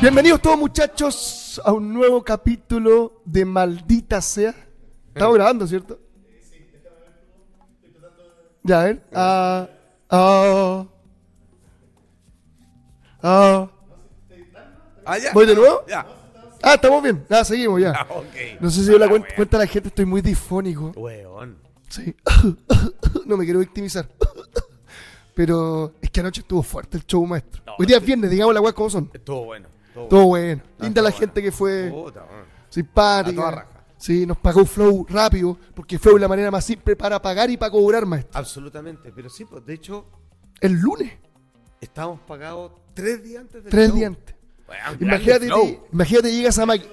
Bienvenidos todos muchachos a un nuevo capítulo de Maldita Sea. Estamos grabando, ¿cierto? Ya, a ver. Ah, ah, ah. Ah, ya. ¿Voy de nuevo? Ya. Ah, estamos bien. Ya, seguimos ya. Ah, ok. No sé si yo la Ah, cuen- bueno. cuenta la gente, estoy muy difónico. Weón. Sí. No me quiero victimizar. Pero es que anoche estuvo fuerte el show maestro. No, Hoy día es viernes, digamos la weá como son. Estuvo bueno. Todo bueno. Linda la gente que fue bueno. Puta, simpática. Raja. Sí, nos pagó Flow rápido, porque Flow es la manera más simple para pagar y para cobrar, maestro. Absolutamente. Pero sí, pues de hecho, El lunes, estábamos pagados tres días antes del tres show. días antes. Imagínate, te- imagínate llegas a máquina.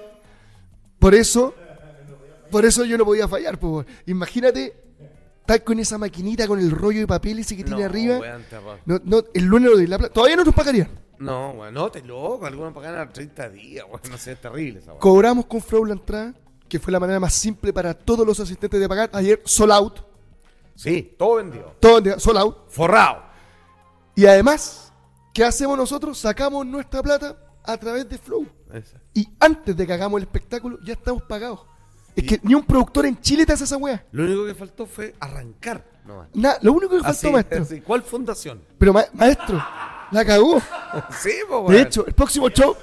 Por eso, por eso yo no podía fallar, pues. Imagínate estar con esa maquinita con el rollo de papel ese que tiene arriba. No, no, el lunes no doy la plata. Todavía no nos pagarían. No, weón, no, te loco. Algunos pagan a 30 días, weón. No sé, es terrible esa weón. Cobramos con Flow la entrada, que fue la manera más simple para todos los asistentes de pagar. Ayer, sold out. Sí, todo vendido. Todo en día, sold out. Forrado. Y además, ¿qué hacemos nosotros? Sacamos nuestra plata a través de Flow. Y antes de que hagamos el espectáculo, ya estamos pagados. Es que ni un productor en Chile te hace esa wea. Lo único que faltó fue arrancar. Na- lo único que faltó, maestro. ¿Cuál fundación? Pero ma- maestro, la cagó. sí, weón. De hecho, el próximo show,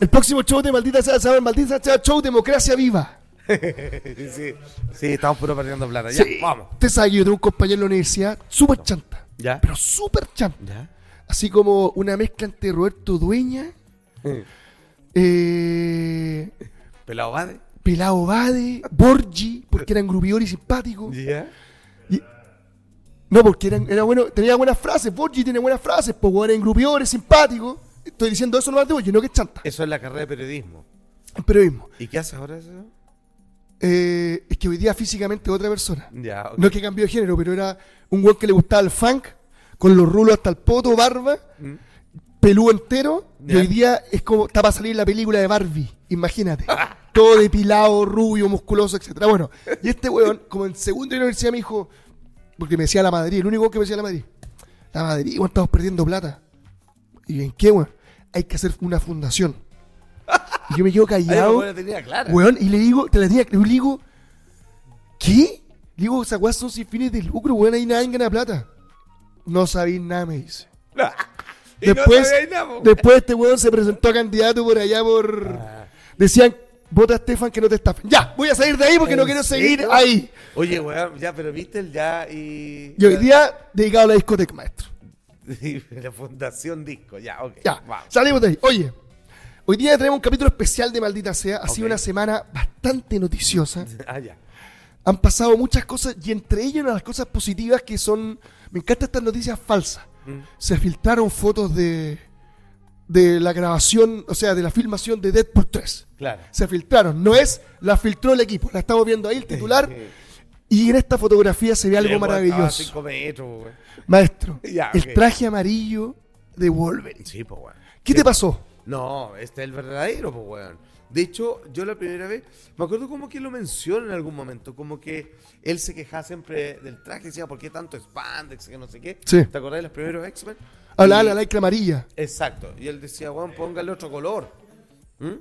el próximo show de Maldita Sea, se llama Maldita Sea Show Democracia Viva. sí, sí, estamos puro perdiendo plata. Ya, Sí. vamos. Usted sabe que yo tengo un compañero en la universidad súper chanta. Ya. Pero súper chanta. ¿Ya? Así como una mezcla entre Roberto Dueña, eh, ¿Pelado Bade? Pelao Bade, Borgi, porque eran grupiori simpáticos. ¿Ya? No, porque era bueno, tenía buenas frases. Borgi tiene buenas frases, pues eran grupiores simpáticos. Estoy diciendo eso no es de Borgi, no que es chanta. Eso es la carrera de periodismo. El periodismo. ¿Y qué haces ahora eso? Eh, es que hoy día físicamente es otra persona. Ya. No es que cambió de género, pero era un weón que le gustaba el funk, con los rulos hasta el poto, barba, Mm. pelú entero, y hoy día es como está para salir la película de Barbie, imagínate. Todo depilado, rubio, musculoso, etcétera. Bueno, y este weón, como en segundo de la universidad me dijo, porque me decía la Madrid, el único que me decía la Madrid, la Madrid, weón, estamos perdiendo plata. Y en qué, weón, hay que hacer una fundación. Y yo me quedo Ay, callado. la tenía clara. Weón, y le digo, te la tenía, le digo, ¿qué? Le digo, esas weas son sin fines de lucro, weón, ahí nadie gana plata. No sabéis nada, me dice. No Después, nada, después este weón se presentó a candidato por allá por... Ah. Decían, vota a Estefan que no te estafen. Ya, voy a salir de ahí porque no ¿En quiero serio? seguir ahí. Oye, weón, ya, pero viste el ya y. Y hoy día, dedicado a la discoteca, maestro. la Fundación Disco, ya, ok. Ya, salimos de ahí. Oye, hoy día tenemos un capítulo especial de Maldita Sea. Ha sido una semana bastante noticiosa. Ah, ya. han pasado muchas cosas y entre ellas una de las cosas positivas que son, me encantan estas noticias falsas. Mm. Se filtraron fotos de de la grabación, o sea, de la filmación de Deadpool 3. Claro. Se filtraron, no es la filtró el equipo, la estamos viendo ahí el titular y en esta fotografía se ve algo maravilloso. cinco metros. Maestro, Ya, el traje amarillo de Wolverine. Sí, pues, weón. ¿Qué te pasó? No, este es el verdadero, pues, weón. De hecho, yo la primera vez, me acuerdo como que lo menciona en algún momento, como que él se quejaba siempre del traje, decía, ¿por qué tanto spandex? Que no sé qué. Sí. ¿Te acordás de los primeros X-Men? Habla Y- la lycra amarilla. Exacto. Y él decía, weón, póngale otro color. ¿Mm?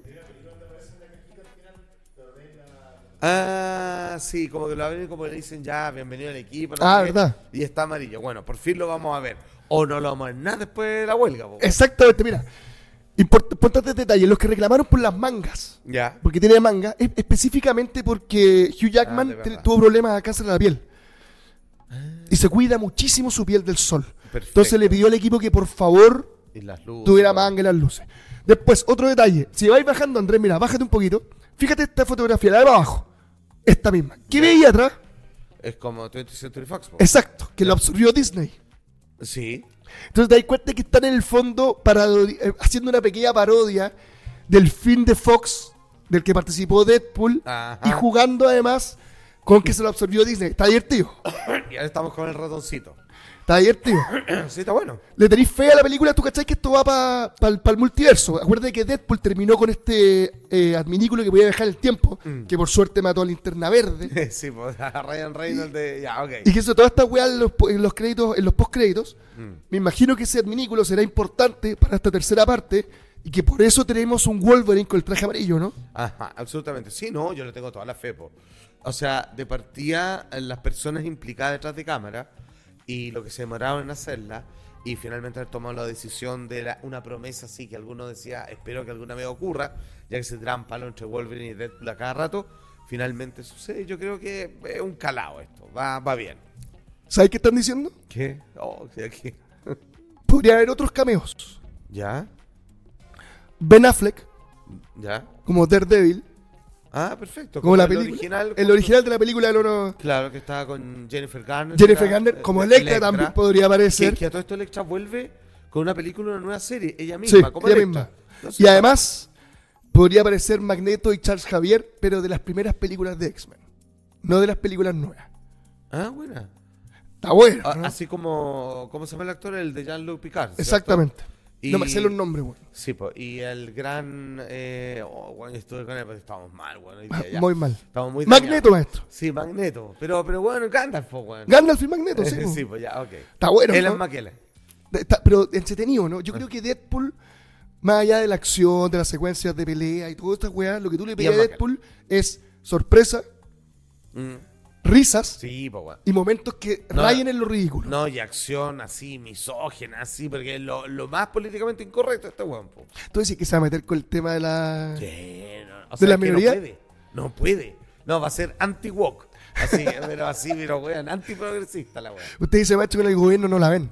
Ah, sí, como que lo abren y como le dicen ya, bienvenido al equipo. no Ah, qué, ¿verdad? Y está amarillo. Bueno, por fin lo vamos a ver. O no lo vamos a ver nada después de la huelga. po. Exactamente, mira. Import- importante detalle, los que reclamaron por las mangas. Ya. Porque tiene manga, es específicamente porque Hugh Ah, Jackman tuvo problemas de cáncer de la piel. Y se cuida muchísimo su piel del sol. Perfecto. Entonces le pidió al equipo que por favor Y las luces. tuviera manga en las luces. Después, otro detalle. Si vais bajando, Andrés, mira, bájate un poquito. Fíjate esta fotografía, la de abajo. Esta misma. ¿Qué veía atrás? Es como 20th Century Fox. Exacto, que lo absorbió Disney. Sí. Entonces te das cuenta que están en el fondo para, eh, haciendo una pequeña parodia del film de Fox, del que participó Deadpool, Ajá. y jugando además con que se lo absorbió Disney. Está divertido. Y ahora estamos con el ratoncito. Está divertido. sí, está bueno. Le tenéis fe a la película, tú cachai que esto va para el multiverso. Acuérdate que Deadpool terminó con este eh, adminículo que podía viajar el tiempo, Mm. que por suerte mató a Linterna Verde. sí, pues a Ryan Reynolds de. Ya, ok. y que eso, toda esta weá en los, en los créditos, en los postcréditos, Mm. me imagino que ese adminículo será importante para esta tercera parte. Y que por eso tenemos un Wolverine con el traje amarillo, ¿no? Ajá, absolutamente. Sí, no, yo le tengo toda la fe, po. O sea, de partida, las personas implicadas detrás de cámara y lo que se demoraron en hacerla y finalmente haber tomado la decisión de la- una promesa así que alguno decía, espero que alguna vez ocurra, ya que se tiran palo entre Wolverine y Deadpool a cada rato, finalmente sucede. Yo creo que es un calado esto, va, va bien. ¿Sabes qué están diciendo? ¿Qué? Oh. Podría haber otros cameos. ¿Ya? Ben Affleck, ¿Ya? como Daredevil, Ah, perfecto. como la el película. original. el original de la película de Loro- Claro, que estaba con Jennifer Garner. Jennifer Garner, eh, como eh, Electra también podría Que, aparecer. que a todo esto Electra vuelve con una película, una nueva serie, ella misma, Sí, como ella Electra. misma. Y además, podría aparecer Magneto y Charles Javier, pero de las primeras películas de X-Men. No de las películas nuevas. Ah, buena. Está bueno. Así como, ¿cómo se llama el actor? El de Jean-Luc Picard. ¿cierto? Exactamente. Y- No me sé los nombres, güey. Sí, pues. Y el gran. Eh, oh, bueno, estuve con él, pero estábamos mal, bueno. ya. Ah, Muy mal. Estamos muy Magneto, dañados. maestro. Sí, Magneto. Pero, pero bueno, Gandalf, pues, bueno. Gandalf y Magneto, sí. sí, pues ya, ok. Está bueno. Él ¿no? es McKellen. Está- pero entretenido, ¿no? Yo creo que Deadpool, más allá de la acción, de las secuencias de pelea y todas estas weas, lo que tú le pedías a Deadpool es sorpresa, Mm, risas Sí, y momentos que No, rayen en lo ridículo. No, y acción así, misógena, así, porque es lo, lo más políticamente incorrecto este weón. po. Tú decís que se va a meter con el tema de la... Sí, no, o ¿De sea, la que minoría? No puede. No puede. No, va a ser anti-woke. Así, pero así, pero weón, anti-progresista la weón. Usted dice, macho, que en el gobierno no la ven.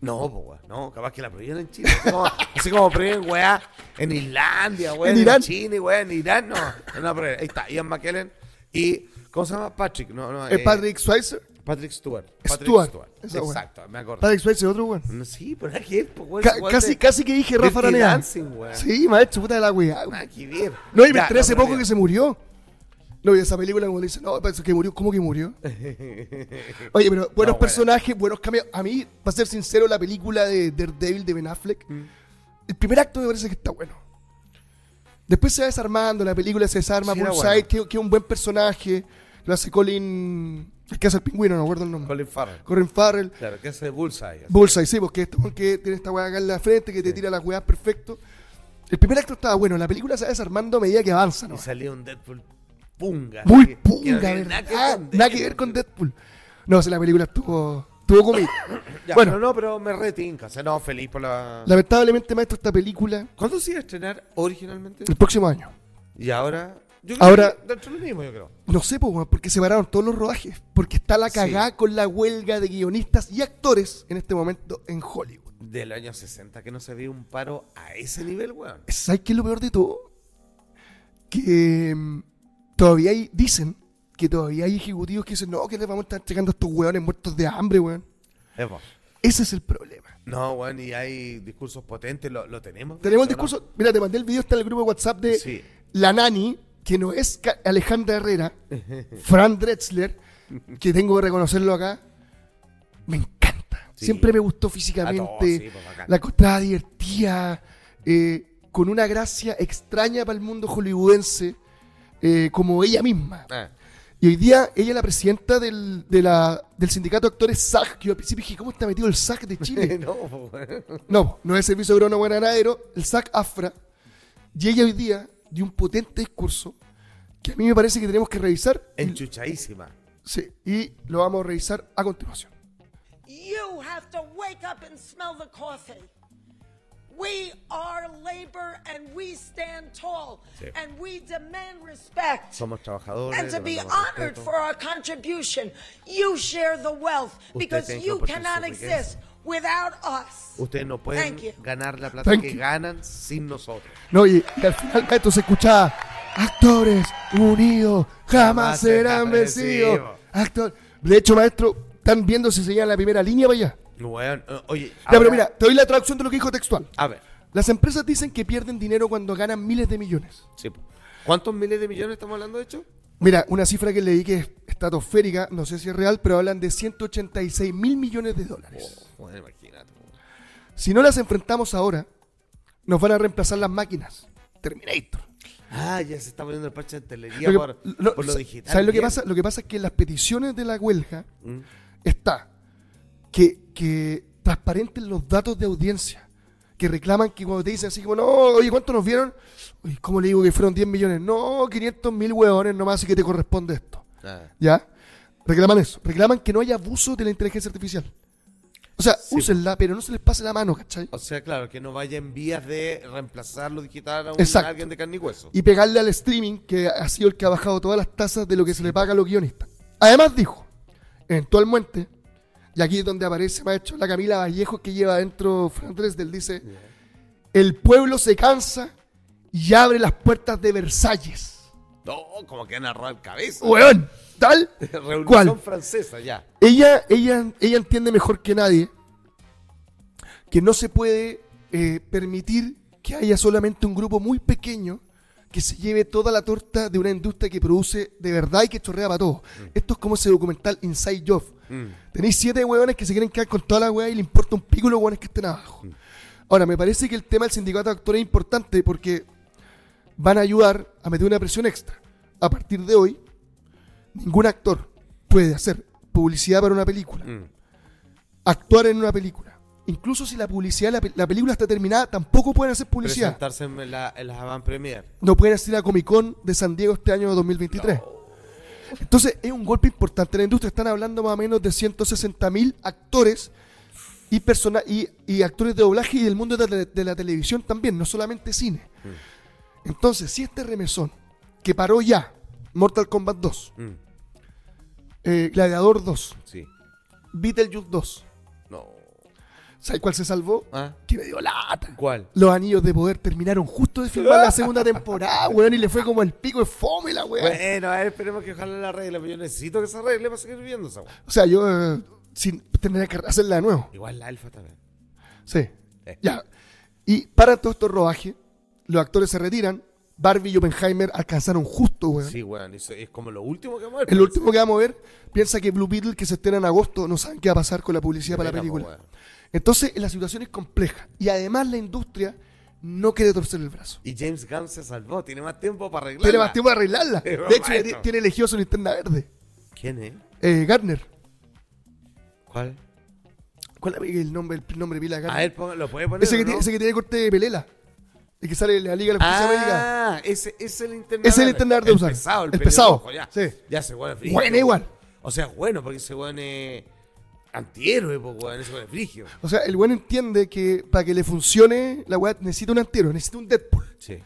No, pues weón, no, capaz que la prohíben en Chile. Así como, así como prohíben weá en Islandia, weón, En en, Irán. China, weón, en Irán, no. no pero ahí está, Ian McKellen y, ¿cómo se llama? Patrick, no, no. Es eh, Patrick Swayze. Patrick Stewart. Patrick Stewart, Stewart. Exacto, me acuerdo. Patrick Swayze, otro weón. No, sí, pero aquí es, weón, Ca- casi, de- casi que dije Rafa Aranea. Dancing, weón. Sí, maestro, puta de la weá. No, y me enteré hace poco que se murió. No, y esa película como le dice, no, parece que murió. ¿Cómo que murió? Oye, pero buenos bueno. personajes, buenos cambios. A mí, para ser sincero, la película de Daredevil de Ben Affleck, Mm. el primer acto me parece que está bueno. Después se va desarmando, la película se desarma, Sí, Bullseye, bueno. que, que es un buen personaje, lo hace Colin... Que hace el pingüino, no acuerdo el nombre. Colin Farrell. Colin Farrell. Claro, que hace Bullseye. así. Bullseye, sí, porque este que tiene esta weá acá en la frente, que te tira las weas perfecto. El primer acto estaba bueno, la película se va desarmando a medida que avanza, ¿no? Y salía un Deadpool punga. Muy que- que no punga, que, Nada que ver con Deadpool. No, si la película estuvo, estuvo conmigo. Ya, Bueno. no, pero me retinca. O sea, no, feliz por la. Lamentablemente, maestro, esta película ¿Cuándo se iba a estrenar originalmente? el próximo año. Y ahora. Yo creo Ahora- que dentro de lo mismo, yo creo. No sé, po, porque se pararon todos los rodajes. Porque está la Sí. cagada con la huelga de guionistas y actores en este momento en Hollywood. Del año 60 que no se ve un paro a ese nivel, weón. ¿Sabes qué es lo peor de todo? Que mm, todavía hay, dicen que todavía hay ejecutivos que dicen, no, que les vamos a estar checando a estos hueones muertos de hambre, weón. Es vos. Ese es el problema. No, weón, y hay discursos potentes, lo, lo tenemos. Tenemos el discurso, mira, te mandé el video, está en el grupo de WhatsApp de Sí. la nani, que no es Alejandra Herrera, Fran Drexler, que tengo que reconocerlo acá, me encanta. Sí. Siempre me gustó físicamente, sí, pues, la encontraba divertida, eh, con una gracia extraña para el mundo hollywoodense, eh, como ella misma. Ah, Y hoy día ella es la presidenta del, de la- del sindicato de actores SAG, que yo al principio dije, ¿cómo está metido el SAG de Chile? no, pues. No, no es el Servicio Agrónomo Ganadero, el SAC AFRA. Y ella hoy día dio un potente discurso que a mí me parece que tenemos que revisar. Enchuchadísima. sí, y lo vamos a revisar a continuación. You have to wake up and smell the coffee. We are labor and we stand tall Sí. and we demand respect. Somos trabajadores. and to be honored respeto. for our contribution. You share the wealth because tiene que you cannot su riqueza. Without us. Ustedes no pueden Thank you. ganar la plata Thank que you. ganan sin nosotros. No, y, al final esto se escuchaba, actores unidos jamás Jamás serán vencidos. Actor... De hecho, maestro, están viendo si se la primera línea para allá. Weón, eh, oye, Ya, pero mira, te doy la traducción de lo que dijo textual. A ver, Las empresas dicen que pierden dinero cuando ganan miles de millones. sí. po. ¿Cuántos miles de millones estamos hablando de hecho? Mira, una cifra que leí que es estratosférica, no sé si es real, pero hablan de 186 mil millones de dólares. Oh, bueno, imagínate. Si no las enfrentamos ahora, nos van a reemplazar las máquinas. Terminator. Ah, ya se está poniendo el parche de telería por, lo- por lo sa- digital. ¿Sabes lo que pasa? Lo que pasa es que en las peticiones de la huelga Mm. está que, que transparenten los datos de audiencia. Que reclaman que cuando te dicen así como, no, oye, ¿cuánto nos vieron? Oye, ¿cómo le digo que fueron 10 millones? No, 500 mil huevones nomás y que te corresponde esto. Ah. ¿Ya? Reclaman eso. Reclaman que no haya abuso de la inteligencia artificial. O sea, Sí. úsenla, pero no se les pase la mano, ¿cachai? O sea, claro, que no vaya en vías de reemplazar lo digital a un, a alguien de carne y hueso. Y pegarle al streaming, que ha sido el que ha bajado todas las tasas de lo que se le paga a los guionistas. Además dijo, eventualmente, y aquí es donde aparece, maestro, la Camila Vallejo que lleva adentro Fran Dresdel, dice, el pueblo se cansa y abre las puertas de Versalles. No, como que han arrojado cabeza. Weón, tal Revolución cual. francesa, ya. Ella, ella, ella entiende mejor que nadie que no se puede eh, permitir que haya solamente un grupo muy pequeño que se lleve toda la torta de una industria que produce de verdad y que chorrea para todo. Esto es como ese documental Inside Job. Mm. Tenéis siete hueones que se quieren quedar con toda la hueá y le importa un pico los hueones que estén abajo. Ahora, me parece que el tema del sindicato de actores es importante porque van a ayudar a meter una presión extra. A partir de hoy, ningún actor puede hacer publicidad para una película, Mm. actuar en una película. Incluso si la publicidad, la, pe- la película está terminada, tampoco pueden hacer publicidad. Presentarse en, la, en las avant premier. No pueden asistir a Comic Con de San Diego este año 2023. Entonces es un golpe importante en la industria. Están hablando más o menos de 160 mil actores y, persona y, y actores de doblaje y del mundo de, la- de la televisión también, no solamente cine. Entonces, si este remesón que paró ya Mortal Kombat 2, Mm. eh, Gladiador 2, Sí. Beetlejuice 2, No. ¿Sabes cuál se salvó? ¿Ah? Que me dio lata. ¿Cuál? Los anillos de poder terminaron justo de filmar la segunda temporada, weón, y le fue como el pico de fome la weón. Bueno, a ver, esperemos que ojalá la arregle, pero yo necesito que se arregle para seguir viendo esa weá. O sea, yo eh, sin, tendría que hacerla de nuevo. Igual la alfa también. Sí. Eh. Ya. Y para todos estos rodajes, los actores se retiran. Barbie y Oppenheimer alcanzaron justo, weón. Sí, weón, eso es como lo último que vamos a ver. El último que vamos a ver piensa que Blue Beetle, que se estrena en agosto, no saben qué va a pasar con la publicidad para la película. weón. Entonces, la situación es compleja. Y además, la industria no quiere torcer el brazo. Y James Gunn se salvó, tiene más tiempo para arreglarla. Tiene más tiempo de arreglarla. De hecho, tiene elegido su linterna verde. ¿Quién es? Eh, Gardner. ¿Cuál? ¿Cuál es el nombre, el nombre pila de A ver, ponga- lo puede poner. ese, que tiene, ese que tiene corte de pelela. El que sale en la Liga de la Justicia América. Ah, ese ese es el internet. Ese es el internet de el usar. pesado, el, El pesado, ya. sí. Ya se es frigio. Bueno, igual. O sea, bueno, porque ese weón es antihéroe, pues weón, ese weón es frigio. O sea, el buen entiende que para que le funcione la weá necesita un antihéroe, necesita un Deadpool. Sí.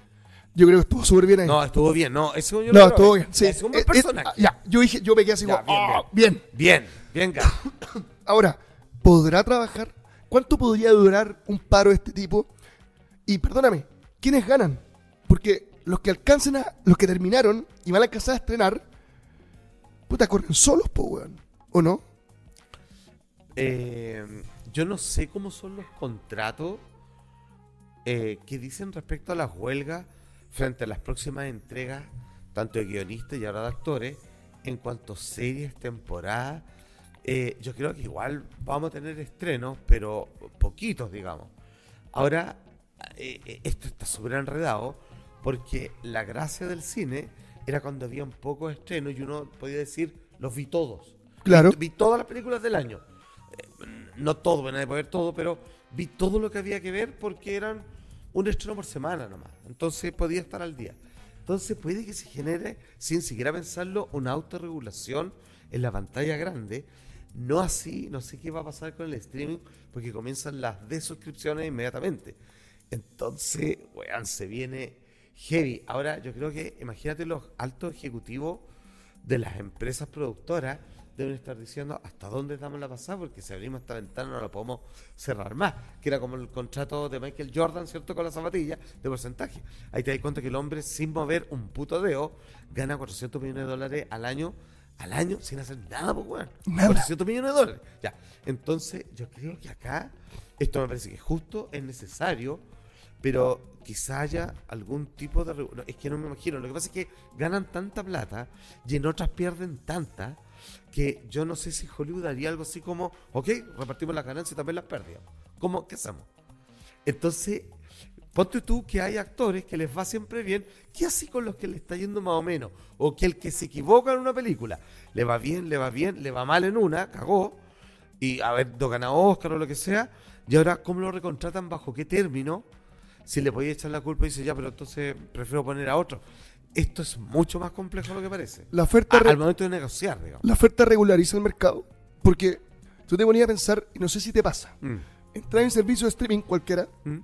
Yo creo que estuvo súper bien ahí. No, estuvo bien, no, weón yo No, estuvo bien. Sí. Es un buen Eh, personaje. ah, ya, yo dije, yo me quedé así Ya, como, bien, "Ah, bien. Bien, bien, Gunn. Ahora, ¿podrá trabajar? ¿Cuánto podría durar un paro de este tipo? Y perdóname, ¿quiénes ganan? Porque los que alcancen a, los que terminaron y van a alcanzar a estrenar, puta, corren solos, po, weón. ¿O no? Eh, yo no sé cómo son los contratos eh, que dicen respecto a las huelgas frente a las próximas entregas, tanto de guionistas y ahora de actores, en cuanto a series, temporadas. Eh, yo creo que igual vamos a tener estrenos, pero poquitos, digamos. Ahora, eh, esto está súper enredado, porque la gracia del cine era cuando había un poco de estrenos y uno podía decir, los vi todos. Claro. Vi todas las películas del año. No todo, bueno, nadie puede ver todo, pero vi todo lo que había que ver porque eran un estreno por semana nomás. Entonces podía estar al día. Entonces puede que se genere, sin siquiera pensarlo, una autorregulación en la pantalla grande. No así, no sé qué va a pasar con el streaming, porque comienzan las desuscripciones inmediatamente. Entonces, weón, se viene heavy. Ahora, yo creo que, imagínate los altos ejecutivos de las empresas productoras deben estar diciendo hasta dónde damos la pasada, porque si abrimos esta ventana no la podemos cerrar más. Que era como el contrato de Michael Jordan, ¿cierto? Con la zapatilla de porcentaje. Ahí te das cuenta que el hombre, sin mover un puto dedo, gana 400 millones de dólares al año, al año, sin hacer nada, pues, weón. Nada. 400 millones de dólares. Ya. Entonces, yo creo que acá, esto me parece que es justo, es necesario, pero quizá haya algún tipo de... no, es que no me imagino. Lo que pasa es que ganan tanta plata y en otras pierden tanta que yo no sé si Hollywood haría algo así como, ok, repartimos las ganancias y también las pérdidas. ¿Cómo? ¿Qué hacemos? Entonces, ponte tú que hay actores que les va siempre bien, ¿qué así con los que le está yendo más o menos? O que el que se equivoca en una película, le va bien, le va bien, le va mal en una, cagó, y haber ganado Oscar o lo que sea, y ahora cómo lo recontratan, bajo qué término, si le podía echar la culpa y dice, ya, pero entonces prefiero poner a otro. Esto es mucho más complejo de lo que parece. La oferta, A- al momento de negociar, digamos. la oferta regulariza el mercado. Porque tú te ponías a pensar, y no sé si te pasa, Mm, entrar en servicio de streaming cualquiera, mm,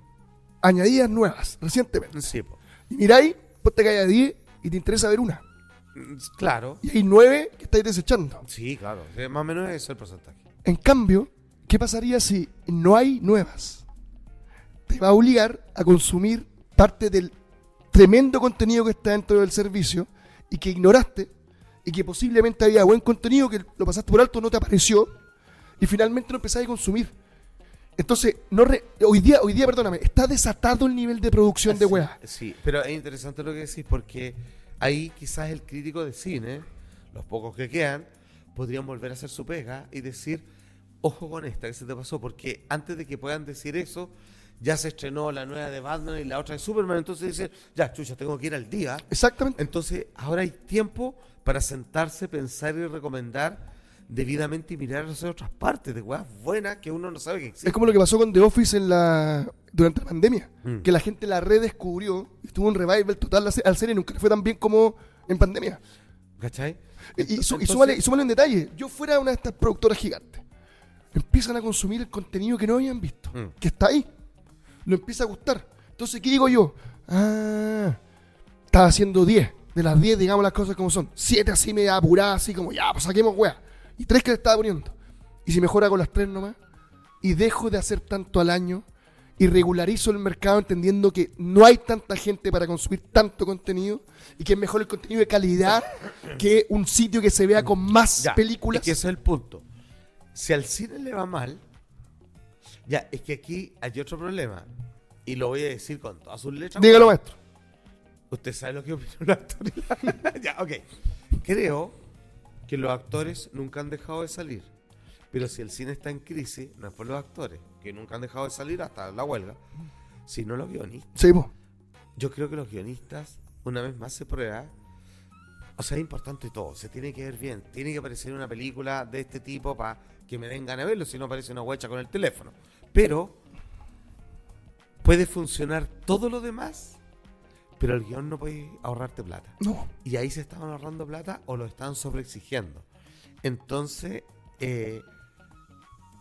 añadidas nuevas, recientemente. Sí, po. Y miráis, pues te cae a 10 y te interesa ver una. Mm, Claro. Y hay 9 que estáis desechando. Sí, claro. Más o menos es el porcentaje. En cambio, ¿qué pasaría si no hay nuevas? Te va a obligar a consumir parte del tremendo contenido que está dentro del servicio y que ignoraste y que posiblemente había buen contenido que lo pasaste por alto, no te apareció y finalmente lo empezaste a consumir. Entonces, no re- hoy día, hoy día, perdóname, está desatado el nivel de producción de weas. Sí, pero es interesante lo que decís porque ahí quizás el crítico de cine, los pocos que quedan, podrían volver a hacer su pega y decir, ojo con esta que se te pasó, porque antes de que puedan decir eso, ya se estrenó la nueva de Batman y la otra de Superman, entonces dicen, ya, chucha, tengo que ir al día. Exactamente. Entonces, ahora hay tiempo para sentarse, pensar y recomendar debidamente y mirar hacia otras partes de weas buenas que uno no sabe que existen. Es como lo que pasó con The Office en la durante la pandemia, Mm. que la gente la redescubrió y tuvo un revival total al serie, nunca fue tan bien como en pandemia. ¿Cachai? Y, y, su- y súmale, y súmale un detalle. Yo fuera una de estas productoras gigantes. Empiezan a consumir el contenido que no habían visto. Mm. Que está ahí. Lo empieza a gustar. Entonces, ¿qué digo yo? Ah, estaba haciendo 10. De las 10, digamos las cosas como son. 7 así media apuradas, así como, ya, pues saquemos weá. Y 3 que le estaba poniendo. Y si mejora con las 3 nomás. Y dejo de hacer tanto al año. Y regularizo el mercado entendiendo que no hay tanta gente para consumir tanto contenido. Y que es mejor el contenido de calidad que un sitio que se vea con más Ya, películas. Es que ese es el punto. Si al cine le va mal, ya, es que aquí hay otro problema. Y lo voy a decir con todas sus letras. Dígalo, maestro. Usted sabe lo que opinan los actores. ya, ok. Creo que los actores nunca han dejado de salir. Pero si el cine está en crisis, no es por los actores, que nunca han dejado de salir hasta la huelga, sino los guionistas. Sí, po. Yo creo que los guionistas, una vez más, se prueba. O sea, es importante todo. Se tiene que ver bien. Tiene que aparecer una película de este tipo para que me den ganas de verlo. Si no, aparece una huecha con el teléfono. Pero puede funcionar todo lo demás, pero el guion no puede ahorrarte plata. No. Y ahí se estaban ahorrando plata o lo estaban sobreexigiendo. Entonces, eh,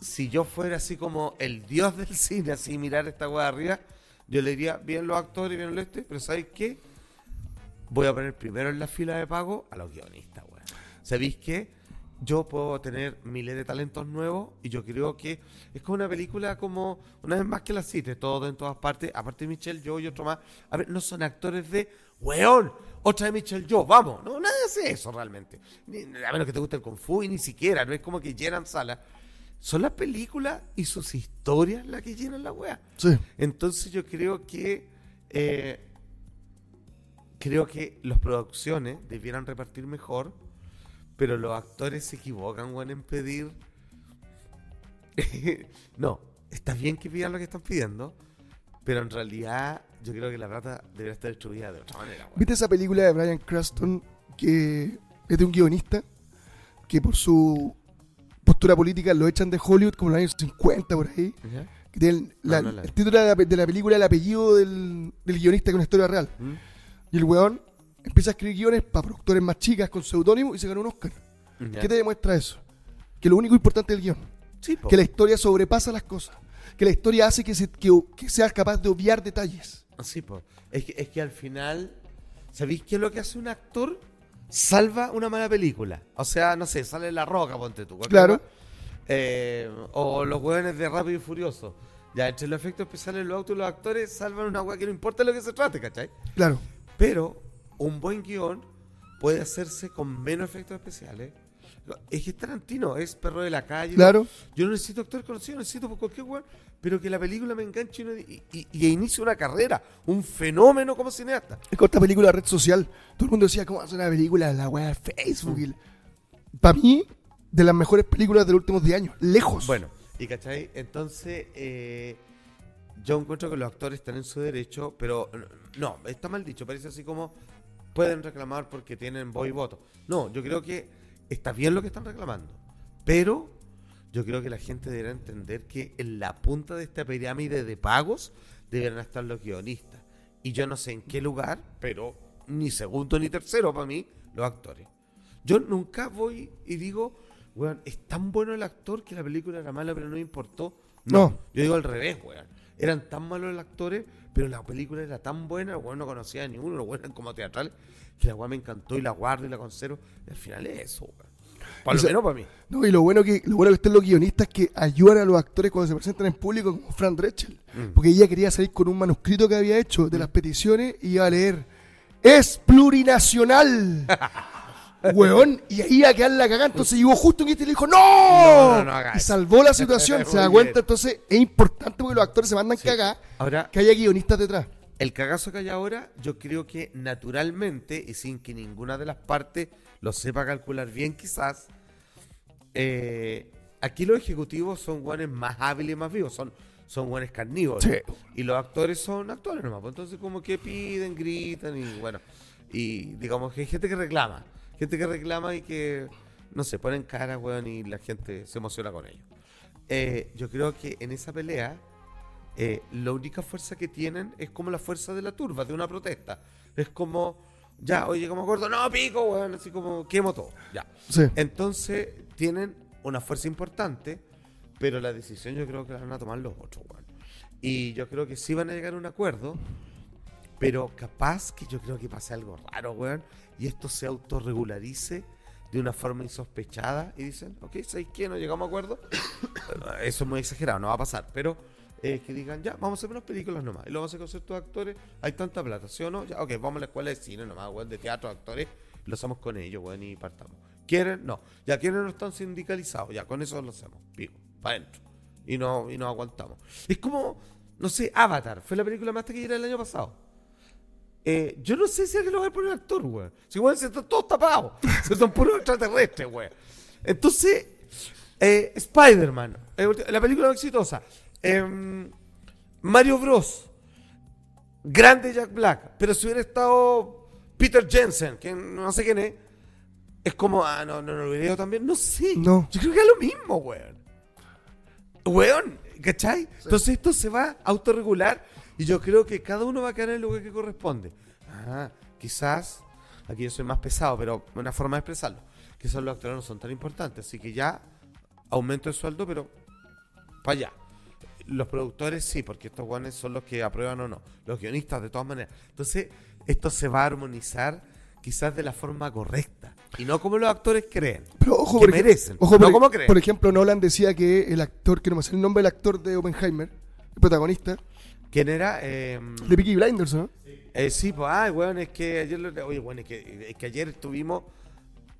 si yo fuera así como el dios del cine, así mirar esta de arriba, yo le diría, bien los actores, bien lo este, pero ¿sabéis qué? Voy a poner primero en la fila de pago a los guionistas, weón. ¿Sabéis qué? Yo puedo tener miles de talentos nuevos y yo creo que es como una película como, una vez más que la cite, todo en todas partes, aparte de Michelle Joe y otro más. A ver, no son actores de, weón, otra de Michelle Joe, vamos. No, nadie hace eso realmente. Ni- a menos que te guste el Kung Fu y ni siquiera, no es como que llenan salas. Son las películas y sus historias las que llenan la wea. Sí. Entonces yo creo que eh, creo que las producciones debieran repartir mejor, pero los actores se equivocan weón, en pedir. no, está bien que pidan lo que están pidiendo, pero en realidad yo creo que la plata debería estar distribuida de otra manera. weón. ¿Viste esa película de Brian Cranston que es de un guionista que por su postura política lo echan de Hollywood como en los años 50 por ahí? ¿Ya? Que tiene el, la- no la vi. el título de la, de la película el apellido del, del guionista con una historia real. ¿Mm? Y el weón empieza a escribir guiones para productores más chicas con seudónimo y se ganó un Oscar. ¿Qué te demuestra eso? Que lo único importante es el guion. Sí. Que la historia sobrepasa las cosas. Que la historia hace que, se, que, que seas capaz de obviar detalles. Sí, po. Es que, es que al final, ¿sabéis qué es lo que hace un actor? Salva una mala película. O sea, no sé, sale La Roca, ponte tú. Claro. Eh, o los hueones de Rápido y Furioso. Ya, entre los efectos especiales, los autos y los actores salvan una hueá que no importa lo que se trate, ¿cachai? Claro. Pero un buen guion puede hacerse con menos efectos especiales. Es que Tarantino, es perro de la calle. Claro. Yo no necesito actor conocido, necesito por cualquier weón, pero que la película me enganche y, y, inicie una carrera, un fenómeno como cineasta. Es con esta película de red social. Todo el mundo decía, ¿cómo hacer una película la weá de Facebook? Para mí, de las mejores películas de los últimos 10 años. Lejos. Bueno, y cachai, entonces eh, yo encuentro que los actores están en su derecho, pero no, está mal dicho, parece así como pueden reclamar porque tienen voz y voto. No, yo creo que está bien lo que están reclamando, pero yo creo que la gente deberá entender que en la punta de esta pirámide de pagos deberán estar los guionistas. Y yo no sé en qué lugar, pero ni segundo ni tercero para mí, los actores. Yo nunca voy y digo, weón, es tan bueno el actor que la película era mala, pero no me importó. No, No. yo digo al revés, weón. Eran tan malos los actores, pero la película era tan buena, weón, no conocía a ninguno, weón eran como teatrales, que la weón me encantó y la guardo y la conservo. Y al final es eso, weón. Por Y lo menos para mí. No, y lo bueno que lo bueno que están los guionistas que ayudan a los actores cuando se presentan en público, como Fran Drechel. Mm. Porque ella quería salir con un manuscrito que había hecho de las peticiones y iba a leer. ¡Es plurinacional! Weón, y ahí iba a quedar la cagada. Entonces llegó justo en este y le dijo ¡No! No, no, no haga y salvó la situación. se da cuenta, entonces es importante porque los actores se mandan Sí. cagadas Ahora, que haya guionistas detrás. El cagazo que hay ahora, yo creo que naturalmente, y sin que ninguna de las partes lo sepa calcular bien quizás, eh, aquí los ejecutivos son guanes más hábiles y más vivos, son, son guanes carnívoros. Sí. Y los actores son actores nomás, pues entonces como que piden, gritan y bueno, y digamos que hay gente que reclama, gente que reclama y que, no sé, ponen cara, weón, y la gente se emociona con ellos. Eh, yo creo que en esa pelea eh, la única fuerza que tienen es como la fuerza de la turba, de una protesta. Es como, ya, hoy llegamos a acuerdo, no, pico, weón, así como, quemo todo, ya. Sí. Entonces, tienen una fuerza importante, pero la decisión yo creo que la van a tomar los otros, weón. Y yo creo que sí van a llegar a un acuerdo, pero capaz que yo creo que pase algo raro, weón, y esto se autorregularice de una forma insospechada y dicen, ok, ¿sabéis qué? No llegamos a acuerdo. Eso es muy exagerado, no va a pasar, pero eh, que digan, ya, vamos a hacer unas películas nomás, y lo vamos a hacer con ciertos actores, hay tanta plata, ¿sí o no? Ya, ok, vamos a la escuela de cine nomás, weón, de teatro, actores, lo hacemos con ellos, weón, y partamos. ¿Quieren? No. Ya, ¿quieren no están sindicalizados? Ya, con eso lo hacemos, pico, para adentro. Y no, y nos aguantamos. Es como, no sé, Avatar, fue la película más taquillera del año pasado. Eh, yo no sé si alguien lo va a poner actor, güey. Si igual se están todos tapados. Se son puros extraterrestres, güey. Entonces, eh, Spider-Man, eh, la película más exitosa. Em, Mario Bros. Grande Jack Black. Pero si hubiera estado Peter Jensen, que no sé quién es, es como, ah, no, no, no lo hubiera también. No sé. No. Yo creo que es lo mismo, weón. Weón, ¿cachai? Entonces esto se va a autorregular y yo creo que cada uno va a quedar en el lugar que corresponde. Ah, quizás, aquí yo soy más pesado, pero una forma de expresarlo. Quizás los actores no son tan importantes, así que ya aumento el sueldo, pero para allá. Los productores sí, porque estos guanes son los que aprueban o no. Los guionistas, de todas maneras. Entonces, esto se va a armonizar quizás de la forma correcta. Y no como los actores creen. Pero ojo, que merecen. ojo, no por, como creen. por ejemplo, Nolan decía que el actor, que no me sé el nombre del actor de Oppenheimer, el protagonista, ¿Quién era? Eh, de Peaky Blinders, ¿no? eh, sí, pues, ay, weón, es que ayer, lo- oye, bueno, es que, es que ayer estuvimos,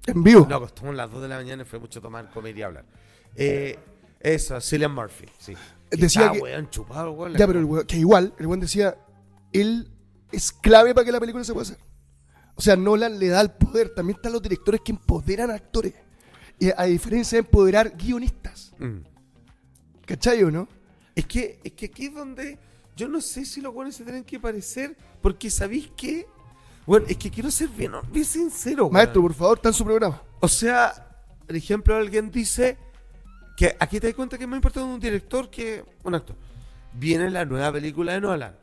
En vivo. no, acostamos las 2 de la mañana y fue mucho tomar, comer y hablar. Eh, eso, Cillian Murphy, sí. Decía Está, que- weón, chupado, weón. Ya, pero el weón- que igual, el buen decía, él es clave para que la película se pueda hacer. O sea, Nolan le da el poder. También están los directores que empoderan a actores. Y a diferencia de empoderar guionistas. Mm. ¿Cachai o no? Es que, es que aquí es donde yo no sé si los buenos se tienen que parecer, porque ¿sabéis qué? Bueno, es que quiero ser bien, bien sincero. Maestro, por favor, está en su programa. O sea, por ejemplo, alguien dice que aquí te das cuenta que es más importante un director que un actor. Viene la nueva película de Nolan.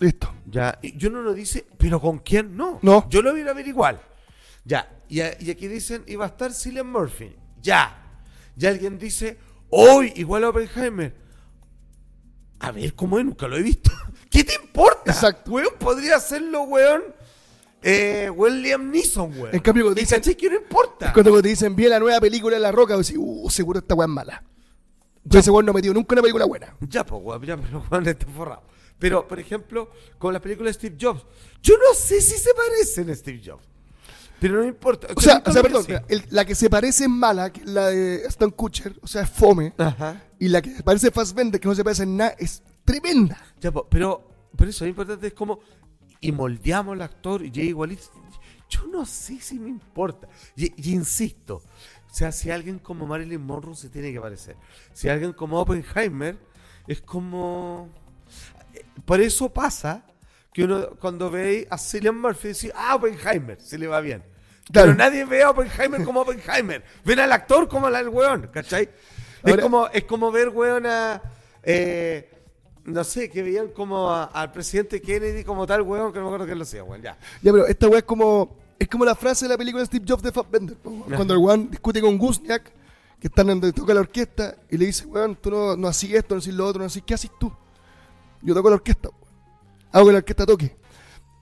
Listo. Ya, y yo no lo dice, pero ¿con quién? No. No. Yo lo voy a ver igual. Ya, y, a- y aquí dicen, iba a estar Cillian Murphy. Ya. Y alguien dice, hoy igual a Oppenheimer. A ver, ¿cómo es? Nunca lo he visto. ¿Qué te importa? Exacto. Weón, podría hacerlo, weón. Eh, weón, Liam Neeson, weón. En cambio, cuando ¿Y dicen- que no importa? Cuando te dicen, vi la nueva película de La Roca, decís, uh, seguro esta weá es mala. Yo ese weón no ha metido nunca una película buena. Ya, pues, weón, ya, pero weón está forrado. Pero, por ejemplo, con la película de Steve Jobs, yo no sé si se parecen a Steve Jobs. Pero no importa. O sea, o perdón, pensé. mira, el- la que se parece es mala, que es la de Aston Kutcher, o sea, es fome. Ajá. Y la que parece Fassbender, que no se parece en nada, es tremenda. Ya, po, pero, pero eso lo importante es como. Y moldeamos al actor y llega igualito. Yo no sé si me importa. Y, y insisto. O sea, si alguien como Marilyn Monroe se tiene que parecer. Si alguien como Oppenheimer es como. eh, Por eso pasa que uno cuando ve a Cillian Murphy dice, ah, Oppenheimer, se le va bien. Claro. Pero nadie ve a Oppenheimer como Oppenheimer. Ven al actor como al weón, ¿cachai? Es como, es como ver, weón, a. eh, no sé, que veían como a- al presidente Kennedy como tal, weón, que no me acuerdo quién lo hacía, weón, ya. Ya, pero esta weá es como. Es como la frase de la película de Steve Jobs de Fassbender. weón. Cuando el weón discute con Guzniak, que están donde toca la orquesta, y le dice, weón, tú no, no haces esto, no haces lo otro, no haces. ¿Qué haces tú? Yo toco la orquesta, weón. Hago que la orquesta toque.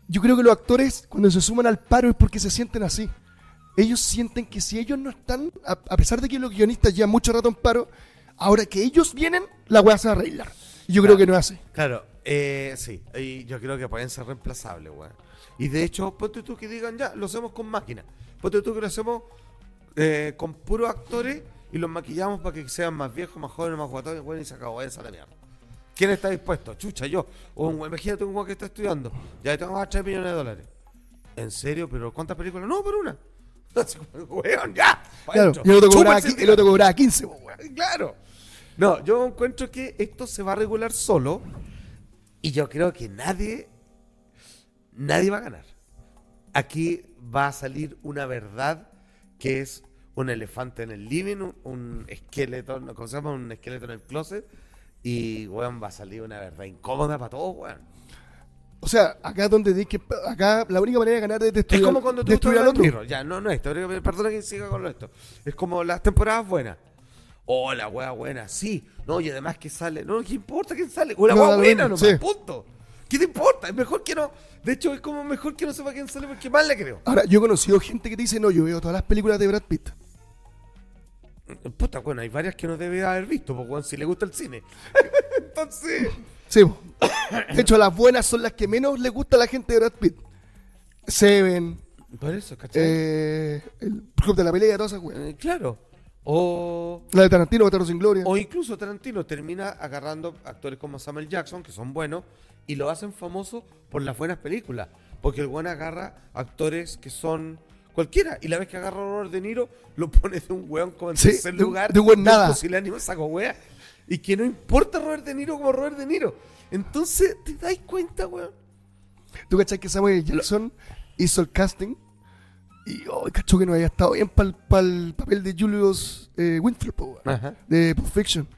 Yo creo que los actores, cuando se suman al paro, es porque se sienten así. Ellos sienten que si ellos no están, a, a pesar de que los guionistas llevan mucho rato en paro, ahora que ellos vienen, la weá se va a arreglar. Y yo creo que no es así. Claro, eh, sí, y yo creo que pueden ser reemplazables, weón. Y de hecho, ponte tú que digan, ya, lo hacemos con máquina. Ponte tú que lo hacemos eh, con puros actores y los maquillamos para que sean más viejos, más jóvenes, más guatones, weón, y se acabó esa la mierda. ¿Quién está dispuesto? Chucha, yo. O un, imagínate un weón que está estudiando. Ya tengo más de 3 millones de dólares. ¿En serio? ¿Pero cuántas películas? No, por una. Weón, ya. Claro, y el otro cobraba, el otro cobraba 15, po, weón. Claro. No, yo encuentro que esto se va a regular solo y yo creo que nadie, nadie va a ganar. Aquí va a salir una verdad que es un elefante en el living, un, un esqueleto. ¿cómo se llama? Un esqueleto en el closet y, weón, va a salir una verdad incómoda para todos, weón. O sea, acá donde di que acá la única manera de ganar es destruir, Es como cuando tú destruir al otro. Mirror. Ya, no, no esto. Perdona que siga con esto. Es como las temporadas buenas. Oh, la wea buena, sí. No, y además que sale. No, ¿qué importa quién sale? O la No, lo buena, nomás, sí. punto. ¿Qué te importa? Es mejor que no. De hecho, es como mejor que no sepa quién sale porque más le creo. Ahora, yo he conocido gente que te dice, no, yo veo todas las películas de Brad Pitt. Puta, bueno, hay varias que no debe haber visto, porque weón, si le gusta el cine. Entonces. Sí, de hecho, las buenas son las que menos le gusta a la gente de Brad Pitt. Seven, Por eso, ¿cachai? eh, el Club de la Pelea, todas esas weas. Eh, claro. O. La de Tarantino, Bastardos sin Gloria. O incluso Tarantino termina agarrando actores como Samuel Jackson, que son buenos, y lo hacen famoso por las buenas películas. Porque el buen agarra actores que son cualquiera. Y la vez que agarra a Robert De Niro, lo pone de un weón como en Sí, tercer de un- lugar. de un buen nada. pusilánime, saco wea. Y que no importa Robert De Niro como Robert De Niro. Entonces, ¿te dais cuenta, weón? ¿Tú cachai que Samuel Jackson hizo el casting? Y oh, cachó que no había estado bien para el papel de Julius eh, weón, Ajá. de Pulp Fiction.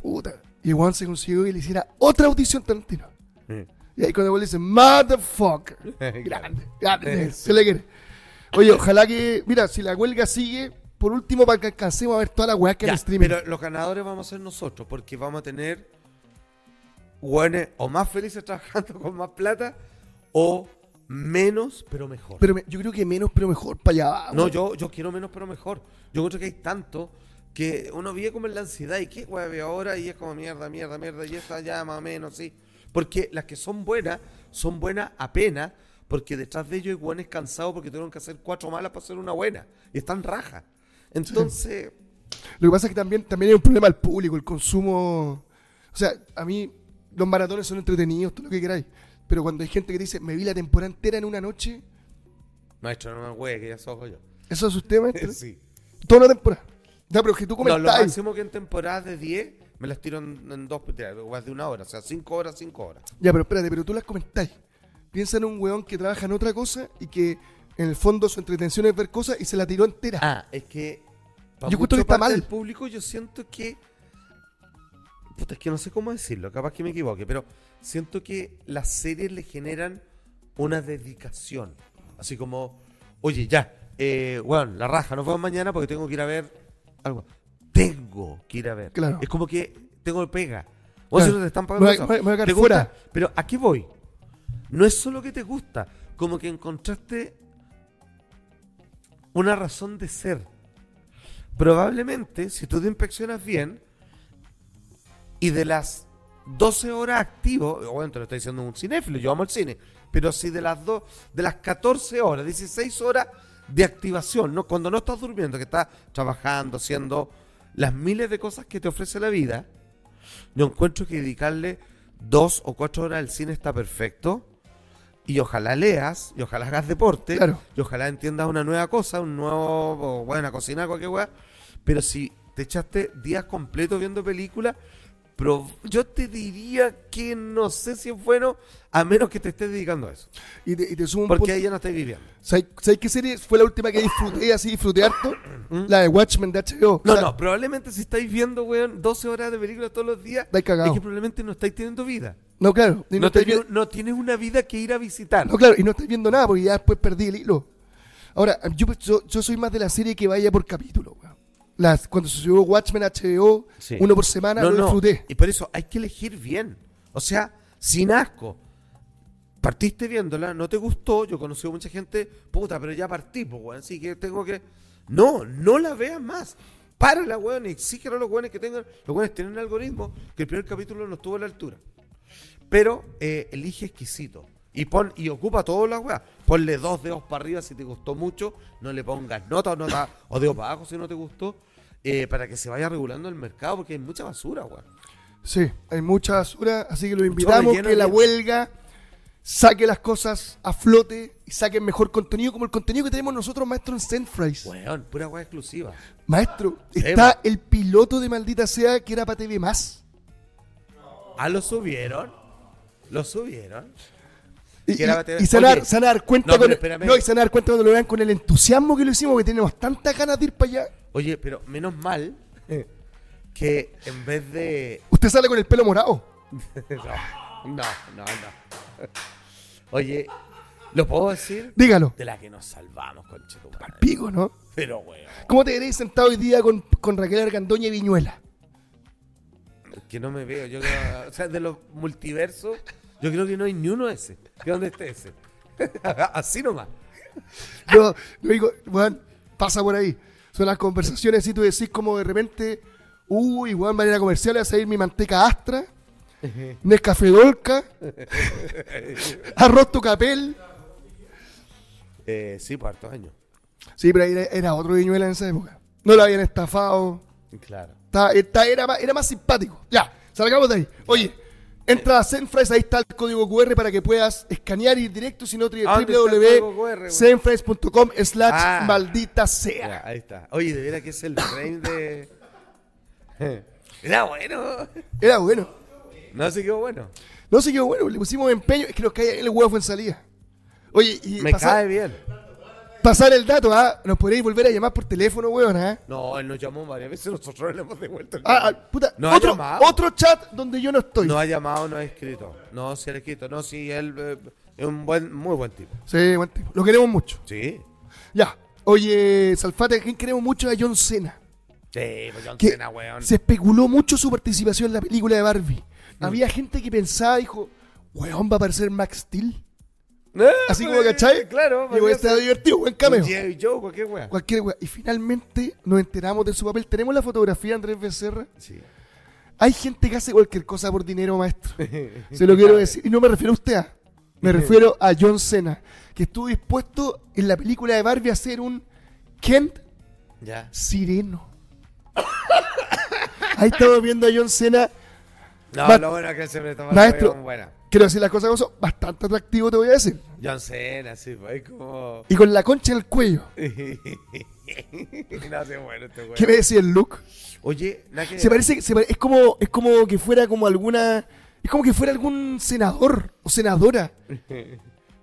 Puta. Y weón se consiguió que le hiciera otra audición Tarantino. Y ahí cuando le dice, motherfucker. Grande, grande, se le quiere. Oye, ojalá que, mira, si la huelga sigue, por último, para que alcancemos a ver toda la weá que hay en streaming. pero los ganadores vamos a ser nosotros, porque vamos a tener weones o más felices trabajando con más plata, o menos, pero mejor. Pero me- yo creo que menos, pero mejor, para allá va, no, yo, yo quiero menos, pero mejor. Yo creo que hay tanto que uno vive como en la ansiedad y qué veo ahora y es como mierda, mierda, mierda, y esta ya más o menos, sí. Porque las que son buenas, son buenas apenas, porque detrás de ellos hay weones cansados porque tuvieron que hacer cuatro malas para hacer una buena. Y están rajas. Entonces, Lo que pasa es que también, también hay un problema al público, el consumo. O sea, a mí los maratones son entretenidos, todo lo que queráis. Pero cuando hay gente que dice, me vi la temporada entera en una noche, maestro, no me hueve, que ya soy yo. eso es usted, maestro. Sí. Toda una temporada. Ya, pero que tú No, lo comentáis. máximo que en temporadas de 10 me las tiro en, en dos, más de una hora, o sea, cinco horas, cinco horas. Ya, pero espérate, pero tú las comentáis. Piensa en un weón que trabaja en otra cosa y que en el fondo su entretención es ver cosas y se la tiró entera. Ah, es que. Yo mucha que está mal. del público, yo siento que. Puta, es que no sé cómo decirlo, capaz que me equivoque, pero siento que las series le generan una dedicación. Así como, oye, ya, eh, bueno, la raja, nos vemos mañana porque tengo que ir a ver algo. Tengo que ir a ver. Claro. Es como que tengo pega. Si Claro. no te están pagando Me me voy a ¿Te fuera. gusta? Pero ¿a qué voy? No es solo que te gusta, como que encontraste una razón de ser. Probablemente, si tú te inspeccionas bien, y de las 12 horas activo, bueno, te lo está diciendo un cinéfilo, yo amo el cine, pero si de las dos, de las 14 horas, 16 horas de activación, ¿no? cuando no estás durmiendo, que estás trabajando, haciendo las miles de cosas que te ofrece la vida, yo encuentro que dedicarle dos o cuatro horas al cine está perfecto. Y ojalá leas, y ojalá hagas deporte, Claro. y ojalá entiendas una nueva cosa, un nuevo, bueno, a cocinar, cualquier weá. Pero si te echaste días completos viendo películas, yo te diría que no sé si es bueno, a menos que te estés dedicando a eso. Y te, y te sumo Porque ahí ya no estás viviendo. ¿Sabes, sabes qué serie fue la última que disfruté así, disfruté harto? La de Watchmen de HBO. ¿Mm? No, O sea, no, probablemente si estáis viendo, weón, 12 horas de películas todos los días, es que probablemente no estáis teniendo vida. No, claro. No, no, estáis tenés- vi- no tienes una vida que ir a visitar. no, claro, y no estáis viendo nada porque ya después perdí el hilo. Ahora, yo, yo, yo soy más de la serie que vaya por capítulo. weón. Las, cuando subió Watchmen HBO, Sí. uno por semana, no, lo disfruté. Y por eso hay que elegir bien. O sea, sin asco. Partiste viéndola, no te gustó, yo conocí a mucha gente, puta, pero ya partí, pues, weón, así que tengo que... No, no la veas más. Párala, weón, y exígelo a los weones que tengan... Los weones tienen un algoritmo que el primer capítulo no estuvo a la altura. Pero eh, elige exquisito. Y pon y ocupa todas las weas. Ponle dos dedos para arriba si te gustó mucho. No le pongas nota o nota o dedo para abajo si no te gustó. eh, para que se vaya regulando el mercado porque hay mucha basura, weón. Sí, hay mucha basura, así que los invitamos que la huelga saque las cosas a flote y saquen mejor contenido, como el contenido que tenemos nosotros, maestro, en Sendfries. Weón, pura wea exclusiva. Maestro, Sí, está el piloto de Maldita Sea que era para TV Más. Ah, lo subieron. Lo subieron. Y, y- y se, dar- dar cuenta no, con- no, y se dar cuenta cuando lo vean con el entusiasmo que lo hicimos, que tenemos tantas ganas de ir para allá. Oye, pero menos mal que en vez de. Usted sale con el pelo morado. No, no, no, no. Oye, ¿lo puedo decir? Dígalo. De la que nos salvamos, conchetumare. Pico, ¿no? Pero, weón. ¿Cómo te veréis sentado hoy día con, con Raquel Argandoña y Viñuela? Que no me veo. Yo creo, o sea, de los multiversos, yo creo que no hay ni uno ese. ¿Que dónde esté ese? Así nomás. Yo, digo, weón, pasa por ahí. Son las conversaciones y tú decís como de repente, uy, weón, van a ir a comercial, va a salir mi manteca Astra, Nescafé Dolca, arroz Tocapel. Eh, sí, por hartos años. Sí, pero era, era otro Viñuela en esa época. No lo habían estafado. Claro. Está- está- era, era más simpático. Ya, salgamos de ahí. Oye, entra a Zenfries, ahí está el código QR para que puedas escanear y ir directo, si no, www.zenfries.com slash Ah. maldita Ya, sea. ahí está. Oye, de veras que es el frame de. Era bueno. Era bueno. No sé qué bueno. No sé qué bueno, le pusimos empeño, es que nos cae el huevo en salida. Oye, y Me pasar, cae bien. Pasar el dato, ¿ah? Nos podréis volver a llamar por teléfono, weón, ¿ah? No, él nos llamó varias veces, nosotros le hemos devuelto el Ah, ah, puta, No ha otro, llamado. otro chat donde yo no estoy. No ha llamado, no ha escrito. No, sí ha escrito. No, sí, él eh, es un buen, muy buen tipo. Sí, buen tipo. Lo queremos mucho. Sí. Ya. Oye, Salfate, ¿a quién queremos mucho? A John Cena. Sí, pues John que Cena, weón. se especuló mucho su participación en la película de Barbie. Mm. Había gente que pensaba, dijo, weón, va a aparecer Max Steel. Eh, Así como, ¿cachai? Claro, Y weón, estaba divertido, buen cameo. J. Joe, cualquier weón. Cualquier weón. Y finalmente nos enteramos de su papel. Tenemos la fotografía de Andrés Becerra. Sí. Hay gente que hace cualquier cosa por dinero, maestro. Se lo quiero decir. Y no me refiero a usted. ah. Me refiero a John Cena, que estuvo dispuesto en la película de Barbie a ser un Kent Ya. sireno. Ahí estamos viendo a John Cena. No, Ma- lo bueno es que siempre toma Maestro. buena. Quiero decir las cosas como son. Bastante atractivo, te voy a decir. John Cena, sí, es como. Y con la concha en el cuello. no bueno este. ¿Qué me decía el look? Oye, nada que. Se parece, se pare- es como, es como que fuera como alguna, es como que fuera algún senador o senadora.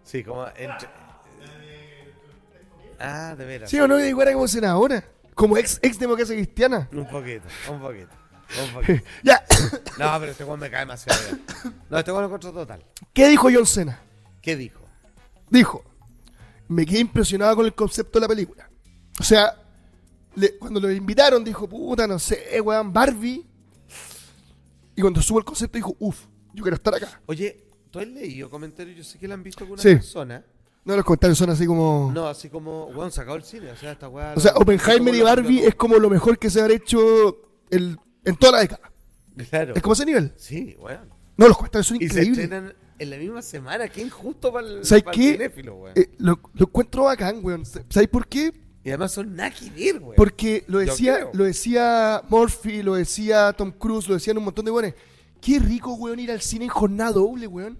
Sí, como. entre- Ah, de veras. ¿Sí o no? Que fuera como senadora. Como ex, ex democracia cristiana. Un poquito, un poquito. Poquito. Ya. No, pero este weón me cae demasiado bien. No, este weón lo encuentro total. ¿Qué dijo John Cena? ¿Qué dijo? Dijo, me quedé impresionado con el concepto de la película. O sea, le- cuando lo invitaron dijo, puta, no sé, weón, Barbie. Y cuando subo el concepto dijo, uff, yo quiero estar acá. Oye, ¿tú has leído comentarios? Yo sé que la han visto con una Sí. persona. No, los comentarios son así como... No, así como, weón, sacado el cine. O sea, esta weá. o sea, lo- Oppenheimer y Barbie es como lo mejor que se ha hecho el- en toda la década. Claro. Es como ese nivel. Sí, weón. No, los comentarios son Y se increíbles. estrenan en la misma semana. Qué injusto para el, ¿Sabes para qué? weón. Eh, lo, lo encuentro bacán, weón. ¿Sabes por qué? Y además son naki dir, weón. Porque lo decía, lo decía Murphy, lo decía Tom Cruise, lo decían un montón de weones. Qué rico, weón, ir al cine en jornada doble, weón.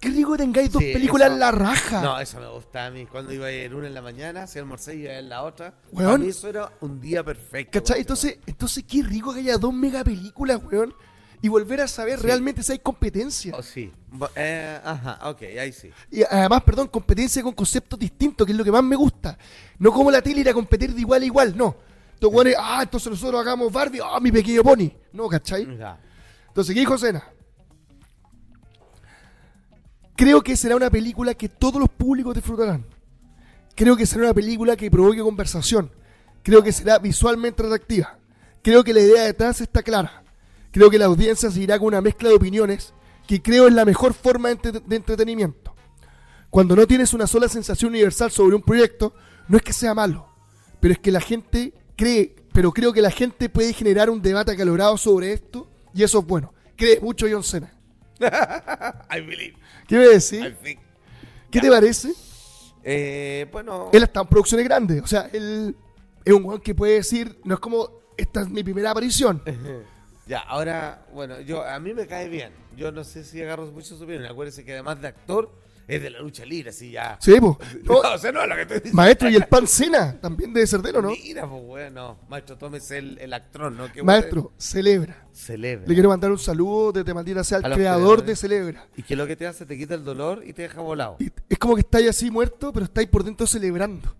Qué rico que tengáis dos Sí, películas eso- en la raja. No, eso me gusta a mí. Cuando iba a ir una en la mañana, hacía almorzar y iba en la otra. Weón. Para mí eso era un día perfecto. ¿Cachai? Entonces, entonces, qué rico que haya dos megapelículas, weón. y volver a saber realmente si hay competencia. Oh, sí. Eh, ajá, ok, ahí sí. Y además, perdón, competencia con conceptos distintos, que es lo que más me gusta. No como la tele ir a competir de igual a igual, no. Güeyes, ah, entonces nosotros hagamos Barbie, ah, mi pequeño pony. No, ¿cachai? Ya. Entonces, ¿qué dijo Sena? Creo que será una película que todos los públicos disfrutarán. Creo que será una película que provoque conversación. Creo que será visualmente atractiva. Creo que la idea detrás está clara. Creo que la audiencia seguirá con una mezcla de opiniones que creo es la mejor forma de entretenimiento. Cuando no tienes una sola sensación universal sobre un proyecto, no es que sea malo, pero es que la gente cree, pero creo que la gente puede generar un debate acalorado sobre esto y eso es bueno. Cree mucho John Cena. I believe. ¿Qué me decís? I think. ¿Qué te parece? Eh, bueno. Él está en producciones grandes, o sea, él es un weón que puede decir, no es como, esta es mi primera aparición. Ya, ahora, bueno, yo a mí me cae bien. Yo no sé si agarro mucho su opinión. Acuérdense que además de actor, es de la lucha libre, así ya. Sí, pues. No, o sea, no es lo que estoy diciendo. Maestro, y el pan Cena también debe ser de él, ¿o no? Mira, pues, bueno. Maestro, tómese el, el actrón, ¿no? Maestro, celebra. Celebra. Le quiero mandar un saludo desde maldita sea al creador de Celebra. Y que lo que te hace, te quita el dolor y te deja volado. Y es como que estáis así muerto, pero estáis por dentro celebrando.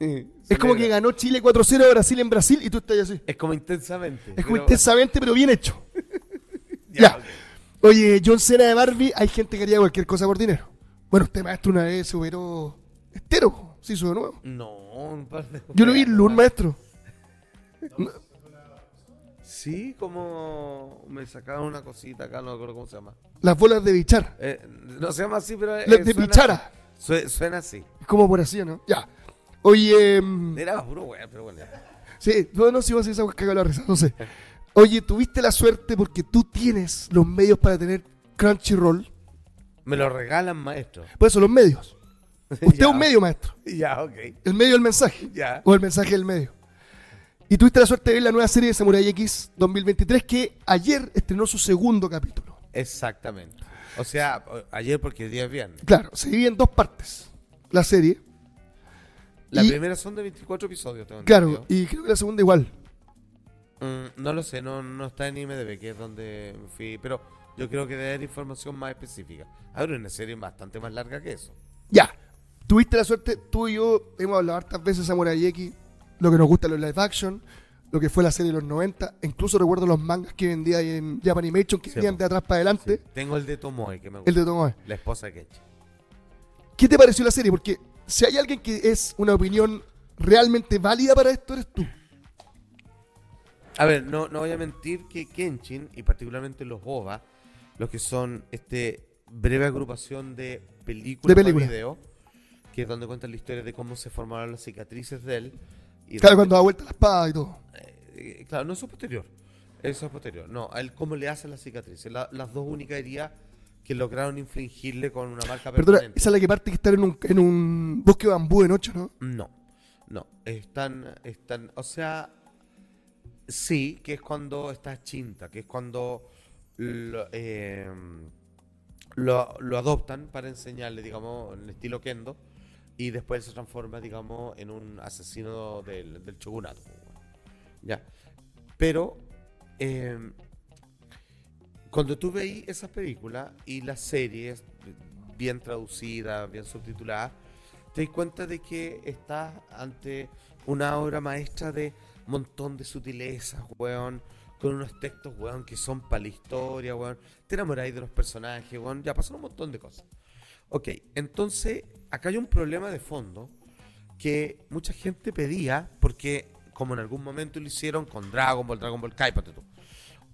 Es como que ganó Chile 4-0 a Brasil en Brasil y tú estás así. Es como intensamente. Es como intensamente, pero bien hecho. Ya. Oye, John Cena de Barbie, hay gente que haría cualquier cosa por dinero. Bueno, este maestro una vez se operó estero, se hizo de nuevo. No, un par de. Yo lo vi en Lun, maestro. Sí, como me sacaron una cosita acá, no me acuerdo cómo se llama. Las bolas de bichar. Eh, no se llama así, pero. eh, Las de suena bichara. Suena así. Es como por así, ¿no? Ya. Oye, mm, Era puro weón, pero bueno. ya. sí, no, no, si vos esa caga la risa, no sé. Oye, tuviste la suerte porque tú tienes los medios para tener Crunchyroll. Me lo regalan, maestro. Por eso, los medios. Usted es un medio, maestro. Ya, ok. El medio del mensaje. Ya. O el mensaje del medio. Y tuviste la suerte de ver la nueva serie de Samurai X 2023 que ayer estrenó su segundo capítulo. Exactamente. O sea, ayer porque el día es viernes. Claro, se divide en dos partes la serie. La Y- primera son de 24 episodios, tengo Claro, y creo que la segunda igual. Mm, no lo sé, no, no está en IMDB, que es donde fui. Pero yo creo que debe haber información más específica. Habrá una serie bastante más larga que eso. Ya. Tuviste la suerte, tú y yo hemos hablado hartas veces de Samurai X, lo que nos gusta los live action, lo que fue la serie de los 90, incluso recuerdo los mangas que vendía ahí en Japanimation, que Sí, venían po. de atrás para adelante, Sí. Tengo el de Tomoe, que me gusta. el de Tomoe. La esposa de Kenchi. ¿Qué te pareció la serie? Porque si hay alguien que es una opinión realmente válida para esto, eres tú. A ver, no, no voy a mentir que Kenshin, y particularmente los OVA, los que son este breve agrupación de películas De para películas. video, que es donde cuentan la historia de cómo se formaron las cicatrices de él. Y Claro, cuando da vuelta la espada y todo. Eh, claro, no eso es posterior. Eso es posterior. No, a él cómo le hacen las cicatrices. La- las dos únicas heridas que lograron infligirle con una marca Perdona, permanente. esa es la que parte que estar en un, en un bosque de bambú de noche, ¿no? No, no. Están, están, o sea, sí, que es cuando está chinta, que es cuando lo, eh, lo, lo adoptan para enseñarle, digamos, el estilo kendo, y después se transforma, digamos, en un asesino del, del shogunato. Ya. Pero, eh, cuando tú veis esas películas y las series bien traducidas, bien subtituladas, te das cuenta de que estás ante una obra maestra de montón de sutilezas, weón, con unos textos, weón, que son para la historia, weón. Te enamoráis de los personajes, weón. Ya pasan un montón de cosas. Ok, entonces, acá hay un problema de fondo que mucha gente pedía, porque como en algún momento lo hicieron con Dragon Ball, Dragon Ball Kai, tú,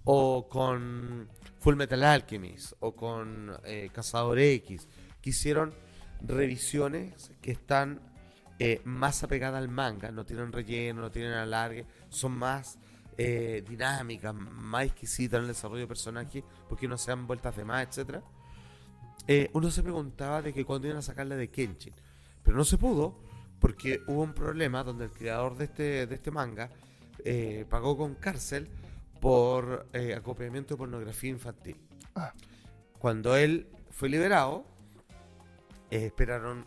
o con Full Metal Alchemist, o con eh, Cazador X, que hicieron revisiones que están eh, más apegadas al manga, no tienen relleno, no tienen alargue, son más eh, dinámicas, más exquisitas en el desarrollo de personajes, porque no se dan vueltas de más, etcétera. Eh, uno se preguntaba de que cuándo iban a sacarla de Kenshin, pero no se pudo porque hubo un problema donde el creador de este, de este manga eh, pagó con cárcel por eh, acopiamiento de pornografía infantil. Ah. Cuando él fue liberado, eh, esperaron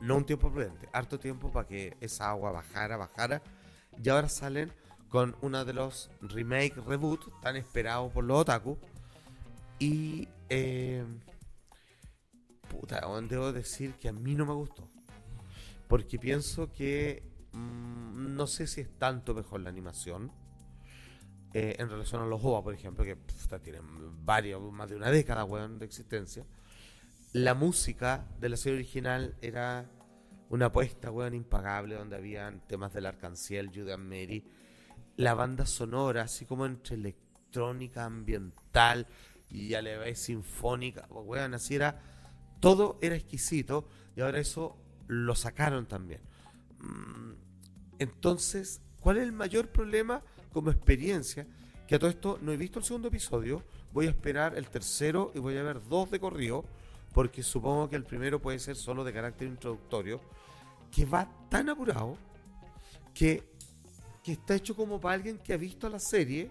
no un tiempo prudente, harto tiempo para que esa agua bajara, bajara, y ahora salen con uno de los remake reboot tan esperados por los otaku, Y. eh, puta, debo decir que a mí no me gustó. Porque pienso que. mm, no sé si es tanto mejor la animación. eh, en relación a los OVA, por ejemplo, que puta, tienen varios, más de una década, de existencia. La música de la serie original era una apuesta, weón, impagable, donde habían temas del Arcanciel, Julian Mary. La banda sonora, así como entre electrónica, ambiental y a la vez sinfónica, weón, así era. Todo era exquisito y ahora eso lo sacaron también. Mm, Entonces, ¿cuál es el mayor problema como experiencia? Que a todo esto no he visto el segundo episodio, voy a esperar el tercero y voy a ver dos de corrido, porque supongo que el primero puede ser solo de carácter introductorio, que va tan apurado que, que está hecho como para alguien que ha visto la serie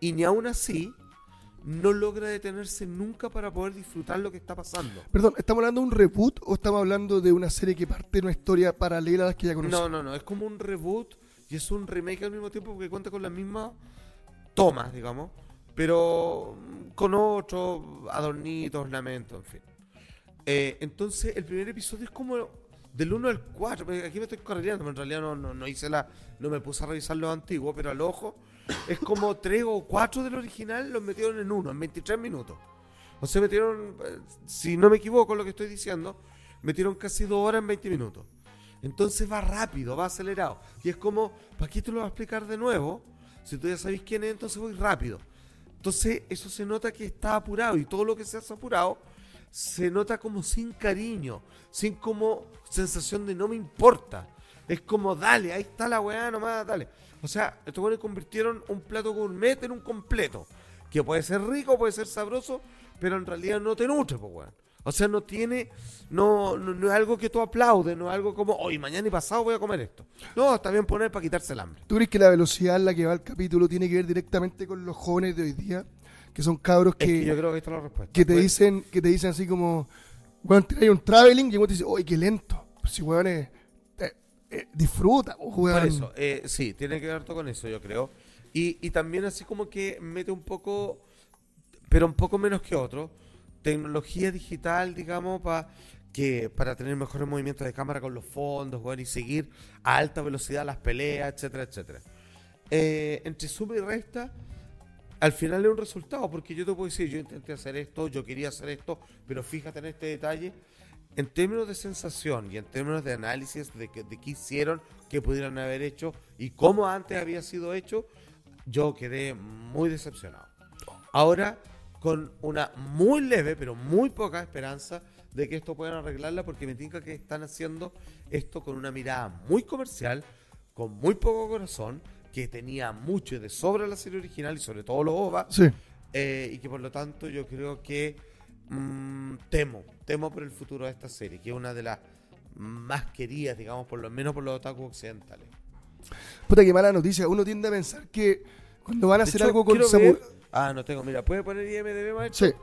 y ni aún así no logra detenerse nunca para poder disfrutar lo que está pasando. Perdón, ¿estamos hablando de un reboot o estamos hablando de una serie que parte de una historia paralela a las que ya conocemos? No, no, no, es como un reboot y es un remake al mismo tiempo porque cuenta con las mismas tomas, digamos, pero mm, con otros adornitos, ornamentos, en fin. Eh, entonces, el primer episodio es como del 1 al 4. porque Aquí me estoy corriendo, pero en realidad no, no, no hice la. No me puse a revisar los antiguos, pero al ojo es como 3 o 4 del original los metieron en uno, en 23 minutos. O sea, metieron, eh, si no me equivoco lo que estoy diciendo, metieron casi 2 horas en 20 minutos. Entonces va rápido, va acelerado. Y es como, ¿para qué te lo voy a explicar de nuevo? Si tú ya sabes quién es, entonces voy rápido. Entonces, eso se nota que está apurado y todo lo que se hace apurado se nota como sin cariño, sin como sensación de no me importa. Es como, dale, ahí está la weá nomás, dale. O sea, estos weones convirtieron un plato gourmet en un completo. Que puede ser rico, puede ser sabroso, pero en realidad no te nutre, pues weón. O sea, no tiene, no, no, no es algo que tú aplaudes, no es algo como, hoy, mañana y pasado voy a comer esto. No, está bien poner para quitarse el hambre. ¿Tú crees que la velocidad en la que va el capítulo tiene que ver directamente con los jóvenes de hoy día? Que son cabros Es que que, yo creo que esta es la respuesta. que te Pues, dicen que te dicen así como, bueno, hay un traveling y uno te dice, oye, qué lento. Pero si weón es, eh, eh, disfruta, oh, weón. Por eso, eh, sí, tiene que ver todo con eso, yo creo. Y, y también así como que mete un poco, pero un poco menos que otro, tecnología digital, digamos, para que para tener mejores movimientos de cámara con los fondos, bueno, y seguir a alta velocidad las peleas, etcétera, etcétera. Eh, entre suma y resta, al final es un resultado, porque yo te puedo decir, yo intenté hacer esto, yo quería hacer esto, pero fíjate en este detalle. En términos de sensación y en términos de análisis de, que- de qué hicieron, qué pudieron haber hecho y cómo antes había sido hecho, yo quedé muy decepcionado. Ahora, con una muy leve, pero muy poca esperanza de que esto puedan arreglarla, porque me tinca que están haciendo esto con una mirada muy comercial, con muy poco corazón, que tenía mucho de sobra la serie original y sobre todo los OVA, Sí. eh, y que por lo tanto yo creo que mm, temo, temo por el futuro de esta serie, que es una de las más queridas, digamos, por lo menos por los otaku occidentales. Puta, qué mala noticia. Uno tiende a pensar que cuando van a De hacer hecho, algo con ver- Ah, no tengo, mira, puede poner IMDB, maestro. Sí.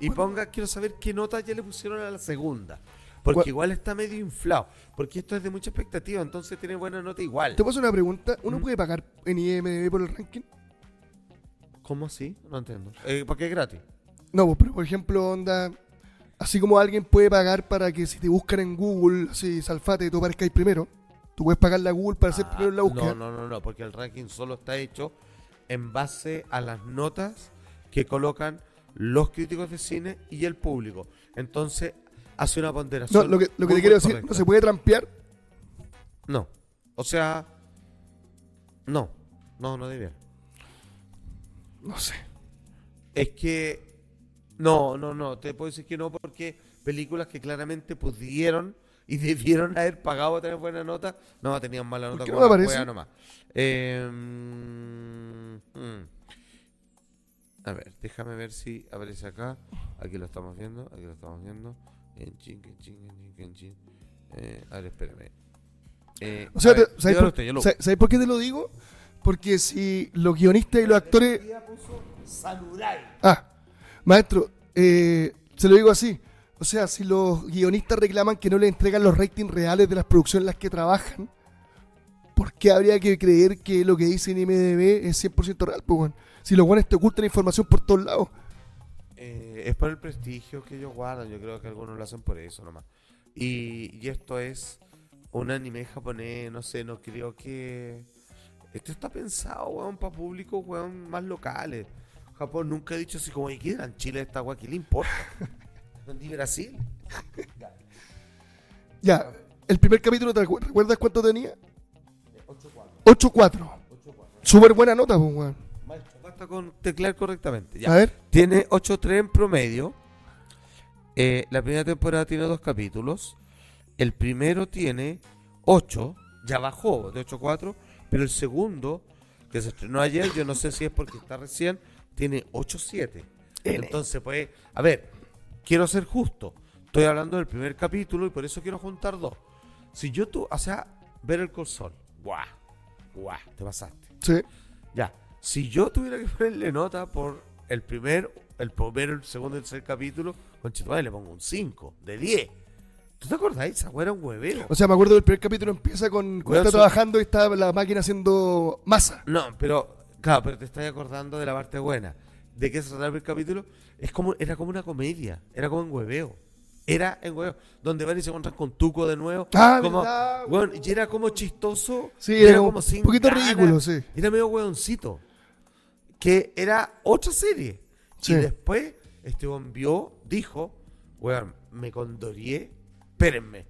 Y ponga, quiero saber qué nota ya le pusieron a la segunda. Porque ¿Cuál- igual está medio inflado. Porque esto es de mucha expectativa, entonces tiene buena nota igual. Te hacer una pregunta. ¿Uno ¿Mm? puede pagar en IMDB por el ranking? ¿Cómo así? No entiendo. Eh, porque es gratis. No, pues, pero por ejemplo, onda... Así como alguien puede pagar para que si te buscan en Google, así, Salfate, tú aparezcáis primero. Tú puedes pagarle a Google para ser Ah, primero en la búsqueda. No, no, no, no, porque el ranking solo está hecho en base a las notas que colocan los críticos de cine y el público. Entonces, hace una No, ponderación. lo que, lo que te quiero decir, no se puede trampear. No. O sea, no. No, no debiera. No sé. Es que. No, no, no. Te puedo decir que no porque películas que claramente pudieron y debieron haber pagado a tener buena nota, no tenían mala ¿Por nota qué no me la aparece? nomás. Eh, mm, mm. A ver, déjame ver si aparece acá. Aquí lo estamos viendo, aquí lo estamos viendo. Kenshin. Eh, a ver, espérame. Eh, O sea, ver, te- ¿sabes, por, usted, yo lo- sa- ¿sabes por qué te lo digo? Porque si los guionistas y los actores... Ah, maestro, eh, se lo digo así. O sea, si los guionistas reclaman que no le entregan los ratings reales de las producciones en las que trabajan, ¿por qué habría que creer que lo que dice en IMDB es 100% real? Pues? Si los guanes te ocultan información por todos lados. Es por el prestigio que ellos guardan. Yo creo que algunos lo hacen por eso nomás. Y, y esto es un anime japonés, no sé, no creo que... Esto está pensado, weón, para públicos, weón, más locales. Japón nunca ha dicho así como, ¿y qué Chile esta weá? ¿Qué le importa? Ni Brasil. Ya, el primer capítulo, ¿te recu- recuerdas cuánto tenía? 8-4. Súper buena nota, pues, weón. Basta con teclear correctamente. Ya. A ver. Tiene 8-3 en promedio. Eh, la primera temporada tiene dos capítulos. El primero tiene 8. Ya bajó de 8-4. Pero el segundo, que se estrenó ayer, yo no sé si es porque está recién, tiene 8-7. Entonces, pues, a ver, quiero ser justo. Estoy hablando del primer capítulo y por eso quiero juntar dos. Si yo tú, o sea, ver el Sol, guau, guau, te pasaste. Sí. Ya, si yo tuviera que ponerle nota por el primer, el primero, el segundo y el tercer capítulo, con le pongo un 5 de 10. ¿Tú te acordás? Esa era un huevero. O sea, me acuerdo del primer capítulo empieza con cuando Weón, está trabajando y está la máquina haciendo masa. No, pero, claro, pero te estás acordando de la parte buena. ¿De qué se trataba el capítulo? Es como, era como una comedia, era como en hueveo. Era en hueveo, donde van y se encuentran con Tuco de nuevo. Ah, como, verdad, weón, y era como chistoso. Sí, y era como un poquito ridículo, sí. Era medio hueoncito. Que era otra serie. Sí. Y después, este vio, dijo, weón, me condorié, espérenme.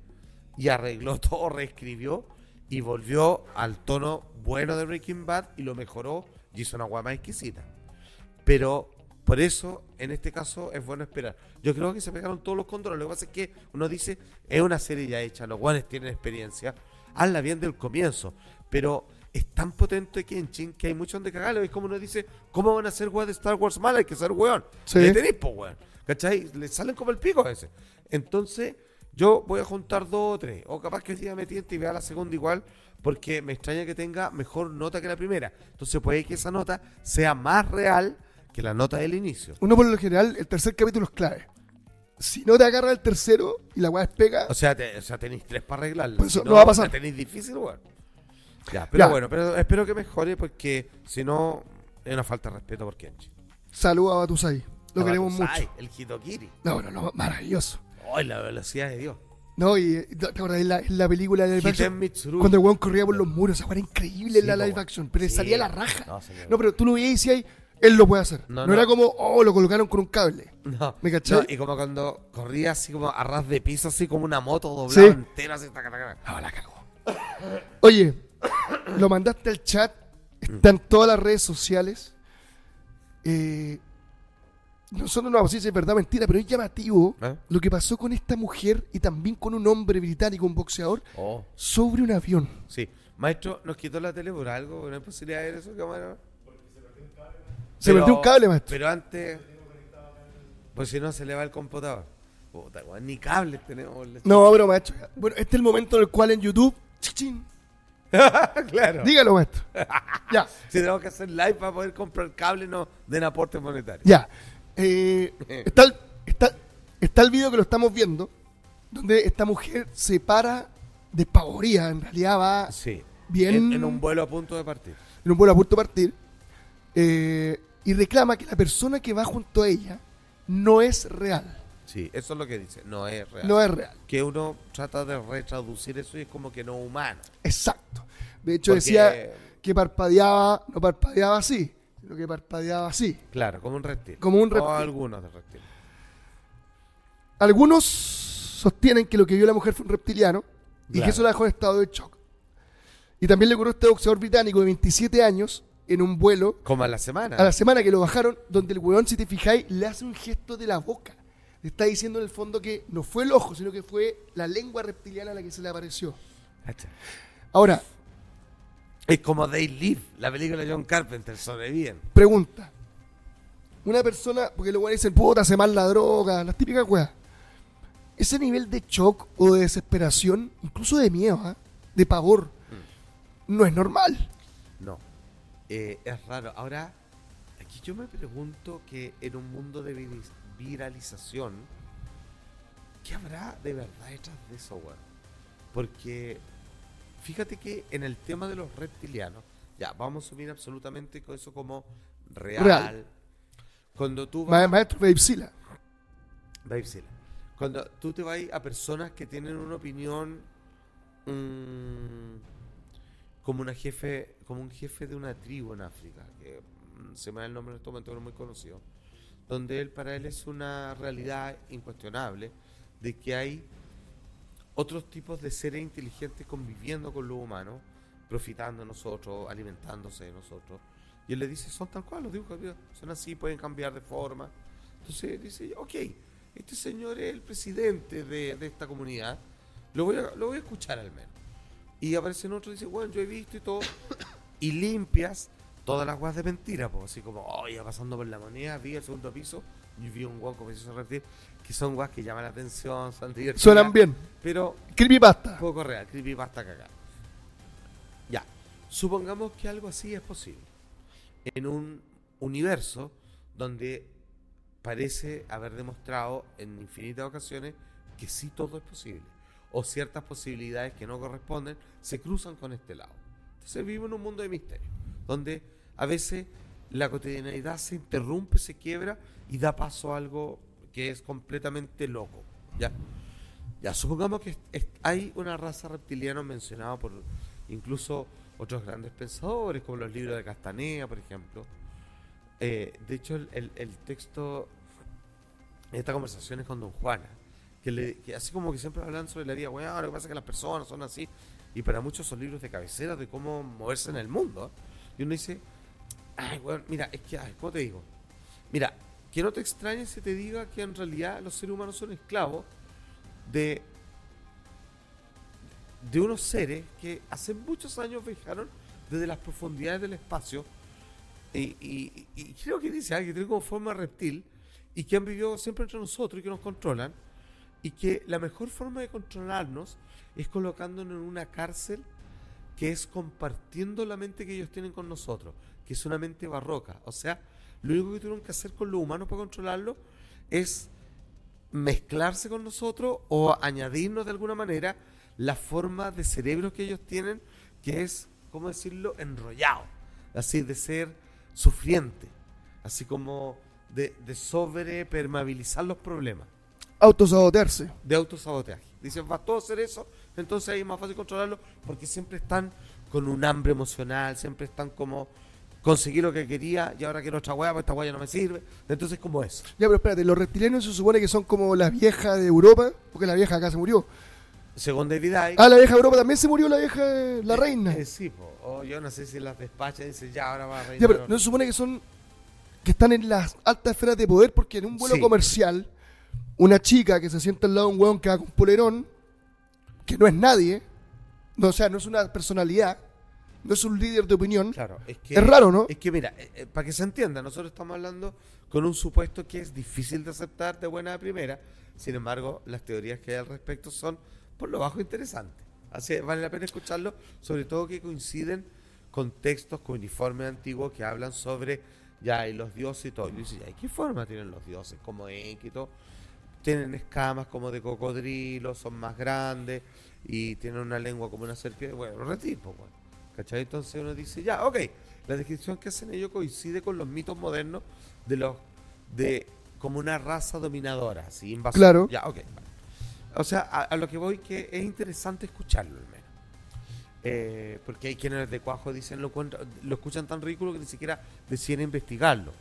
Y arregló todo, reescribió y volvió al tono bueno de Breaking Bad y lo mejoró y hizo una guay más exquisita. Pero por eso, en este caso, es bueno esperar. Yo creo que se pegaron todos los controles. Lo que pasa es que uno dice, es una serie ya hecha, los guanes tienen experiencia. Hazla bien del comienzo. Pero es tan potente Kenshin que hay mucho donde cagarlo. Es como uno dice, ¿cómo van a ser weón de Star Wars mal? Hay que ser weón. Sí. Le tenéis, po, weón. ¿Cachai? Le salen como el pico a veces. Entonces, yo voy a juntar dos o tres. O capaz que el día me tiente y vea la segunda igual. Porque me extraña que tenga mejor nota que la primera. Entonces puede que esa nota sea más real que la nota del inicio. Uno por lo general, el tercer capítulo es clave. Si no te agarra el tercero y la weá es pega, O sea, te- o sea tenéis tres para arreglarla. Por eso Si no va a pasar. La tenéis difícil, weón. Ya, pero Ya. bueno, pero espero que mejore porque si no, es una falta de respeto por Kenchi. saluda a Batusai. Lo queremos Batusai, mucho. El Hitokiri. No, no, no, maravilloso. ¡Ay, la velocidad de Dios! No, y ¿te acuerdas en la, en la película de live action? Cuando el weón corría por los muros, esa era increíble en la live action, pero le Sí. salía la raja. No, pero tú lo veías y decías, él lo puede hacer. No, No, no. era como, oh, lo colocaron con un cable. No, ¿Me cachai? no, y como cuando corría así como a ras de piso, así como una moto doblada Sí. entera, así, taca, taca. Ah, la cagó. Oye, lo mandaste al chat, está en todas las redes sociales. Eh, nosotros no vamos a decir si es verdad o mentira, pero es llamativo ¿Eh? lo que pasó con esta mujer y también con un hombre británico, un boxeador, Oh, sobre un avión. sí. Maestro, ¿nos quitó la tele por algo? ¿No hay posibilidad de ver eso, cámara? Se perdió un cable, maestro. Pero antes, pues si no se le va el computador. Puta, ni cables tenemos. No, pero maestro, bueno, este es el momento en el cual en YouTube, chichín, claro. dígalo, maestro. Ya, Si tenemos que hacer live para poder comprar cable, no den aporte monetario. ya. Eh, está, el, está, está el video que lo estamos viendo, donde esta mujer se para despavorida, en realidad va Sí. Bien. En, en un vuelo a punto de partir. en un vuelo a punto de partir, eh, y reclama que la persona que va junto a ella no es real. Sí, eso es lo que dice. No es real. No es real. Que uno trata de retraducir eso y es como que no humano. Exacto. De hecho, Porque- decía que parpadeaba, no parpadeaba así, sino que parpadeaba así. Claro, como un reptil. Como un O reptil. algunos de reptil. Algunos sostienen que lo que vio la mujer fue un reptiliano y que eso la dejó en estado de shock. Y también le ocurrió a este boxeador británico de 27 años en un vuelo Como a la semana. a la semana que lo bajaron, donde el weón, si te fijáis, le hace un gesto de la boca. Está diciendo en el fondo que no fue el ojo, sino que fue la lengua reptiliana la que se le apareció. Ahora, Es como They Live, la película de John Carpenter, sobreviven. pregunta. Una persona, porque weones dicen, puta, hace mal la droga, las típicas weas. Ese nivel de shock o de desesperación, incluso de miedo, ¿ah? de pavor, no es normal. No. Eh, es raro. Ahora, aquí yo me pregunto que en un mundo de viralización, ¿qué habrá de verdad detrás de eso, weón? Porque fíjate que en el tema de los reptilianos, ya, vamos a asumir absolutamente con eso como real. Real. Cuando tú vas, Maestro Babe Sila. Babysitter. Cuando tú te vas a personas que tienen una opinión como una jefe, como un jefe de una tribu en África, que mm, se me da el nombre en este momento, no es muy conocido, donde él para él es una realidad incuestionable de que hay otros tipos de seres inteligentes conviviendo con los humanos, profitando de nosotros, alimentándose de nosotros. Y él le dice, son tal cual, los dibujos son así, pueden cambiar de forma. Entonces dice, ok, este señor es el presidente de, de esta comunidad, lo voy, a, lo voy a escuchar al menos. Y aparece en otro y dice, bueno, yo he visto y todo, y limpias todas las guas de mentira, pues así como, oh, ya pasando por la moneda, vi el segundo piso y vi un guaco que se repetir, que son guas que llaman la atención, son divertidas. Suenan bien. Pero Creepypasta. poco real, creepypasta cagada. Ya, supongamos que algo así es posible. En un universo donde parece haber demostrado en infinitas ocasiones que sí todo es posible. O ciertas posibilidades que no corresponden se cruzan con este lado. Entonces vivimos en un mundo de misterio, donde a veces la cotidianidad se interrumpe, se quiebra y da paso a algo que es completamente loco. ¿ya? Ya, supongamos que hay una raza reptiliana mencionada por incluso otros grandes pensadores, como los libros de Castaneda, por ejemplo. Eh, de hecho, el, el- el texto, esta conversación es con Don Juana, que, le, que así como que siempre hablan sobre la vida, bueno, lo que pasa es que las personas son así, y para muchos son libros de cabecera de cómo moverse en el mundo. Y uno dice, ay, bueno, mira, es que, ay, ¿cómo te digo? Mira, que no te extrañes si te diga que en realidad los seres humanos son esclavos de, de unos seres que hace muchos años viajaron desde las profundidades del espacio y, y- creo que dice ah, que tienen como forma reptil y que han vivido siempre entre nosotros y que nos controlan y que la mejor forma de controlarnos es colocándonos en una cárcel que es compartiendo la mente que ellos tienen con nosotros, que es una mente barroca. O sea, lo único que tuvieron que hacer con los humanos para controlarlo es mezclarse con nosotros o añadirnos de alguna manera la forma de cerebro que ellos tienen, que es, ¿cómo decirlo?, enrollado, así de ser sufriente, así como de, de sobrepermeabilizar los problemas, Autosabotearse. de autosabotaje. Dicen, va todo a hacer eso, entonces ahí es más fácil controlarlo porque siempre están con un hambre emocional, siempre están como conseguí lo que quería y ahora quiero otra hueá, pues esta hueá ya no me sirve. Entonces, como eso. Ya, pero espérate, los reptilianos se supone que son como las viejas de Europa, porque la vieja acá se murió. Según David Icke, Ah, la vieja de Europa también se murió, la vieja, la reina. Eh, sí, po. o yo no sé si las despachan y dicen ya ahora va a reinar. Ya, pero otro". no se supone que son que están en las altas esferas de poder porque en un vuelo Sí. comercial una chica que se sienta al lado de un hueón que va con polerón que no es nadie, no, o sea, no es una personalidad, no es un líder de opinión. Claro, es que. Es raro, ¿no? Es que mira, eh, eh, para que se entienda, nosotros estamos hablando con un supuesto que es difícil de aceptar de buena primera. Sin embargo, las teorías que hay al respecto son por lo bajo interesantes. Así que vale la pena escucharlo, sobre todo que coinciden con textos con uniformes antiguos que hablan sobre ya y los dioses y todo. Y dice, ya, ¿y qué forma tienen los dioses? Como todo. Tienen escamas como de cocodrilo, son más grandes y tienen una lengua como una serpiente. Bueno, reptil, pues, bueno. ¿Cachai? Entonces uno dice, ya, ok, la descripción que hacen ellos coincide con los mitos modernos de los de como una raza dominadora, así, invasora. Claro. Ya, ok. O sea, a, a lo que voy que es interesante escucharlo al menos. Eh, porque hay quienes de cuajo dicen lo, lo escuchan tan ridículo que ni siquiera deciden investigarlo.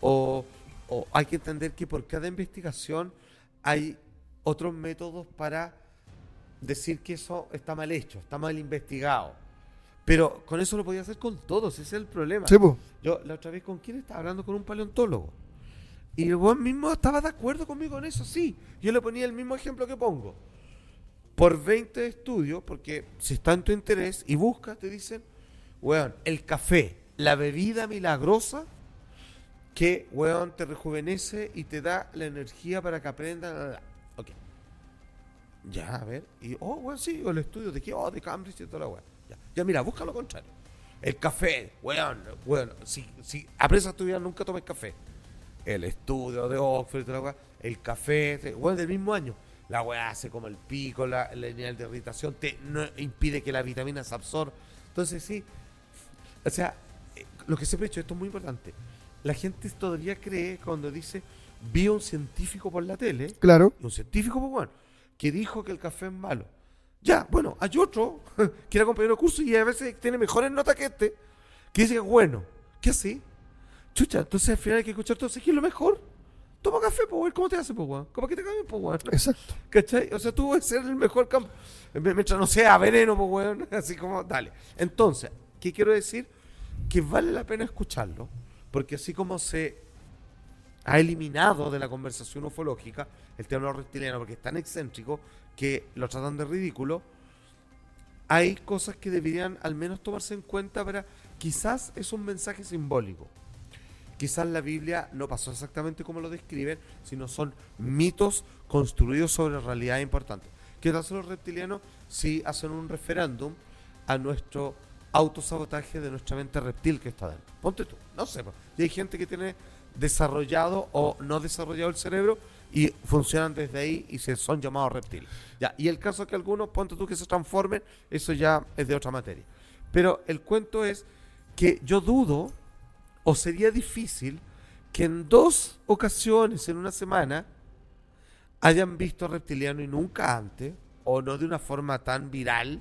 O, o hay que entender que por cada investigación hay otros métodos para decir que eso está mal hecho, está mal investigado. Pero con eso lo podía hacer con todos, ese es el problema. Sí. Yo la otra vez con quién estaba hablando con un paleontólogo. Y el weón mismo estaba de acuerdo conmigo en eso, sí. Yo le ponía el mismo ejemplo que pongo. Por 20 estudios, porque si está en tu interés y buscas, te dicen, weón, el café, la bebida milagrosa que, weón, te rejuvenece y te da la energía para que aprendan. Ok. Ya, a ver. Y, oh, weón, sí, el estudio de qué, oh, de Cambridge y toda la weón. Ya, ya mira, busca lo contrario. El café, weón, weón, si, si tu vida, nunca tomes café. El estudio de Oxford y toda la weá, el café, weón, del mismo año. La weá hace como el pico, la, el nivel de irritación, te no, impide que la vitamina se absorba. Entonces, sí, o sea, eh, lo que siempre he dicho, esto es muy importante. La gente todavía cree cuando dice, vi a un científico por la tele, Claro. un científico, pues bueno, que dijo que el café es malo. Ya, bueno, hay otro que era compañero de curso y a veces tiene mejores notas que este, que dice que es bueno. ¿Qué así? Chucha, entonces al final hay que escuchar todo. ¿Qué es lo mejor? Toma café, pues. ¿Cómo te hace, pues, weón? ¿Cómo que te cambien, pues, weón? Exacto. ¿Cachai? O sea, tú vas a ser el mejor campo. Mientras no sea veneno, pues, weón. Así como, dale. Entonces, ¿qué quiero decir? Que vale la pena escucharlo. Porque así como se ha eliminado de la conversación ufológica el tema de los reptilianos, porque es tan excéntrico que lo tratan de ridículo, hay cosas que deberían al menos tomarse en cuenta para. Quizás es un mensaje simbólico. Quizás la Biblia no pasó exactamente como lo describen, sino son mitos construidos sobre realidades importantes. ¿Qué tal los reptilianos si hacen un referéndum a nuestro autosabotaje de nuestra mente reptil que está dentro? Ponte tú, no sé. pues. Y hay gente que tiene desarrollado o no desarrollado el cerebro y funcionan desde ahí y se son llamados reptiles. Ya, y el caso que algunos, ponte tú que se transformen, eso ya es de otra materia. Pero el cuento es que yo dudo o sería difícil que en dos ocasiones en una semana hayan visto reptiliano y nunca antes, o no de una forma tan viral,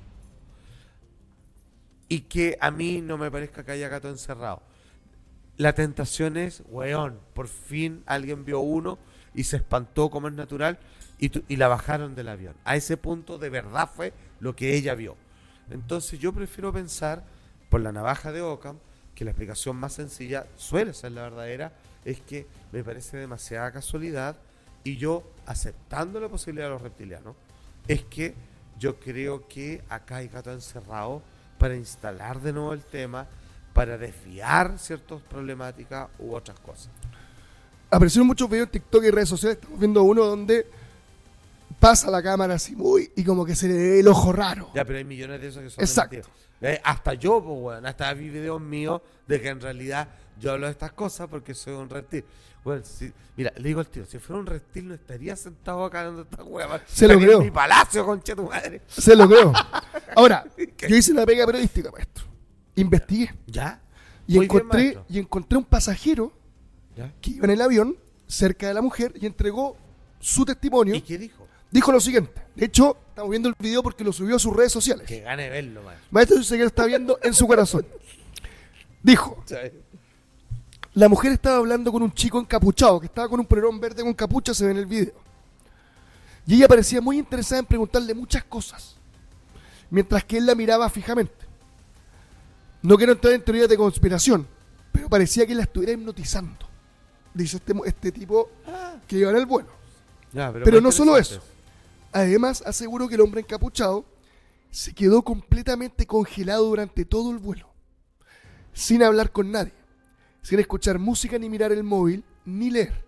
y que a mí no me parezca que haya gato encerrado. La tentación es, weón, por fin alguien vio uno y se espantó como es natural y, tu- y la bajaron del avión. A ese punto de verdad fue lo que ella vio. Entonces yo prefiero pensar, por la navaja de Ockham, que la explicación más sencilla suele ser la verdadera, es que me parece demasiada casualidad y yo, aceptando la posibilidad de los reptilianos, es que yo creo que acá hay gato encerrado para instalar de nuevo el tema, para desviar ciertas problemáticas u otras cosas. Aparecieron muchos videos en TikTok y redes sociales. Estamos viendo uno donde pasa la cámara así muy y como que se le ve el ojo raro. Ya, pero hay millones de esos que son Exacto. Eh, hasta yo, pues, weón, hasta vi videos míos de que en realidad yo hablo de estas cosas porque soy un reptil. Bueno, si- mira, le digo al tío, si fuera un reptil no estaría sentado acá dando esta hueva. Se lo creo. En mi palacio, concha tu madre. Se lo creo. Ahora, yo hice una pega periodística, maestro. Investigué. ¿Ya? Y Muy encontré, maestro. y encontré un pasajero ¿Ya? que iba en el avión cerca de la mujer y entregó su testimonio. ¿Y qué dijo? Dijo lo siguiente. De hecho, estamos viendo el video porque lo subió a sus redes sociales. Que gane verlo, man. Maestro, yo sé que lo está viendo en su corazón. Dijo, la mujer estaba hablando con un chico encapuchado, que estaba con un polerón verde con capucha, se ve en el video. Y ella parecía muy interesada en preguntarle muchas cosas, mientras que él la miraba fijamente. No quiero entrar en teorías de conspiración, pero parecía que la estuviera hipnotizando, dice este, este tipo que iba en el vuelo. Ya, Pero más no solo eso. Además, aseguró que el hombre encapuchado se quedó completamente congelado durante todo el vuelo, sin hablar con nadie, sin escuchar música ni mirar el móvil, ni leer.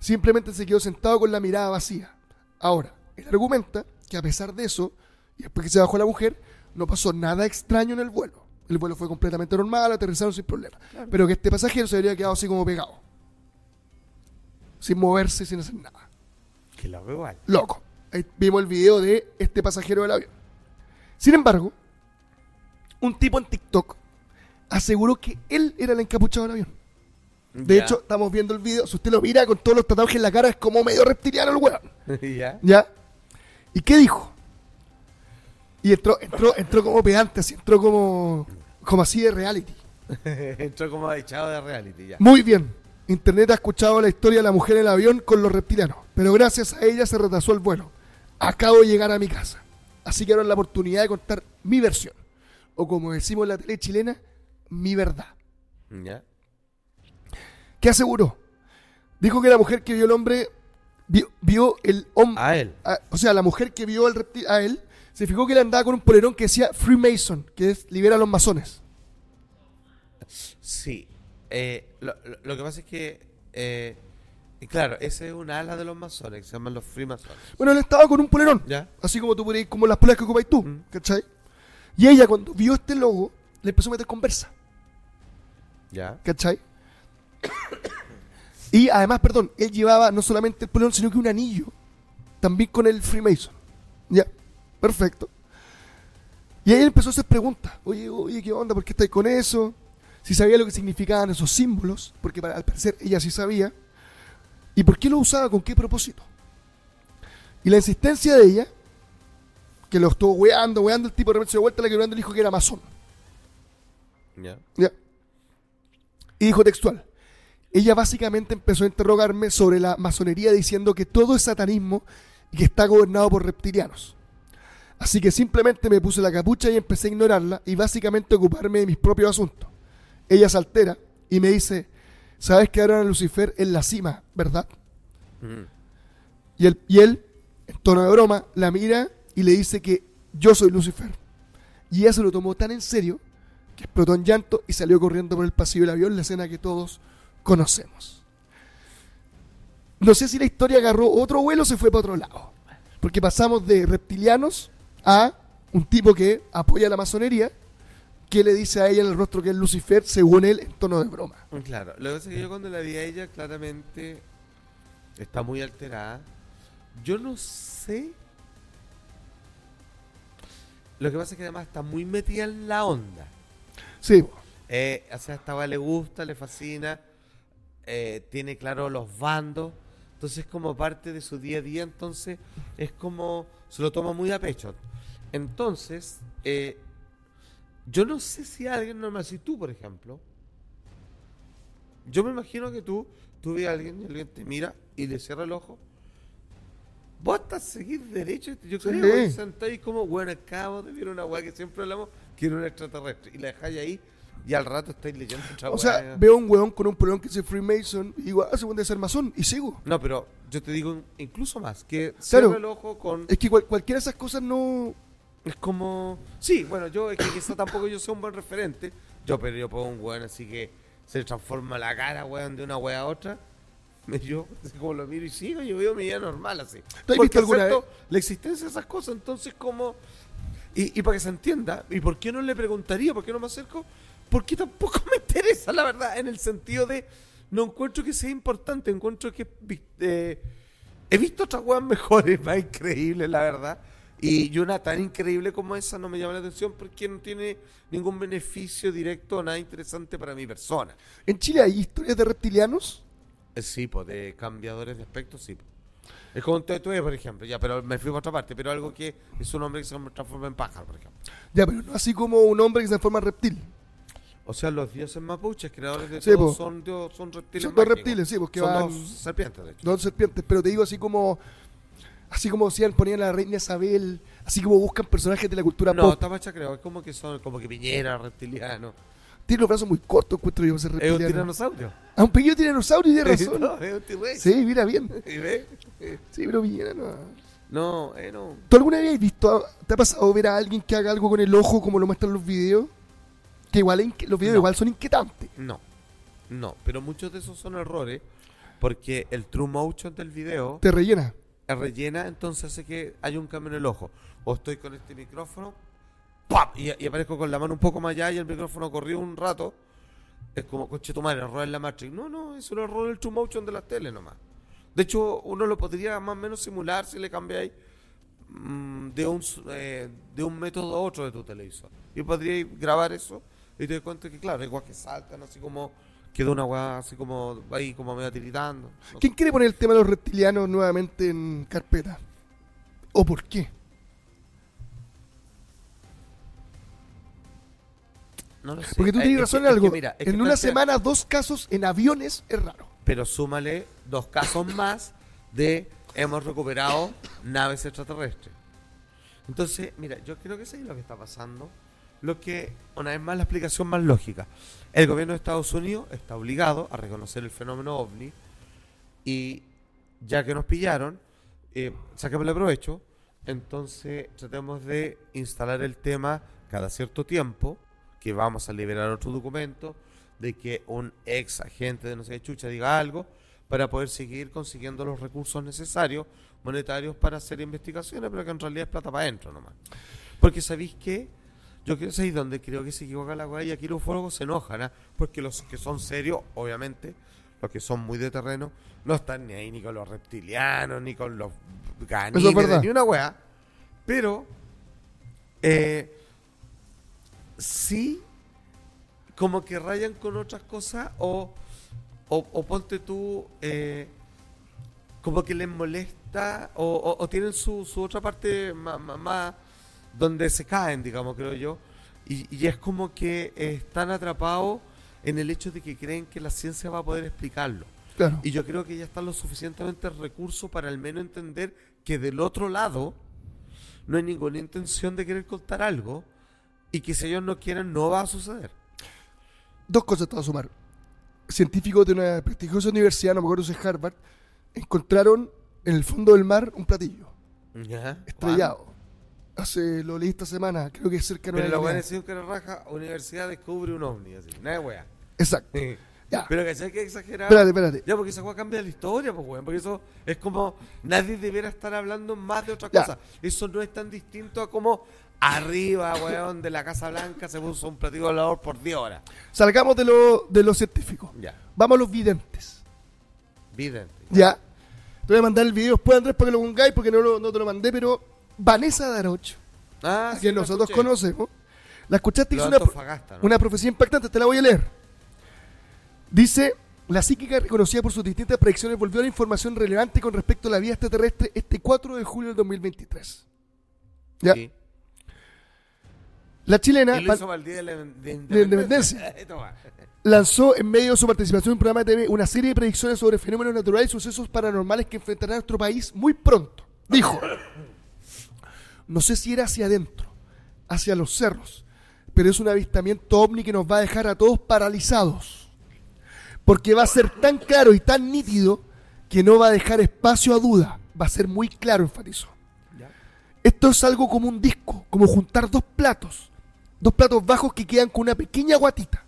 Simplemente se quedó sentado con la mirada vacía. Ahora, él argumenta que a pesar de eso, y después que se bajó la mujer, no pasó nada extraño en el vuelo. El vuelo fue completamente normal, aterrizaron sin problema. Pero que este pasajero se habría quedado así como pegado. Sin moverse, sin hacer nada Que lo veo igual. loco. Ahí vimos el video de este pasajero del avión. Sin embargo, un tipo en TikTok aseguró que él era el encapuchado del avión. De Ya. hecho, estamos viendo el video. Si usted lo mira con todos los tatuajes en la cara, es como medio reptiliano el weón. ¿Ya? ¿Ya? ¿Y qué dijo? Y entró, entró, entró como pedante, así, entró como, como así de reality. Entró como echado de reality, ya. Muy bien. Internet ha escuchado la historia de la mujer en el avión con los reptilianos, pero gracias a ella se retrasó el vuelo. Acabo de llegar a mi casa. Así que ahora es la oportunidad de contar mi versión. O como decimos en la tele chilena, mi verdad. ¿Ya? ¿Qué aseguró? Dijo que la mujer que vio el hombre vio, vio el hombre. A él. o sea, la mujer que vio al reptil, a él se fijó que él andaba con un polerón que decía Freemason, que es libera a los masones. Sí. Eh, lo, que pasa es que, eh, claro, ese es un ala de los masones, que se llaman los freemasones. Bueno, él estaba con un polerón. ¿Ya? Así como tú podrías, como las poleras que ocupáis tú, Mm. ¿cachai? Y ella cuando vio este logo, le empezó a meter conversa, ¿Ya? ¿cachai? y además, perdón, él llevaba no solamente el polerón, sino que un anillo, también con el Freemason. Ya, perfecto. Y ahí empezó a hacer preguntas. Oye, oye, ¿qué onda? ¿Por qué estáis con eso? Si sabía lo que significaban esos símbolos, porque para, al parecer ella sí sabía. ¿Y por qué lo usaba? ¿Con qué propósito? Y la insistencia de ella, que lo estuvo weando, weando, el tipo de repente se dio vuelta, la que le dijo que era masón. Ya. ¿Ya? Y dijo textual. Ella básicamente empezó a interrogarme sobre la masonería diciendo que todo es satanismo y que está gobernado por reptilianos. Así que simplemente me puse la capucha y empecé a ignorarla y básicamente a ocuparme de mis propios asuntos. Ella se altera y me dice, sabes que ahora Lucifer en la cima, ¿verdad? Ujú. Y él, y él, en tono de broma, la mira y le dice que yo soy Lucifer. Y ella se lo tomó tan en serio que explotó en llanto y salió corriendo por el pasillo del avión, la escena que todos conocemos. No sé si la historia agarró otro vuelo o se fue para otro lado. Porque pasamos de reptilianos a un tipo que apoya la masonería, que le dice a ella en el rostro que es Lucifer, según él, en tono de broma. Claro, lo que pasa es que yo cuando la vi a ella, claramente está muy alterada. Yo no sé. Lo que pasa es que además está muy metida en la onda. Sí. Eh, o sea, esta le gusta, le fascina, eh, tiene claro los bandos, entonces es como parte de su día a día, entonces es como, se lo toma muy a pecho. Entonces, eh, yo no sé si alguien normal, si tú, por ejemplo, yo me imagino que tú, tú ves a alguien y alguien te mira y le cierra el ojo. Vos estás a seguir derecho, yo Sí. creo, y sentáis como, bueno, acabo de ver una weá que siempre hablamos, quiero un extraterrestre, y la dejáis ahí, y al rato estáis leyendo otra O sea, weá. veo un weón con un polón que dice Freemason y digo, ah, se puede ser masón, y sigo. No, pero yo te digo incluso más, que Claro. el ojo con... Es que cual- cualquiera de esas cosas no. Es como... Sí, bueno, yo es que quizá tampoco yo sea un buen referente, yo pero yo pongo un weón así que se transforma la cara, weón, de una weá a otra. Yo, así como lo miro y sigo, yo veo mi vida normal así. ¿Tú has visto alguna acepto la existencia de esas cosas, entonces como... Y, y para que se entienda, ¿y por qué no le preguntaría? ¿Por qué no me acerco? Porque tampoco me interesa, la verdad, en el sentido de... No encuentro que sea importante, encuentro que... eh, he visto otras weas mejores, más increíbles, la verdad. Y, una tan increíble como esa no me llama la atención porque no tiene ningún beneficio directo o nada interesante para mi persona. En Chile hay historias de reptilianos. Eh, Sí, pues de cambiadores de aspecto, sí. po. Es como un Tetue, por ejemplo, ya, pero me fui a otra parte, pero algo que es un hombre que se transforma en pájaro, por ejemplo. Ya, pero no así como un hombre que se transforma en reptil. O sea, los dioses mapuches, creadores de Sí, todo, po. son, dios- son reptiles Son dos mágicos. reptiles, sí, porque son van- dos serpientes, de hecho. Dos serpientes, pero te digo así como. Así como decían, ponían a la reina Isabel, así como buscan personajes de la cultura No, pop. Tabacha creo, es como que son, como que Piñera, reptiliano. Tiene los brazos muy cortos, encuentro yo, ese Es un reptiliano. tiranosaurio. Ah, un pequeño tiranosaurio, tiene razón. No, es un T-Rex. Sí, mira bien. ¿Y ve? Sí, pero Piñera no. No, eh, no. ¿Tú alguna vez has visto, te ha pasado ver a alguien que haga algo con el ojo como lo muestran los videos? Que igual los videos No. igual son inquietantes. No, no, pero muchos de esos son errores porque el true motion del video Te rellena. es rellena, entonces hace que hay un cambio en el ojo. O estoy con este micrófono ¡pam! Y, y aparezco con la mano un poco más allá y el micrófono corrió un rato. Es como, coche tu madre, error en la Matrix. No, no, es un error del true motion de las teles nomás. De hecho, uno lo podría más o menos simular si le cambiáis mm, de, un, eh, de un método a otro de tu televisor. Y podríais grabar eso y te das cuenta que, claro, igual que saltan, así como quedó una weá así como ahí como medio tiritando. No ¿Quién quiere poner el tema de los reptilianos nuevamente en carpeta? ¿O por qué? No lo sé. Porque tú Eh, tienes es razón que- en es que algo. mira, es en una semana, dos casos en aviones es raro. Pero súmale dos casos más de hemos recuperado naves extraterrestres. Entonces, mira, yo creo que eso es lo que está pasando. Lo que, una vez más, la explicación más lógica. El gobierno de Estados Unidos está obligado a reconocer el fenómeno ovni y ya que nos pillaron, eh, saquémosle provecho. Entonces, tratemos de instalar el tema cada cierto tiempo, que vamos a liberar otro documento, de que un ex agente de no sé qué chucha diga algo, para poder seguir consiguiendo los recursos necesarios, monetarios, para hacer investigaciones, pero que en realidad es plata para adentro nomás. Porque sabéis que yo creo que es donde creo que se equivoca la weá y aquí los ufólogos se enojan, ¿ah? porque los que son serios, obviamente, los que son muy de terreno, no están ni ahí ni con los reptilianos, ni con los Eso es ganímedes, verdad. ni una weá. Pero, eh, sí, como que rayan con otras cosas o, o, o ponte tú, eh, como que les molesta o, o- o tienen su, su otra parte más, más, donde se caen, digamos, creo yo. Y, y es como que están atrapados en el hecho de que creen que la ciencia va a poder explicarlo. Claro. Y yo creo que ya están lo suficientemente recursos para al menos entender que del otro lado no hay ninguna intención de querer contar algo y que si ellos no quieren no va a suceder. Dos cosas te voy a sumar. Científicos de una prestigiosa universidad, no me acuerdo si es Harvard, encontraron en el fondo del mar un platillo ¿Ya? estrellado. Hace, lo leí esta semana, creo que es cerca de Pero la weá decir que la raja, universidad descubre un ovni, así. Nada de weá. Exacto. Ya. Pero que sé que exagerar. Espérate, espérate. Ya, porque esa weá cambia la historia, pues weón. Porque eso es como. Nadie debiera estar hablando más de otra Ya. cosa. Eso no es tan distinto a como. Arriba, weón, de la Casa Blanca se puso un platillo volador por 10 horas. Salgamos de lo, de los científicos. Ya. Vamos a los videntes. Vidente. Ya. Te voy a mandar el video después, Andrés, para que lo pongáis, porque no, lo- no te lo mandé, pero Vanessa Daroch, Ah, a sí, la nosotros escuché. conocemos, la escuchaste, hizo una, profecía impactante, te la voy a leer. Dice, la psíquica reconocida por sus distintas predicciones volvió a la información relevante con respecto a la vida extraterrestre este 4 de julio del 2023. ¿Ya? Sí. La chilena el día de la de independencia. Lanzó en medio de su participación en un programa de TV una serie de predicciones sobre fenómenos naturales y sucesos paranormales que enfrentará nuestro país muy pronto. Dijo, no sé si era hacia adentro, hacia los cerros, pero es un avistamiento ovni que nos va a dejar a todos paralizados. Porque va a ser tan claro y tan nítido que no va a dejar espacio a duda. Va a ser muy claro, enfatizó. Esto es algo como un disco, como juntar dos platos. Dos platos bajos que quedan con una pequeña guatita.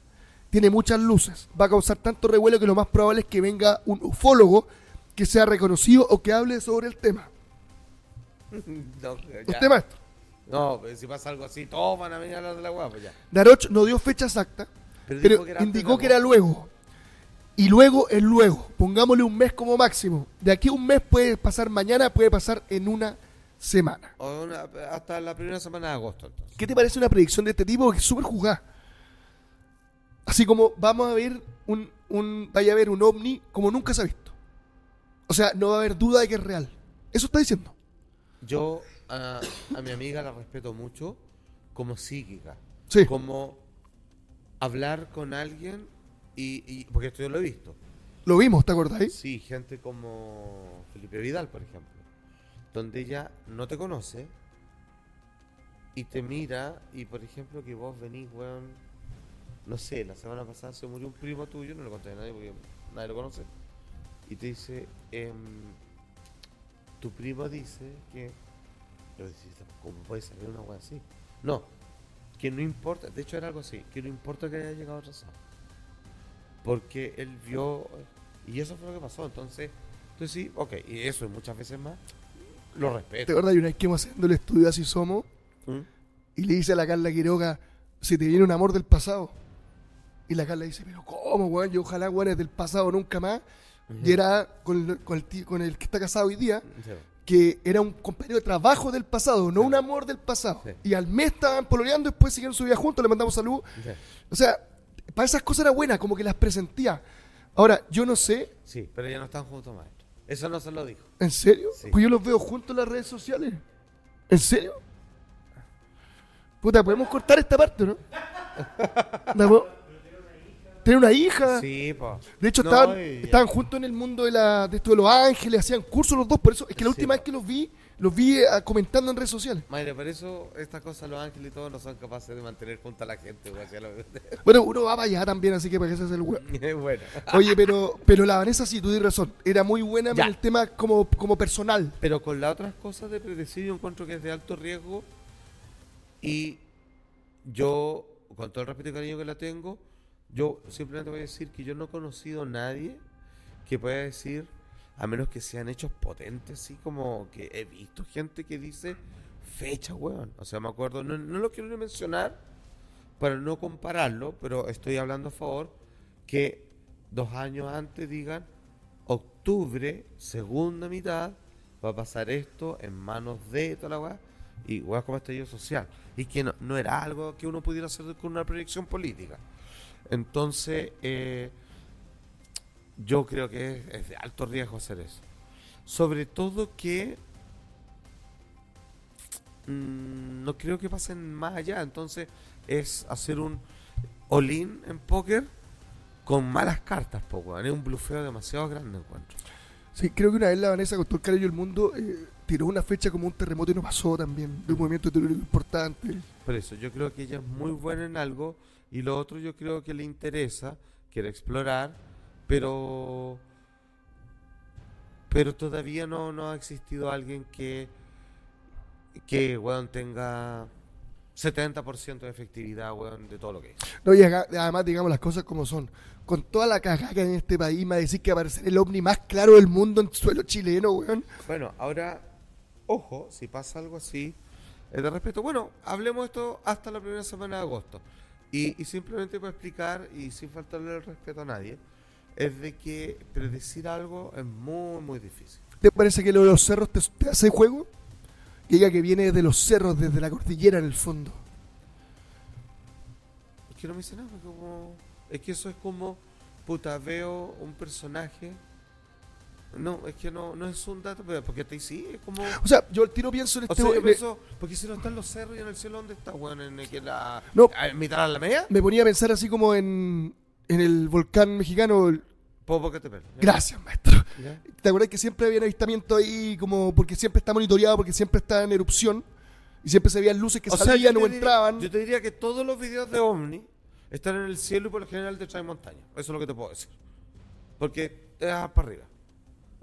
Tiene muchas luces. Va a causar tanto revuelo que lo más probable es que venga un ufólogo que sea reconocido o que hable sobre el tema. No. Usted, maestro. No, pues, si pasa algo así, todos van a venir a hablar de la weá, pues ya. Daroch no dio fecha exacta, Pero pero que indicó que era luego. Y luego es luego. Pongámosle un mes como máximo. De aquí a un mes puede pasar mañana, puede pasar en una semana. O una- hasta la primera semana de agosto, entonces. ¿Qué te parece una predicción de este tipo que es súper jugada? Así como vamos a ver un, un vaya a haber un ovni como nunca se ha visto. O sea, no va a haber duda de que es real. Eso está diciendo. Yo a, a mi amiga la respeto mucho como psíquica. Sí. Como hablar con alguien y, y- porque esto yo lo he visto. Lo vimos, ¿te acordáis? Sí, gente como Felipe Vidal, por ejemplo, donde ella no te conoce y te mira y, por ejemplo, que vos venís, weón, no sé, la semana pasada se murió un primo tuyo, no lo conté a nadie porque nadie lo conoce, y te dice, em, tu primo dice que, yo decía, ¿cómo puede salir una weá así? No, que no importa, de hecho era algo así, que no importa que haya llegado atrasado porque él vio y eso fue lo que pasó entonces entonces sí ok y eso y muchas veces más lo ¿Te respeto acuerdas? Y una vez que haciendo el estudio Así Somos ¿Mm? y le dice a la Carla Quiroga, si te viene un amor del pasado. Y la Carla dice, pero ¿cómo, weón? Yo ojalá, weón, es del pasado nunca más. Y era con, el- con el, tío- con el que está casado hoy día, Sí. que era un compañero de trabajo del pasado, no un amor del pasado. Sí. Y al mes estaban pololeando, después siguieron su vida juntos, le mandamos salud. O sea, para esas cosas era buena, como que las presentía. Ahora, yo no sé, sí pero ya no están juntos maestro eso no se lo dijo ¿en serio? Pues yo los veo juntos en las redes sociales. ¿En serio? Puta, podemos cortar esta parte, ¿no? ¿La po- Tiene una hija. sí po. De hecho, No, estaban, y ya. estaban juntos en el mundo de, la, de esto de los ángeles, hacían cursos los dos. Por eso, es que la Sí, última po. vez que los vi, los vi eh, comentando en redes sociales. Mayra, por eso estas cosas los ángeles y todos no son capaces de mantener junto a la gente Bueno, uno va para allá también, así que para que se hace el huevo. bueno Oye, pero, pero la Vanessa sí, tú tienes razón. Era muy buena Ya. en el tema como, como personal. Pero con las otras cosas de predecir, yo encuentro que es de alto riesgo. Y yo, con todo el respeto y cariño que la tengo, yo simplemente voy a decir que yo no he conocido a nadie que pueda decir, a menos que sean hechos potentes, así como que he visto gente que dice fecha, weón. O sea, me acuerdo, no, no lo quiero ni mencionar para no compararlo, pero estoy hablando a favor que dos años antes digan octubre, segunda mitad, va a pasar esto en manos de toda la weá, y weá como estallido social. Y que no, no era algo que uno pudiera hacer con una proyección política. Entonces, eh, yo creo que es, es de alto riesgo hacer eso. Sobre todo que mm, no creo que pasen más allá. Entonces es hacer un all-in en póker con malas cartas, po, weón. Es un blufeo demasiado grande, encuentro. Sí, creo que una vez la Vanessa con todo el cariño del mundo eh, tiró una fecha como un terremoto y no pasó también, de un movimiento teórico importante. Por eso, yo creo que ella es muy buena en algo y lo otro yo creo que le interesa, quiere explorar, pero pero todavía no, no ha existido alguien que que weón tenga 70% de efectividad weón, de todo lo que es. No, y acá, además, digamos las cosas como son. Con toda la cagada que hay en este país, me decir que aparecer el ovni más claro del mundo en suelo chileno, weón. Bueno, ahora, ojo, si pasa algo así, es de respeto. Bueno, hablemos de esto hasta la primera semana de agosto. Y, y simplemente para explicar, y sin faltarle el respeto a nadie, es de que predecir algo es muy, muy difícil. ¿Te parece que lo de los cerros te, te hace juego? Que diga que viene de los cerros, desde la cordillera en el fondo. Es que no me dice nada, como... Es que eso es como, puta, veo un personaje... No, es que no, no es un dato, pero porque te sí, es como... O sea, yo al tiro pienso en O este sea, yo we- pienso, porque si no están los cerros y en el cielo, ¿dónde está, weón? En, el que la, No. ¿En mitad de la media? me ponía a pensar así como en, en el volcán mexicano. el- Popocatépetl. Gracias, maestro. ¿Ya? ¿Te acuerdas que siempre había avistamiento ahí, como porque siempre está monitoreado, porque siempre está en erupción? Y siempre se veían luces que O sea, salían o diría- entraban. Yo te diría que todos los videos de OVNI están en el cielo y por lo general detrás de montaña. Eso es lo que te puedo decir. Porque te das para arriba.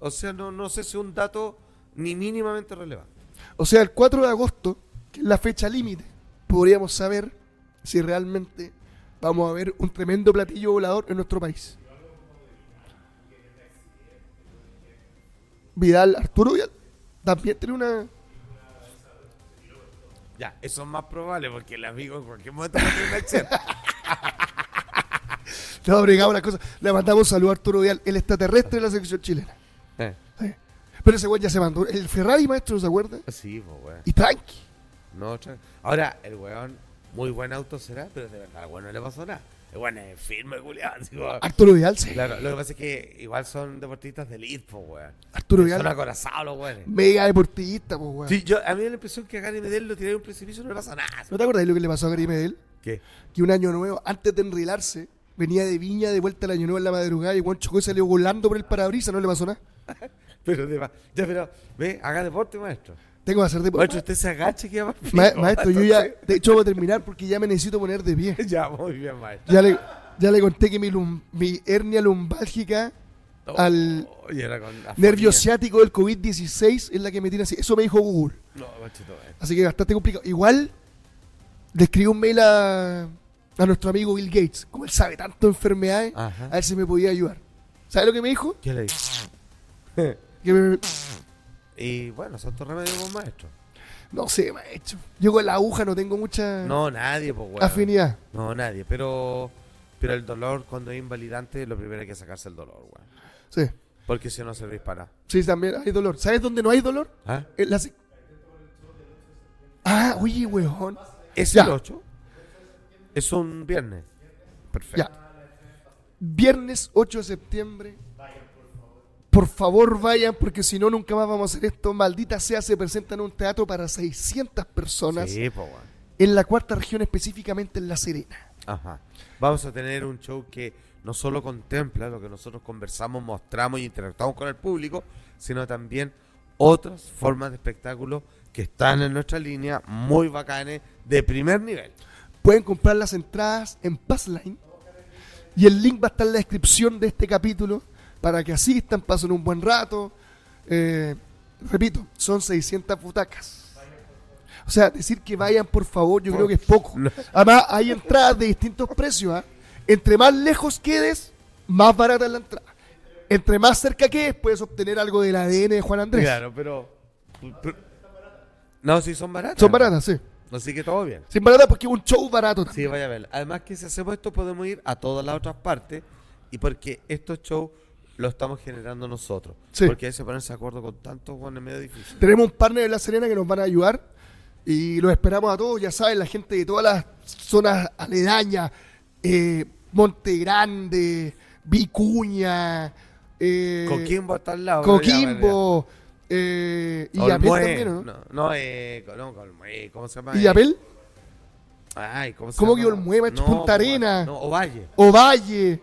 O sea, no, no sé si es un dato ni mínimamente relevante. O sea, el 4 de agosto, que es la fecha límite, podríamos saber si realmente vamos a ver un tremendo platillo volador en nuestro país. Vidal, Arturo Vidal, también tiene una... Ya, eso es más probable porque el amigo en cualquier momento va a tener. No, bregado una cosa. Le mandamos un saludo a Arturo Vidal, el extraterrestre de la selección chilena. Eh, Sí. Pero ese güey ya se mandó. El Ferrari, maestro, ¿no se acuerda? Sí, pues, weón. Y tranqui. No, tra- Ahora, el weón, muy buen auto será, pero de verdad, al weón no le pasó nada. El weón es firme, culiado. weón. Arturo Vidal, sí. Claro, lo que pasa es que igual son deportistas de elite, pues, weón. Arturo Son Vidal, acorazados los weones. mega deportista, pues, weón. Sí, yo, a mí me da la impresión que a Gary Medel lo tiré de un precipicio y no le pasa nada. ¿No te acuerdas de lo que le pasó a Gary Medel? ¿Qué? Que un año nuevo, antes de enrilarse, venía de Viña de vuelta al año nuevo en la madrugada y Juan chocó y salió volando por el parabrisas, no le pasó nada. Pero, de, ya, pero, ve, haga deporte, maestro. Tengo que hacer Maestro, deporte. usted se agache que va Ma- maestro, yo ya, de hecho voy a terminar porque ya me necesito poner de pie. Ya, muy bien, maestro. Ya le, ya le conté que mi, lum- mi hernia lumbálgica al Oh, afonía. nervio ciático del COVID-16 es la que me tiene así. Eso me dijo Google. No, machito, eh. Así que bastante complicado. Igual le escribí un mail a, a nuestro amigo Bill Gates. Como él sabe tanto de enfermedades, Ajá. a ver si me podía ayudar. ¿Sabes lo que me dijo? ¿Qué le? Que me- y bueno, son tus remedios, pues, maestro. no sé, maestro. Yo con la aguja no tengo mucha No, nadie, pues, weón. afinidad. No, nadie. Pero, pero el dolor, cuando es invalidante, lo primero hay que sacarse el dolor, weón. Sí. Porque si no servís para. Sí, también hay dolor. ¿Sabes dónde no hay dolor? ¿Ah? En la se- Ah, oye, weón. ¿Es Ya. el 8? Es un viernes. Perfecto. Ya. Viernes 8 de septiembre. Por favor vayan porque si no nunca más vamos a hacer esto. Maldita sea, se presenta en un teatro para 600 personas Sí, weón. en la cuarta región, específicamente en La Serena. Ajá. Vamos a tener un show que no solo contempla lo que nosotros conversamos, mostramos y interactuamos con el público, sino también otras formas de espectáculo que están en nuestra línea, muy bacanes, de primer nivel. Pueden comprar las entradas en Passline y el link va a estar en la descripción de este capítulo para que asistan, pasen un buen rato. Eh, repito, son 600 butacas. O sea, decir que vayan por favor, yo creo que es poco. No. Además, hay entradas de distintos precios. ¿ah? Entre más lejos quedes, más barata es la entrada. Entre más cerca quedes, puedes obtener algo del ADN de Juan Andrés. Claro, pero, pero- No, sí, son baratas. Son baratas, sí. Así que todo bien. Sin barata porque es un show barato. también. Sí, vaya a ver. Además que si hacemos esto podemos ir a todas las otras partes y porque estos shows los estamos generando nosotros. Sí. Porque hay que ponerse de acuerdo con tantos bueno, es medio difícil. Tenemos un partner de La Serena que nos van a ayudar y los esperamos a todos, ya saben, la gente de todas las zonas aledañas, eh, Monte Grande, Vicuña, eh, Coquimbo está al lado. Coquimbo, eh, y Olmué. también, ¿o ¿no? No, no, eh, no, Olmué, ¿cómo se llama? ¿Y? Ay, ¿cómo se ¿Cómo llama? que Olmué? No, Punta Arena. No, Ovalle. Ovalle,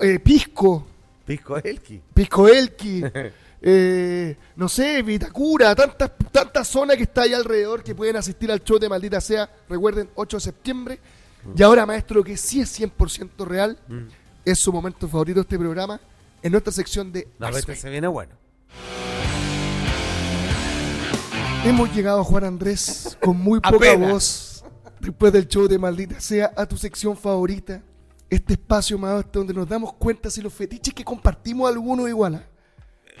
eh, Pisco, Pisco Elqui. Pisco Elqui, eh, no sé, Vitacura, tantas, tantas zonas que está ahí alrededor que pueden asistir al show de Maldita Sea. Recuerden, 8 de septiembre. Y ahora, maestro, que sí es 100% real, Mm. es su momento favorito de este programa, en nuestra sección de No, este se viene bueno. Hemos llegado, Juan Andrés, con muy poca Apenas. voz, después del show de Maldita Sea, a tu sección favorita. Este espacio, maestro, donde nos damos cuenta si los fetiches que compartimos algunos igual ¿ah?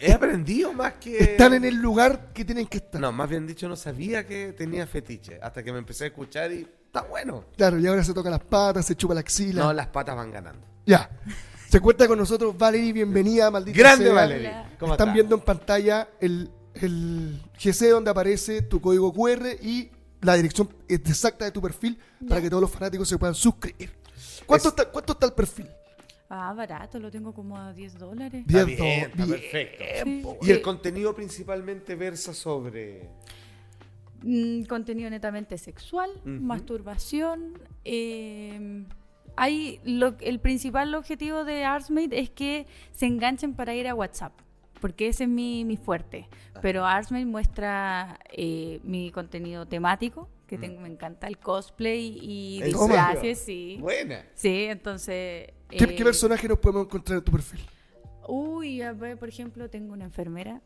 He aprendido más que... están en el lugar que tienen que estar. No, más bien dicho, no sabía que tenía fetiche. Hasta que me empecé a escuchar y está bueno. Claro, y ahora se toca las patas, se chupa la axila. No, las patas van ganando. Ya. Se cuenta con nosotros Valerie, bienvenida, Maldita Grande, Sea. Valerie. ¿Cómo Están está? viendo en pantalla el, el GC donde aparece tu código QR y la dirección exacta de tu perfil para que todos los fanáticos se puedan suscribir. ¿Cuánto, Es- está, cuánto está el perfil? Ah, barato, lo tengo como a 10 dólares. Está 10 bien, está perfecto. Sí. Y el contenido principalmente versa sobre... Mm, contenido netamente sexual, masturbación. eh, hay lo- el principal objetivo de Arsmate es que se enganchen para ir a WhatsApp, porque ese es mi, mi fuerte. Pero Arsmate muestra eh, mi contenido temático, que tengo- me encanta el cosplay y Mm. ¿En disfraces, sí. Buena. Sí, entonces... ¿Qué, eh, qué personaje nos podemos encontrar en tu perfil? Uy, a ver, por ejemplo, tengo una enfermera.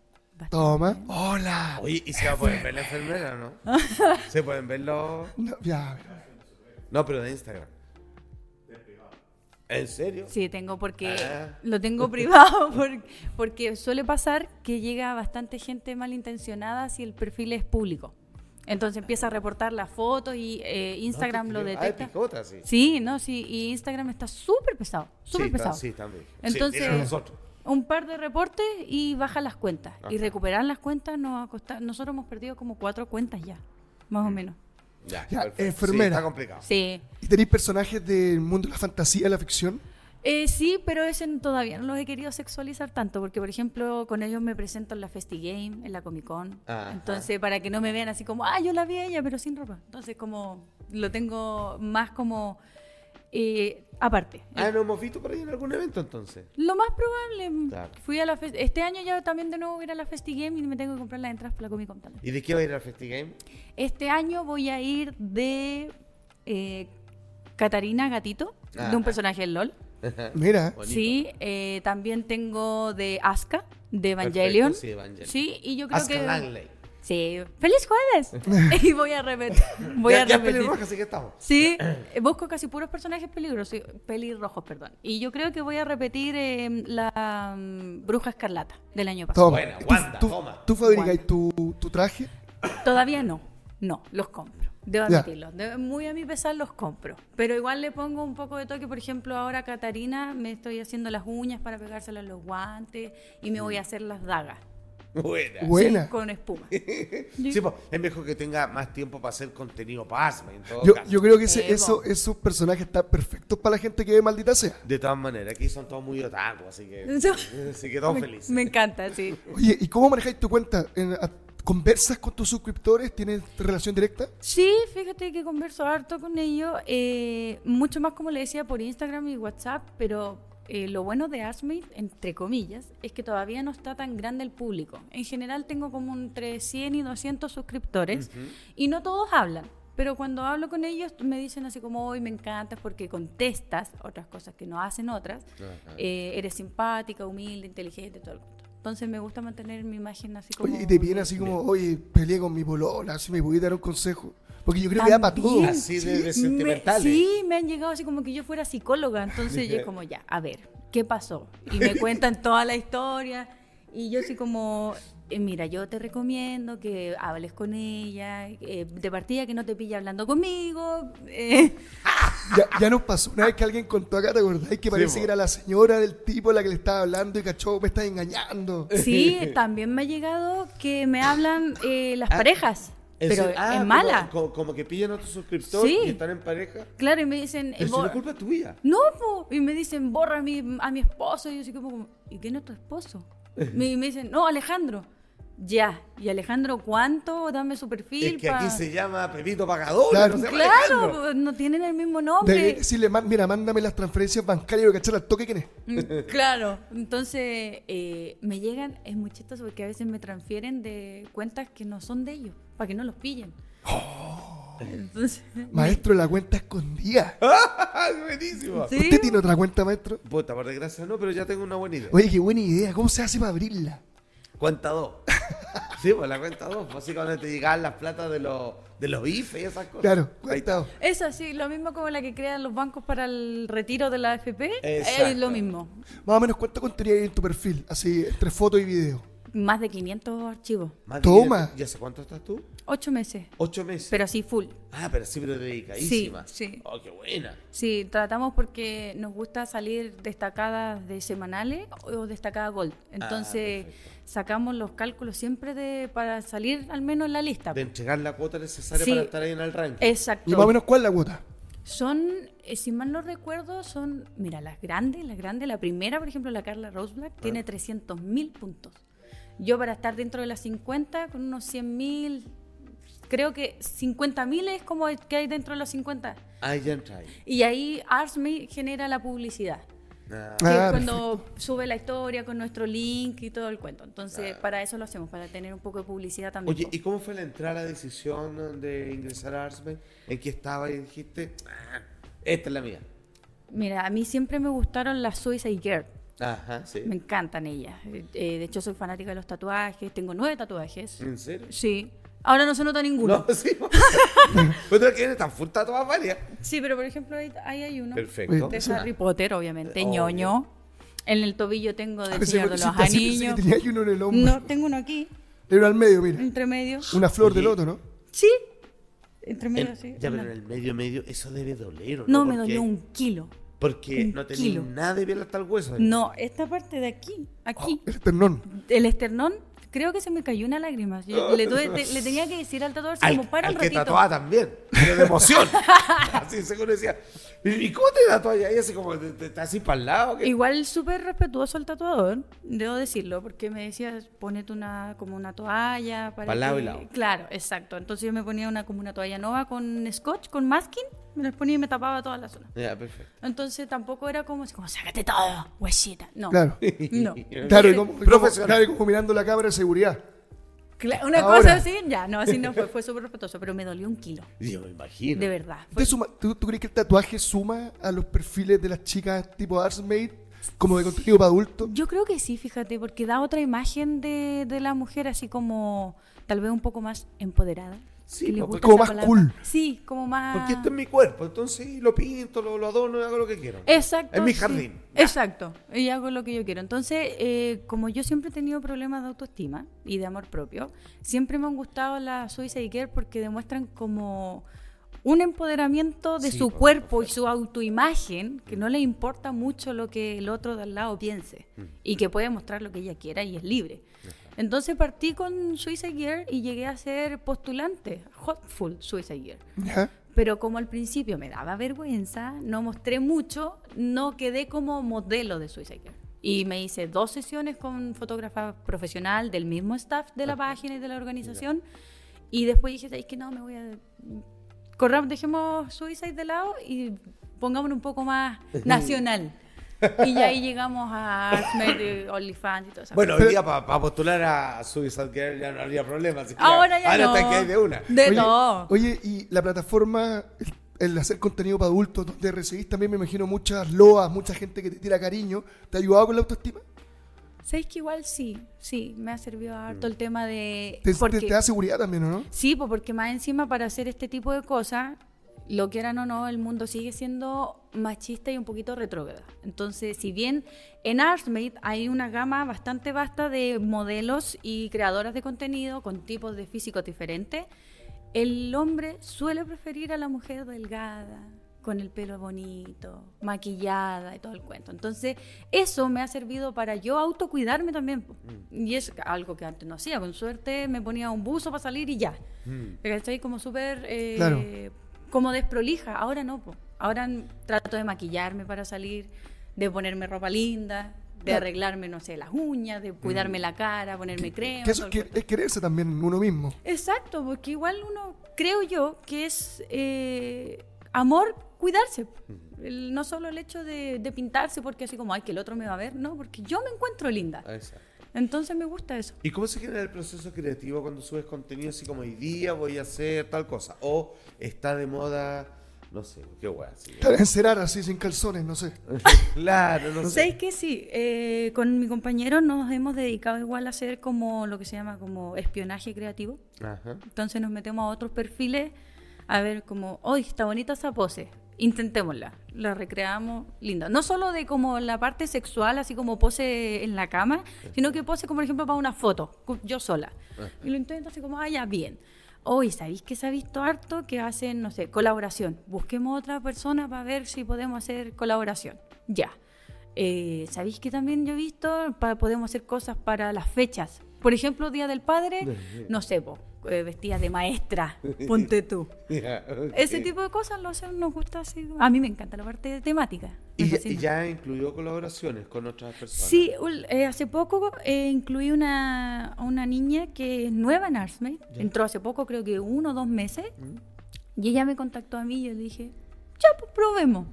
Toma. Hola. Oye, ¿y se va a poder ver la enfermera no? ¿Se pueden ver los...? No, ya. No, pero de Instagram. ¿En serio? Sí, tengo porque Ah. lo tengo privado por- porque suele pasar que llega bastante gente malintencionada si el perfil es público. Entonces empieza a reportar las fotos y eh, Instagram No lo creo. Ah, detecta. picota, sí. Sí, no, sí, y Instagram está súper pesado, súper sí, pesado. sí, también. Entonces- sí. Un par de reportes y baja las cuentas. Y recuperar las cuentas nos ha costado, nosotros hemos perdido como cuatro cuentas ya, más o menos. Ya, Ya, perfecto. enfermera. Sí, está complicado. Sí. ¿Y tenéis personajes del mundo de la fantasía, de la ficción? Eh, sí, pero ese todavía no los he querido sexualizar tanto, porque por ejemplo con ellos me presento en la FestiGame, en la Comic Con. Ajá. Entonces, para que no me vean así como, ah, yo la vi a ella, pero sin ropa. Entonces, como lo tengo más como eh, aparte. Ah, ¿no hemos visto por ahí en algún evento entonces? Lo más probable, mm, Claro. fui a la fest- Este año ya también de nuevo voy a ir a la FestiGame y me tengo que comprar las entradas para la Comic Con también. ¿Y de qué va a ir al FestiGame? Este año voy a ir de eh, Catarina Gatito, de Ajá. un personaje del LOL. Mira. Bonito. Sí, eh, también tengo de Asuka, de Evangelion. Perfecto, sí, Evangelion. Sí, y yo creo Asuka que... Langley. Sí, ¡feliz jueves! y voy a repetir. Voy ya, a ya repetir. pelirroja, así que estamos. Sí, busco casi puros personajes peligrosos, pelirrojos, perdón. Y yo creo que voy a repetir eh, la mm, Bruja Escarlata del año pasado. Toma. Buena, ¿Tú- Wanda, tú, toma. ¿Tú fabricáis tu, tu traje? Todavía no, no, los compro. Debo Ya. admitirlo. Muy a mi pesar los compro. Pero igual le pongo un poco de toque. Por ejemplo, ahora a Catarina me estoy haciendo las uñas para pegárselas a los guantes y me voy a hacer las dagas. Buena. Buena. Sí, con espuma. Sí, pues, es mejor que tenga más tiempo para hacer contenido pasma en todo Yo, caso. yo creo que ese- eso, esos personajes están perfectos para la gente que ve maldita sea. De todas maneras, aquí son todos muy otaku, así que, así que todos me, felices. me encanta, sí. Oye, ¿y cómo manejáis tu cuenta? En- a- ¿Conversas con tus suscriptores? ¿Tienes relación directa? Sí, fíjate que converso harto con ellos, eh, mucho más como le decía por Instagram y WhatsApp, pero eh, lo bueno de Arsmate, entre comillas, es que todavía no está tan grande el público. En general tengo como entre 100 y 200 suscriptores y no todos hablan. Pero cuando hablo con ellos me dicen así como hoy me encantas porque contestas otras cosas que no hacen otras. Eh, eres simpática, humilde, inteligente, todo el. Entonces me gusta mantener mi imagen así como... Oye, y te piden así como, oye, peleé con mi polola, si me pudiste dar un consejo. Porque yo creo que da para todo. Así de, de Me- sentimentales. sí, me han llegado así como que yo fuera psicóloga. Entonces yo como ya, a ver, ¿qué pasó? Y me cuentan toda la historia. Y yo así como, eh, mira, yo te recomiendo que hables con ella. eh, de partida que no te pille hablando conmigo. eh, Ya, ya nos pasó una vez que alguien contó acá, ¿te acordás? Que parece po. que era la señora del tipo la que le estaba hablando y cachó, me está engañando. sí, también me ha llegado que me hablan eh, las Ah. parejas. ¿En Pero? Ah, es como- mala. Como, como que pillan a tu suscriptor Sí. y están en pareja. Claro, y me dicen... Es culpa tuya. No, po. Y me dicen, borra a mi, a mi esposo. Y yo así como, ¿y quién es tu esposo? Me, me dicen, no, Alejandro. Ya. ¿Y Alejandro cuánto? Dame su perfil. Es que aquí se llama Pepito Pagador. Claro. no se llama Claro, po, no tienen el mismo nombre. De decirle, "Man- mira, mándame las transferencias bancarias y voy a cachar al toque quién es. Mm, Claro, entonces eh, me llegan, es muy chistoso porque a veces me transfieren de cuentas que no son de ellos, para que no los pillen. Entonces, Maestro, la cuenta escondida. Buenísimo. Sí. ¿Usted tiene otra cuenta, maestro? Puta, por desgracia no, pero ya tengo una buena idea. Oye, qué buena idea. ¿Cómo se hace para abrirla? Cuenta 2. sí, pues la cuenta 2. Básicamente te llegaban las platas de los, de los IFE y esas cosas. Claro, Ahí está. cuenta. es así, lo mismo como la que crean los bancos para el retiro de la AFP, Exacto. es lo mismo. Más o menos, ¿cuánto contenido hay en tu perfil? Así, entre foto y video. Más de 500 archivos, Más Toma. 500. ¿Y hace cuánto estás tú? ocho meses, Ocho meses. pero así full. Ah, pero sí, pero dedicadísima. Sí, sí. Oh, qué buena. Sí, tratamos porque nos gusta salir destacadas de semanales o destacadas gold. Entonces perfecto. sacamos los cálculos siempre de para salir al menos en la lista. De entregar la cuota necesaria Sí. para estar ahí en el ranking. Exacto. ¿Y más o menos cuál es la cuota? Son, eh, si mal no recuerdo, son, mira, las grandes, las grandes, la primera, por ejemplo, la Carla Roseblack, tiene 300 mil puntos. Yo para estar dentro de las 50, con unos 100 mil, creo que 50 mil es como el que hay dentro de los 50. Ahí ya entra ahí. Y ahí ArtsMe genera la publicidad. Ah, Que Ah, es cuando sube la historia con nuestro link y todo el cuento. Entonces, para eso lo hacemos, para tener un poco de publicidad también. Oye. ¿y cómo fue la entrada, la decisión de ingresar a Arsme? ¿En qué estaba y dijiste, "Ah, esta es la mía? Mira, a mí siempre me gustaron las Suicide Girl. Ajá, sí. Me encantan ellas. Eh, eh, de hecho, soy fanática de los tatuajes. Tengo nueve tatuajes. ¿En serio? Sí. Ahora no se nota ninguno. No, sí. Pero es que eres tan full tatuadas varias. Sí, pero por ejemplo, ahí, ahí hay uno. Perfecto. De Harry Potter, obviamente. Obvio. ñoño. En el tobillo tengo del Señor de los Anillos. tenía uno en el hombro. No, tengo uno aquí, uno al medio, mira. entre medio. Una flor Oye. de loto, ¿no? Sí. Entre En- medio, sí. ya, una- pero en el medio medio, eso debe doler, ¿o No, no? me dolió un kilo. Porque un no tenía kilo. nada de piel hasta el hueso. No, esta parte de aquí, aquí, El esternón. el esternón, creo que se me cayó una lágrima. Yo le, tuve- te- le tenía que decir al tatuador, como para al un que ratito. tatuaba también, pero de emoción. así seguro decía, ¿y cómo te tatuas ahí? Así como, ¿te, te- estás así para el lado? ¿qué? Igual súper respetuoso al tatuador, debo decirlo, porque me decía, ponete una, como una toalla para Pa' lado que-". y lado. Claro, exacto. Entonces yo me ponía una como una toalla nueva con scotch, con masking, me las ponía y me tapaba toda la zona. Ya, perfecto. Entonces tampoco era como así, como, sácate todo, huesita. No. Claro. No. Claro, y como, y como- Profesional. claro, y como mirando la cámara de seguridad. Cla- Una Ahora. cosa así, ya, no, así no fue, fue súper respetuoso, pero me dolió un kilo, Yo me imagino. de verdad. ¿Usted Fue- suma- ¿Tú, tú crees que el tatuaje suma a los perfiles de las chicas tipo Arsmade como de contenido para adultos? Yo creo que sí, fíjate, porque da otra imagen de, de la mujer así como tal vez un poco más empoderada. Sí, pues, gusta como más palabra. cool. Sí, como más... Porque esto es mi cuerpo, entonces lo pinto, lo, lo adorno y hago lo que quiero. Exacto. Es mi sí. jardín. Exacto. Y hago lo que yo quiero. Entonces, eh, como yo siempre he tenido problemas de autoestima y de amor propio, siempre me han gustado las Suicide Girl porque demuestran como un empoderamiento de Sí, su por cuerpo y su autoimagen, que no le importa mucho lo que el otro de al lado piense Mm. y que puede mostrar lo que ella quiera y es libre. Entonces partí con Suicide Girl y llegué a ser postulante, Hotful Suicide. ¿Ya? Pero como al principio me daba vergüenza, no mostré mucho, no quedé como modelo de Suicide Girl. Y me hice dos sesiones con fotógrafa profesional del mismo staff de la página y de la organización. Y después dije, es que no, me voy a... Corramos, dejemos Suicide de lado y pongámonos un poco más nacional. y ya ahí llegamos a OnlyFans y todo eso. Bueno, hoy día para postular a Suicide Girl ya no habría problema. así que ahora ya ahora no. está que hay de una. De oye, todo. Oye, y la plataforma, el, hacer contenido para adultos, donde recibís también, me imagino, muchas loas, mucha gente que te tira cariño, ¿te ha ayudado con la autoestima? ¿Sabéis que igual sí? Sí, me ha servido harto el tema de... Te, porque- te- te da seguridad también, ¿o no? Sí, pues porque más encima para hacer este tipo de cosas, lo quieran o no, el mundo sigue siendo machista y un poquito retrógrada. Entonces, si bien en Artsmate hay una gama bastante vasta de modelos y creadoras de contenido con tipos de físicos diferentes, el hombre suele preferir a la mujer delgada, con el pelo bonito, maquillada y todo el cuento. Entonces, eso me ha servido para yo autocuidarme también. Mm. Y es algo que antes no hacía. Con suerte me ponía un buzo para salir y ya. Mm. Estoy como súper... eh, Claro. Como desprolija. Ahora no, po. Ahora trato de maquillarme para salir, de ponerme ropa linda, de arreglarme, no sé, las uñas, de cuidarme la cara, ponerme crema. Que eso es, que- es quererse también uno mismo. Exacto, porque igual uno, creo yo, que es eh, amor cuidarse. El- no solo el hecho de, de pintarse porque así como, ay, que el otro me va a ver, no, porque yo me encuentro linda. Exacto. Entonces me gusta eso. ¿Y cómo se genera el proceso creativo cuando subes contenido así como hoy día voy a hacer tal cosa? O está de moda, no sé, qué guay. así. Claro, Encerar así sin calzones, no sé. claro, no sé. ¿Sabes que sí? Eh, con mi compañero nos hemos dedicado igual a hacer como lo que se llama como espionaje creativo. Ajá. Entonces nos metemos a otros perfiles a ver como, hoy está bonita esa pose, intentémosla, la recreamos linda. No solo de como la parte sexual, así como pose en la cama, sino que pose como por ejemplo para una foto, yo sola. Y lo intento así como, ah, ya, bien. Hoy, ¿sabéis que se ha visto harto que hacen, no sé, colaboración? Busquemos otra persona para ver si podemos hacer colaboración. Ya. Eh, ¿Sabéis que también yo he visto? Pa- podemos hacer cosas para las fechas. Por ejemplo, Día del Padre, no sé, po, eh, vestidas de maestra, ponte tú. Ya, ok. Ese tipo de cosas lo hacen, nos gusta así. A mí me encanta la parte temática. me Y ya, y ya incluyó colaboraciones con otras personas. Sí, eh, hace poco eh, incluí una, una niña que es nueva en Artsmate. Entró hace poco, creo que uno o dos meses. Y ella me contactó a mí y yo le dije, ya, pues probemos.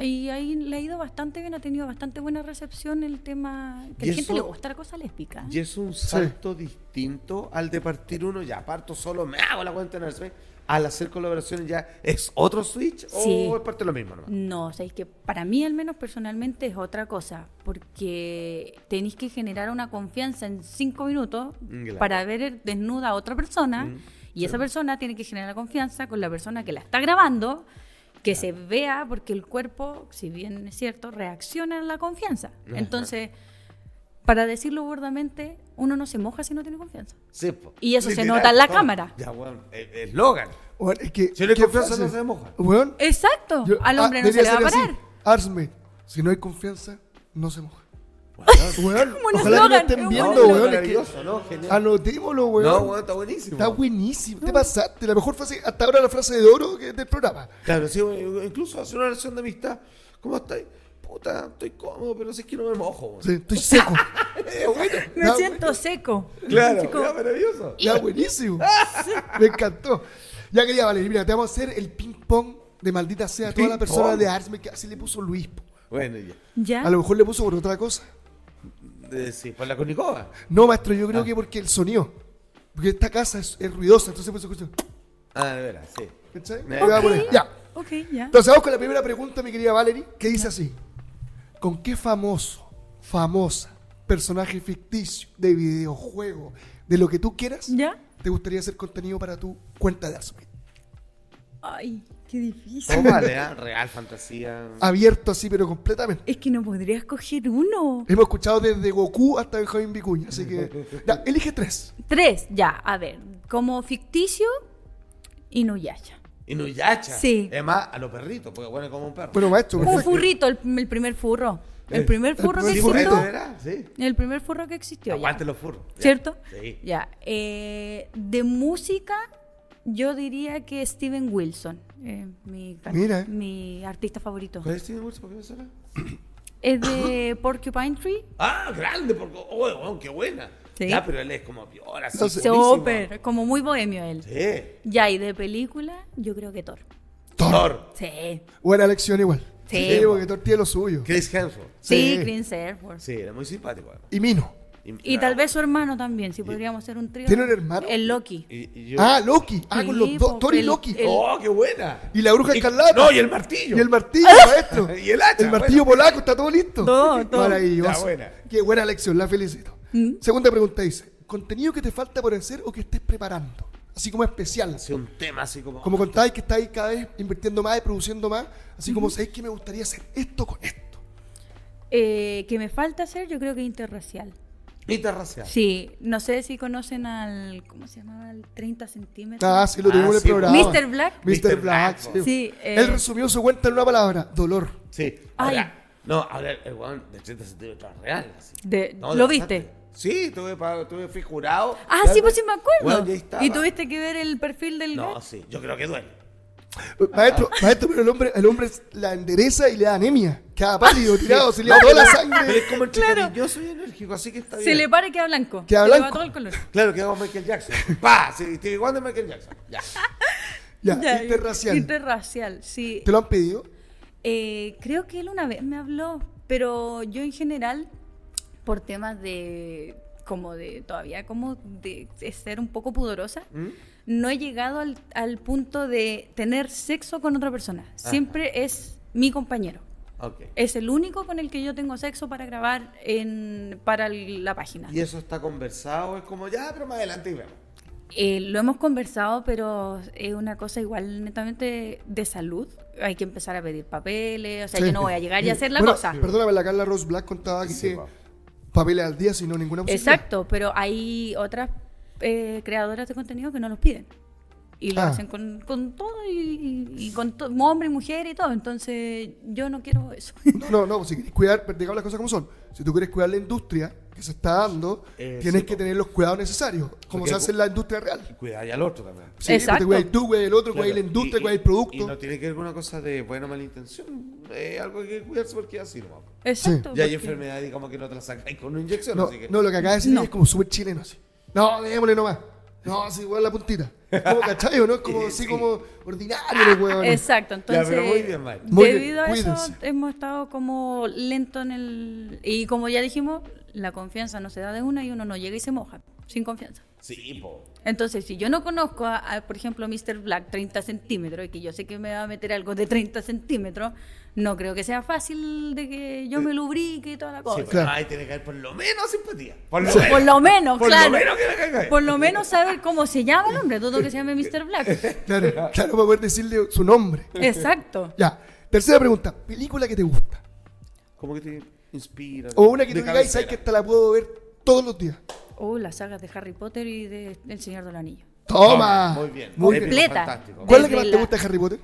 Y ahí le ha ido bastante bien, ha tenido bastante buena recepción el tema. Que a la gente le gusta la cosa lésbica. Y es un salto distinto al de partir uno, ya parto solo, me hago la cuenta en el Al hacer colaboraciones ya es otro switch Sí. o es parte de lo mismo nomás. No, o sea, es que para mí al menos personalmente es otra cosa, porque tenéis que generar una confianza en cinco minutos claro. para ver desnuda a otra persona Mm, y esa persona tiene que generar la confianza con la persona que la está grabando, que se vea, porque el cuerpo, si bien es cierto, reacciona a la confianza. Entonces, para decirlo burdamente, uno no se moja si no tiene confianza. Sí, po. Y eso se Literal, nota en la po. cámara. Ya, el eslogan. Weón, es que, Si no hay qué confianza, frase. no se moja. Weón, Exacto, yo- al ah, hombre no se le va a ser así. parar. Arsmate, si no hay confianza, no se moja. Weón, Como un ojalá que lo estén viendo, weón. es que- maravilloso, ¿no? Genial. Anotémoslo, weón. No, weón, está buenísimo. Está buenísimo. Te pasaste. La mejor frase, hasta ahora la frase de oro que- del programa. Claro, sí, weón, incluso hacer una relación de amistad. ¿Cómo estáis? Puta, estoy cómodo, pero si es que no me mojo, weón. Sí, estoy seco. Bueno. Me Ya, siento seco. Claro, ya, maravilloso. Ya, buenísimo. Me encantó. Ya quería, Valeria, mira, te vamos a hacer el ping-pong de maldita sea a toda la persona de Arsmate que así le puso Luis. Bueno, ya. ¿Ya? A lo mejor le puso por otra cosa. Sí, por la Conicova. No, maestro, yo creo Ah. que porque el sonido. Porque esta casa es, es ruidosa, entonces por eso escucho. Ah, de veras, sí. ¿Cachai? Ok. Me voy a poner. Ya. Ok, ya. Entonces vamos con la primera pregunta, mi querida Valerie, que dice así. ¿Con qué famoso, famosa, personaje ficticio, de videojuego, de lo que tú quieras, ¿Ya? te gustaría hacer contenido para tu cuenta de Arsmate? Ay, qué difícil. Vale, ¿ah? Real, fantasía. Abierto así, pero completamente. Es que no podría escoger uno. Hemos escuchado desde Goku hasta Benjamín Vicuña, así que. Ya, elige tres. Tres, ya, a ver. Como ficticio, Inuyasha. Inuyacha. Sí. Además, a los perritos, porque bueno, como un perro. Bueno, maestro, Un perfecto. furrito, el, el primer furro. El Eh, primer furro el que existió. furrito. ¿De veras? Sí. El primer furro que existió. ya. Aguante los furros. Ya. ¿Cierto? Sí. Ya. eh, de música, yo diría que Steven Wilson. Eh, mi, Mira. mi artista favorito. ¿Cuál es Steven Wilson? ¿Por qué me suena? Es de Porcupine Tree. Ah, grande, porque. Oh, oh, qué buena. Sí. Ya, pero él es como. Entonces- buenísimo. Súper, como muy bohemio él. Sí. Ya, y de película, yo creo que Thor. Thor. Thor. Sí. Buena elección igual. Sí. porque Thor tiene lo suyo. Chris Hemsworth. Sí, Sí. Chris Hemsworth. Sí, era muy simpático. Y Mino. Y tal vez su hermano también, si podríamos hacer un trío. ¿Tiene un hermano? El Loki. Y, y yo- Ah, Loki. Ah, con los dos. Thor y el- Loki. el- ¡Oh, qué buena! Y la bruja escarlata. No, y el martillo. Y el martillo, maestro. Y el hacha, El martillo polaco, está todo listo. Todo, todo. Maravilloso. Ya, buena. Qué buena elección, la felicito. ¿Mm? Segunda pregunta dice: ¿contenido que te falta por hacer o que estés preparando? Así como especial. Hace un tema así como. Como contáis que estáis cada vez invirtiendo más y produciendo más. Así como sabéis que me gustaría hacer esto con esto. Eh, que me falta hacer, yo creo que interracial. Interracial. Sí, no sé si conocen al. ¿Cómo se llamaba? El 30 centímetros. Ah, sí, lo tuvimos en el sí, programa. Mr. Black. Mr. Black. Black, sí. Sí, eh. Él resumió su cuenta en una palabra: dolor. Sí. Ay. Ahora, no, ahora el, el weón de 30 centímetros real. así. De- No, ¿Lo de viste? Sí, tuve, tuve fui jurado. Ah, sí, pues sí me acuerdo. Weón, ya estaba. y tuviste que ver el perfil del No, sí, yo creo que duele. Maestro, maestro, pero el hombre, el hombre la endereza y le da anemia. Queda pálido, tirado, se le da toda la Pero sangre. es como entre Claro. cariñoso y enérgico, así que está bien. Se le para y queda blanco. Queda Se le va blanco. todo el color. Claro, que hago Michael Jackson. ¡Pa! Sí, Stevie Wonder, Michael Jackson. Ya. Ya, Ya, interracial. Interracial, sí. ¿Te lo han pedido? Eh, creo que él una vez me habló, pero yo en general, por temas de como de todavía como de, de ser un poco pudorosa, ¿Mm? No he llegado al, al punto de tener sexo con otra persona. Siempre es mi compañero. Es el único con el que yo tengo sexo para grabar en, para el- la página. Y eso está conversado, es como, ya, pero más adelante y vemos. Eh, lo hemos conversado, pero es una cosa igual netamente de salud. Hay que empezar a pedir papeles, o sea, Sí. yo no voy a llegar y hacer la Bueno, cosa. Perdóname, la Carla Rose Black contaba que Sí, papeles al día, sino ninguna posibilidad. Exacto, pero hay otras eh, creadoras de contenido que no los piden. Y lo Ah. hacen con, con todo y, y- y con to- hombre y mujer y todo. Entonces, yo no quiero eso. No, no, no, si quieres cuidar, digamos las cosas como son. Si tú quieres cuidar la industria que se está dando, Eh, tienes sí, que tener los cuidados necesarios, como Porque se hace en la industria real. Y cuidar al otro también. Sí, pues Exacto. te cuidas tú, cuidas el otro, Claro, cuidas la industria, y- cuidas el y- producto. Y no tiene que ver con una cosa de buena o mala intención. Es algo que hay que cuidarse porque así no Exacto. Ya hay porque- enfermedades como que no te las sacáis con una inyección. No, así que... no, lo que acaba de decir No. es como súper chileno así. No, démosle nomás. No, así igual la puntita. Como cachai, ¿o ¿no? Es como Sí, así sí. como ordinario los huevones. Exacto, entonces pero muy bien, Mike. Muy bien, debido a eso hemos estado como lento en el y como ya dijimos, la confianza no se da de una y uno no llega y se moja sin confianza. Sí, po. Entonces, si yo no conozco, a, a, por ejemplo, a Mr. Black 30 centímetros y que yo sé que me va a meter algo de 30 centímetros, no creo que sea fácil de que yo me lubrique y toda la Sí, cosa. pero Claro. ahí tiene que haber por lo menos simpatía. Por lo Sí. menos. Por lo menos, Por claro. lo menos que. Por lo menos saber cómo se llama el hombre, dudo que se llame Mr. Black. Claro, claro, para poder decirle su nombre. Exacto. Ya. Tercera pregunta. ¿Película que te gusta? Como que te inspira. O una que tú digáis, ¿sabes que esta la puedo ver todos los días? Oh, las sagas de Harry Potter y de El Señor del Anillo. Toma. Muy bien. Muy Épico, bien. Completa. fantástico. ¿Cuál es la que más te la- gusta de Harry Potter?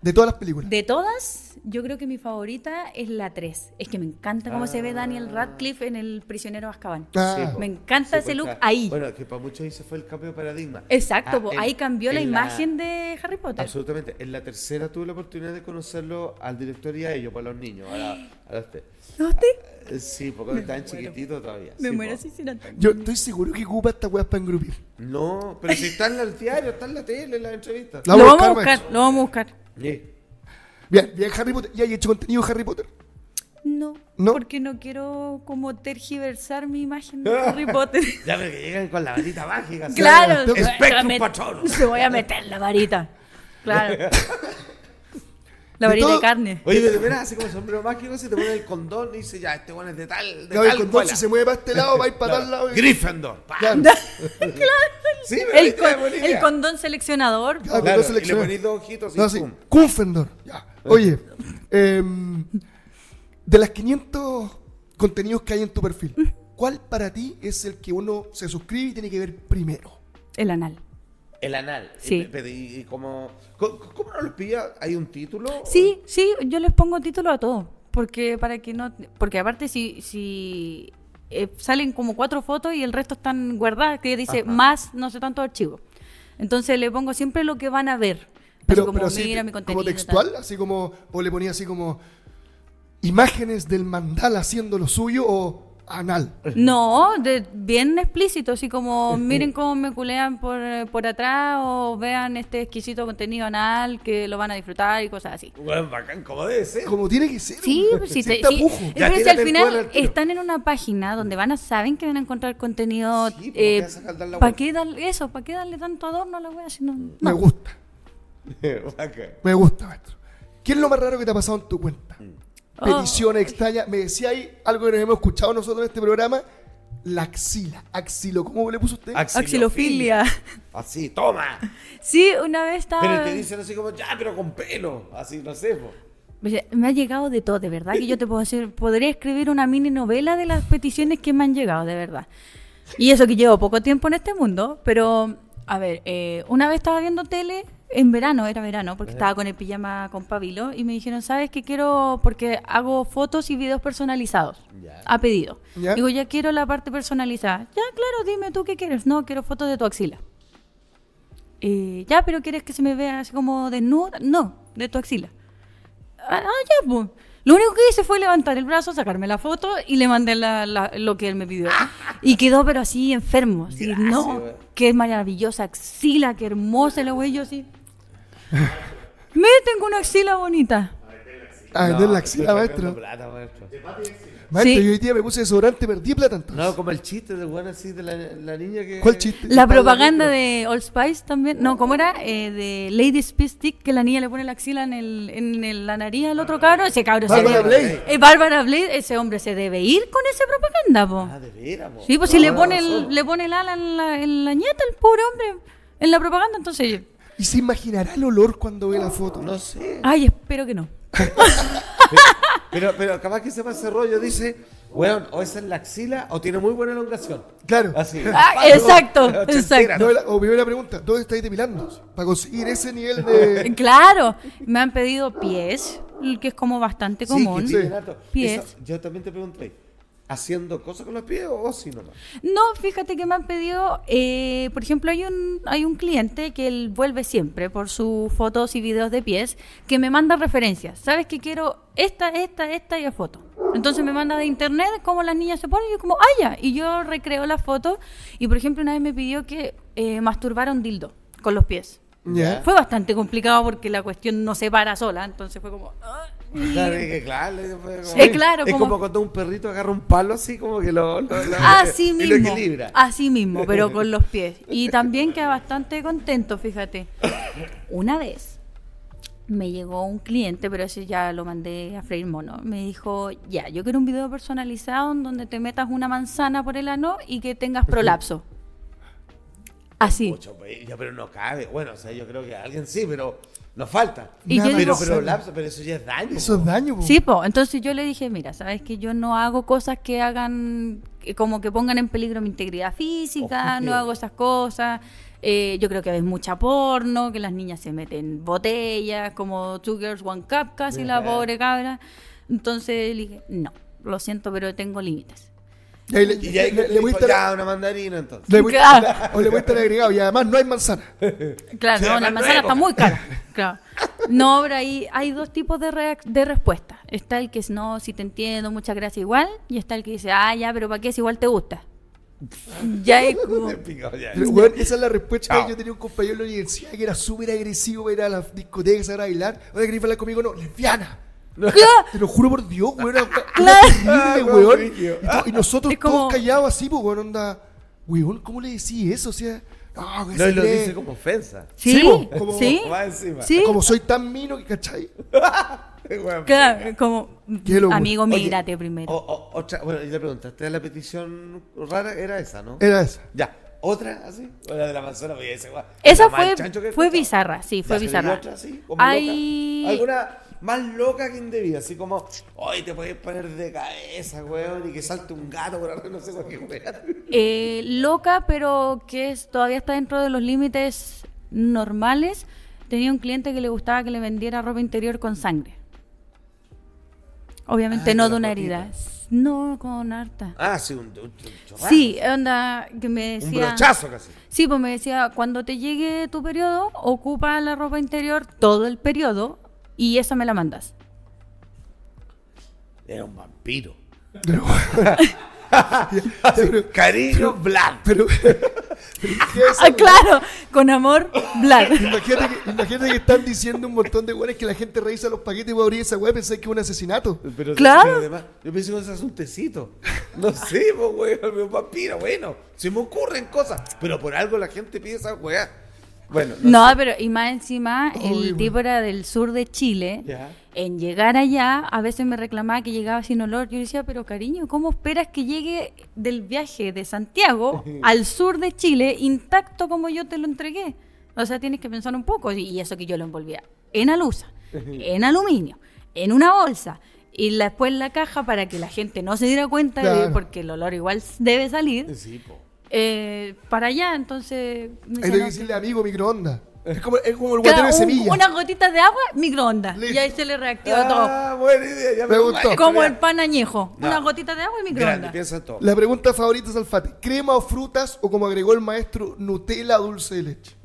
De todas las películas. De todas, yo creo que mi favorita es la 3. Es que me encanta cómo se ve Daniel Radcliffe en El prisionero de Azkaban. Ah. Sí. Me encanta ese pues, look claro. ahí. Bueno, que para muchos ese fue el cambio de paradigma. Exacto, Ah, po, en- ahí cambió la en imagen de Harry Potter. Absolutamente. En la tercera tuve la oportunidad de conocerlo al director y a ellos, para los niños. Ahora, ahora usted. ¿No usted? Eh, Sí, porque estaban chiquititos todavía. Me sí, muero po. si hicieran tan- Yo estoy seguro que ocupa esta weá para engrupir. No, pero si está en el diario, está en la tele, en las entrevistas. La Lo vamos a buscar, lo vamos a buscar. Sí. Bien, bien Harry Potter. ¿Ya hay hecho contenido Harry Potter? No, ¿No? porque no quiero como tergiversar mi imagen de Harry Potter. Ya que llegan con la varita mágica. claro, Tengo- se va a Spectrum Patronum. Se voy a meter la varita. Claro. La De varita de carne. Oye, de veras, así como sombrero mágico, se te pone el condón y dice, ya, este bueno es de tal, de Gabriel tal Condón, cuela. si se mueve para este lado, va a ir para tal lado. y- Gryffindor. pa. Claro. Sí, pero El, con- el condón seleccionador. Ah, Claro, condón y le seleccionado. ponís dos ojitos y No, sí. pum. Kunfendor. Ya. Oye, em, de las 500 contenidos que hay en tu perfil, ¿cuál para ti es el que uno se suscribe y tiene que ver primero? El anal. El anal. Sí. Y, pero, y- y como, ¿cómo, cómo no los pilla? ¿Hay un título? Sí, sí, yo les pongo título a todo. Porque para que no. Porque aparte, si. si eh, salen como cuatro fotos y el resto están guardadas, que dice Ajá. más, no sé tanto archivo. Entonces le pongo siempre lo que van a ver. Así Pero, como, pero así, mira mi contenido. como tal. textual, así como, o le ponía así como imágenes del mandala haciendo lo suyo o anal. No, de, bien explícito, así como miren cómo me culean por, por atrás o vean este exquisito contenido anal que lo van a disfrutar y cosas así. Bueno, bacán, como debe ser. Como tiene que ser. Sí, pues sí, Sin te- sí. tapujo. Es Ya que si al final están en una página donde van a saben que van a encontrar contenido. Sí, pues, eh, ¿para qué darle eso? ¿Para qué darle tanto adorno a la wea? Si no, Me gusta, me gusta, maestro. ¿Qué es lo más raro que te ha pasado en tu cuenta? Oh. Peticiones extrañas. Me decía ahí algo que nos hemos escuchado nosotros en este programa. La axila. Axilo, ¿cómo le puso usted? Axilofilia. Así, toma. Sí, una vez estaba. Pero te dicen así como, ya, pero con pelo. Así, no sé, po. Me ha llegado de todo, de verdad, que yo te puedo hacer, podría escribir una mini novela de las peticiones que me han llegado, de verdad. Y eso que llevo poco tiempo en este mundo, pero, a ver, eh, una vez estaba viendo tele, en verano, era verano, porque estaba con el pijama con Pabilo, y me dijeron, ¿sabes qué quiero? Porque hago fotos y videos personalizados, Ya. a pedido. Ya. Digo, ya quiero la parte personalizada. Ya, claro, dime tú qué quieres. No, quiero fotos de tu axila. Eh, ya, pero ¿quieres que se me vea así como desnuda? No, de tu axila. Ah, ah, ya, pues. Lo único que hice fue levantar el brazo, sacarme la foto y le mandé la- la- lo que él me pidió. Y quedó, pero así enfermo. Así, Gracias, no, qué maravillosa axila, qué hermosa la güey. Yo así. Me tengo una axila bonita. Ah, vender la axila, maestro. plata, maestro. Maestro, Sí. yo hoy día me puse desodorante, perdí plata entonces. No, como el chiste del bueno así de la, la niña que. ¿Cuál chiste? La propaganda de Old Spice también. No, ¿cómo era? Eh, de Lady Speed Stick, que la niña le pone la axila en, el, en el- la nariz al otro cabro. Ese cabro se Bárbara debe- Blade. Eh, Bárbara Blade, ese hombre se debe ir con esa propaganda, po. Ah, de veras, po. Sí, pues No, si le no, pone, no, el, solo. le pone el ala en la, en la ñeta, el pobre hombre, en la propaganda, entonces... ¿Y se imaginará el olor cuando ve la foto? No sé. Ay, espero que no. Pero, pero capaz que sepa ese rollo, dice, weón, o esa es la axila o tiene muy buena elongación. Claro. Así. Ah, exacto, Ochentera, exacto. No, la- o primera pregunta, ¿dónde estáis depilando? Para conseguir ese nivel de... Claro, me han pedido pies, que es como bastante Sí, común. piden harto. Pies. Eso, yo también te pregunté, ¿haciendo cosas con los pies o así nomás? No, fíjate que me han pedido, eh, por ejemplo, hay un, hay un cliente que él vuelve siempre por sus fotos y videos de pies, que me manda referencias. ¿Sabes que quiero esta, esta, esta y a foto? Entonces me manda de internet cómo las niñas se ponen y yo como, ah, ya. Y yo recreo la foto y, por ejemplo, una vez me pidió que eh, masturbara un dildo con los pies. Fue bastante complicado porque la cuestión no se para sola, entonces fue como... ah, Claro, es claro, le- fue como- Sí, claro, Es como- como cuando un perrito agarra un palo así como que lo, lo- lo- Así y mismo. lo equilibra. Así mismo, pero con los pies. Y también queda bastante contento, fíjate. Una vez me llegó un cliente, pero ese ya lo mandé a freír mono. Me dijo, ya, yo quiero un video personalizado en donde te metas una manzana por el ano y que tengas prolapso. Así. Mucho, pues, ya, pero no cabe. Bueno, o sea, yo creo que a alguien sí, pero nos falta. Y yo pero, digo- pero, lapso, pero eso ya es daño. Eso es daño, po. Sí, po. Entonces yo le dije, mira, sabes que yo no hago cosas que hagan, que como que pongan en peligro mi integridad física, no hago esas cosas. Eh, yo creo que ves mucha porno, que las niñas se meten botellas, como Two Girls One Cup, casi la pobre cabra. Entonces le dije, no, lo siento, pero tengo límites. Y ahí le, Y ya, le- le- le le, voy a ya estar- una mandarina entonces. le voy- Claro. o le voy a estar agregado. Y además no hay manzana. Claro, Sí, no, la manzana nuevo. está muy cara. Claro. No, pero ahí hay dos tipos de, de respuesta. Está el que es, no, si te entiendo, muchas gracias igual. Y está el que dice, ah, ya, pero ¿para qué si igual te gusta? Ya es como... Esa es la respuesta. Chao. Yo tenía un compañero en la universidad que era súper agresivo para ir a las discotecas a bailar. Oye, ¿querés bailar conmigo? No, lesbiana. Te lo juro por Dios, weón. Era, Claro. terrible, Ah, weón. brígido. Y, to- y nosotros Es como- todos callados así, pues, weón, onda. Weón, ¿cómo le decís eso? O sea, ah, que No, se y lo cree- dice como ofensa. Sí, Sí, po, como- sí, Va encima. sí. Como soy tan mino que, ¿cachai? Weón. Claro, como, Qué locura. amigo, Oye, mírate primero. o- o- otra, bueno, y le preguntaste, la petición rara era esa, ¿no? Era esa. Ya. ¿Otra así? O la de la manzana, pues, Esa más fue, chancho que he fue bizarra, sí, fue Ya, pero ¿y bizarra. otra así? Como Hay- loca? ¿Alguna más loca que indebida? Así como, hoy te puedes poner de cabeza, weón, y que salte un gato por arriba, no sé por qué, weón. Eh, loca, pero que es, todavía está dentro de los límites normales. Tenía un cliente que le gustaba que le vendiera ropa interior con sangre. Obviamente Ah, no de una herida. No, con harta. Ah, sí, un, un, un. Sí, onda que me Un decía... brochazo casi. Sí, pues me decía, cuando te llegue tu periodo, ocupa la ropa interior todo el periodo y esa me la mandas. Era un vampiro. Pero, Cariño Vlad. pero, pero ¿qué es Ah, eso, claro, con amor, Vlad. Imagínate que, imagínate que están diciendo un montón de weones que la gente revisa los paquetes y va a abrir esa weá y pensar que es un asesinato. Pero, Claro. pero además, yo pensé que eso es un tecito. No sé, pues, weón, un vampiro. Bueno, se me ocurren cosas. Pero por algo la gente pide esa weá. Bueno, No, sé. pero y más encima, Uy, el bueno. tipo era del sur de Chile. En llegar allá, a veces me reclamaba que llegaba sin olor. Yo decía, pero cariño, ¿cómo esperas que llegue del viaje de Santiago al sur de Chile intacto como yo te lo entregué? O sea, tienes que pensar un poco. Y eso que yo lo envolvía en alusa, en aluminio, en una bolsa y la- después en la caja para que la gente no se diera cuenta, de- Claro. porque el olor igual debe salir, Sí, po. Eh, para allá. Entonces, me Hay que decirle amigo microondas. Es como, es como el Claro, guatero de un- semilla. unas gotitas de agua, microondas. Listo. Y ahí se le reactiva todo. Ah, buena idea. Ya Me gustó. gusta. Como el pan añejo. No. Unas gotitas de agua y Grande, microondas. piensa en todo. La pregunta favorita es Alfate. ¿Crema o frutas o como agregó el maestro, Nutella dulce de leche?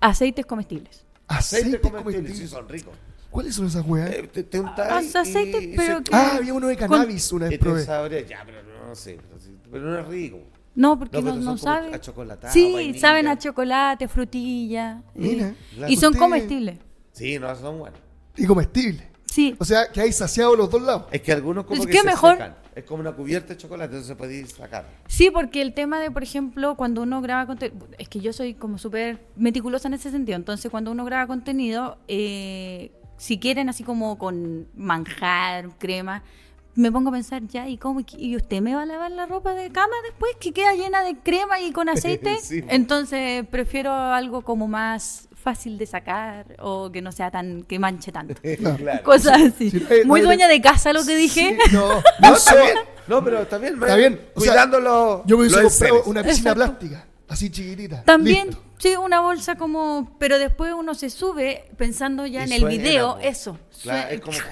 Aceites comestibles. Aceite Aceite comestible, comestible. sí, son ricos. ¿Cuáles son esas weas? Eh, te, te untas Ah, aceites, y pero se- que- ah, había uno de cannabis una vez te probé. saborea. Ya, pero no sé. Pero, sí, pero no es rico. No, porque No, no, pero no son como sabe. achocolatados, Sí, vainilla. saben a chocolate, frutilla. Mira, eh, y son Usted- comestibles. Sí, no, son buenos. Y comestible. Sí. O sea, que hay saciado los dos lados. Es que algunos como Es que que se mejor. secan. Es como una cubierta de chocolate, entonces se puede sacar. Sí, porque el tema de, por ejemplo, cuando uno graba contenido, es que yo soy como súper meticulosa en ese sentido, entonces cuando uno graba contenido, eh, si quieren así como con manjar, crema, me pongo a pensar ya, ¿y cómo? ¿Y usted me va a lavar la ropa de cama después que queda llena de crema y con aceite? Sí. Entonces prefiero algo como más fácil de sacar o que no sea tan, que manche tanto. claro. Cosas así. Sí, Muy no, dueña no. de casa lo que dije. Sí, no, No, no está bien. No, pero está bien. Está bien. O sea, Cuidando los. Yo me hubiese comprado una piscina Exacto. plástica, así chiquitita. También, Listo. sí, una bolsa como, pero después uno se sube pensando ya Y en el suena, video, po. eso. Claro, es como.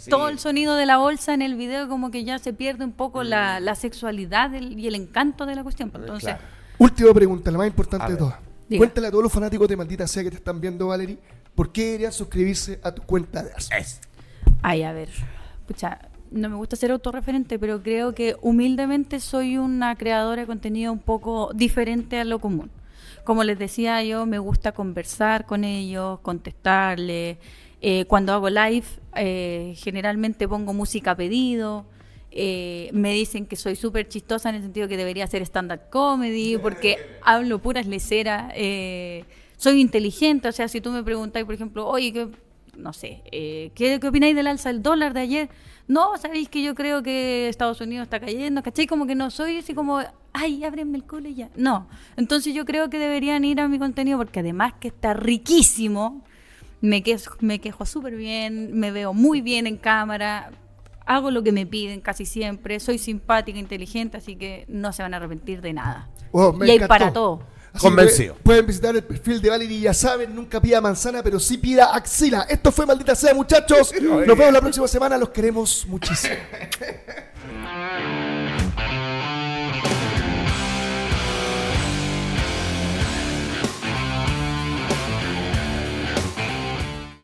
Sí. Todo el sonido de la bolsa en el video como que ya se pierde un poco la, la sexualidad del- y el encanto de la cuestión. pues, Entonces, Claro. Última pregunta, la más importante de todas. Diga. Cuéntale a todos los fanáticos de Maldita Sea que te están viendo, Valerie, ¿por qué deberían suscribirse a tu cuenta de? Es. ay, a ver, pucha, no me gusta ser autorreferente, pero creo que humildemente soy una creadora de contenido un poco diferente a lo común. Como les decía yo, me gusta conversar con ellos, contestarles. Eh, cuando hago live, eh, generalmente pongo música a pedido. Eh, me dicen que soy súper chistosa en el sentido que debería hacer stand-up comedy, porque hablo puras leceras. eh, soy inteligente, o sea, si tú me preguntas, por ejemplo, oye, ¿qué, no sé, eh, ¿qué, qué opináis del alza del dólar de ayer? No, sabéis que yo creo que Estados Unidos está cayendo, ¿cachai? Como que no soy así como, ay, ábrenme el culo y ya. No. Entonces yo creo que deberían ir a mi contenido porque además que está riquísimo, me quejo, me quejo súper bien, me veo muy bien en cámara, hago lo que me piden casi siempre, soy simpática, inteligente, así que no se van a arrepentir de nada. Wow, me y hay encantó. para todo. Así Convencido. pueden- Pueden visitar el perfil de Valerie, ya saben, nunca pida manzana, pero sí pida axila. Esto fue Maldita Sea, muchachos. Nos vemos la próxima semana, los queremos muchísimo.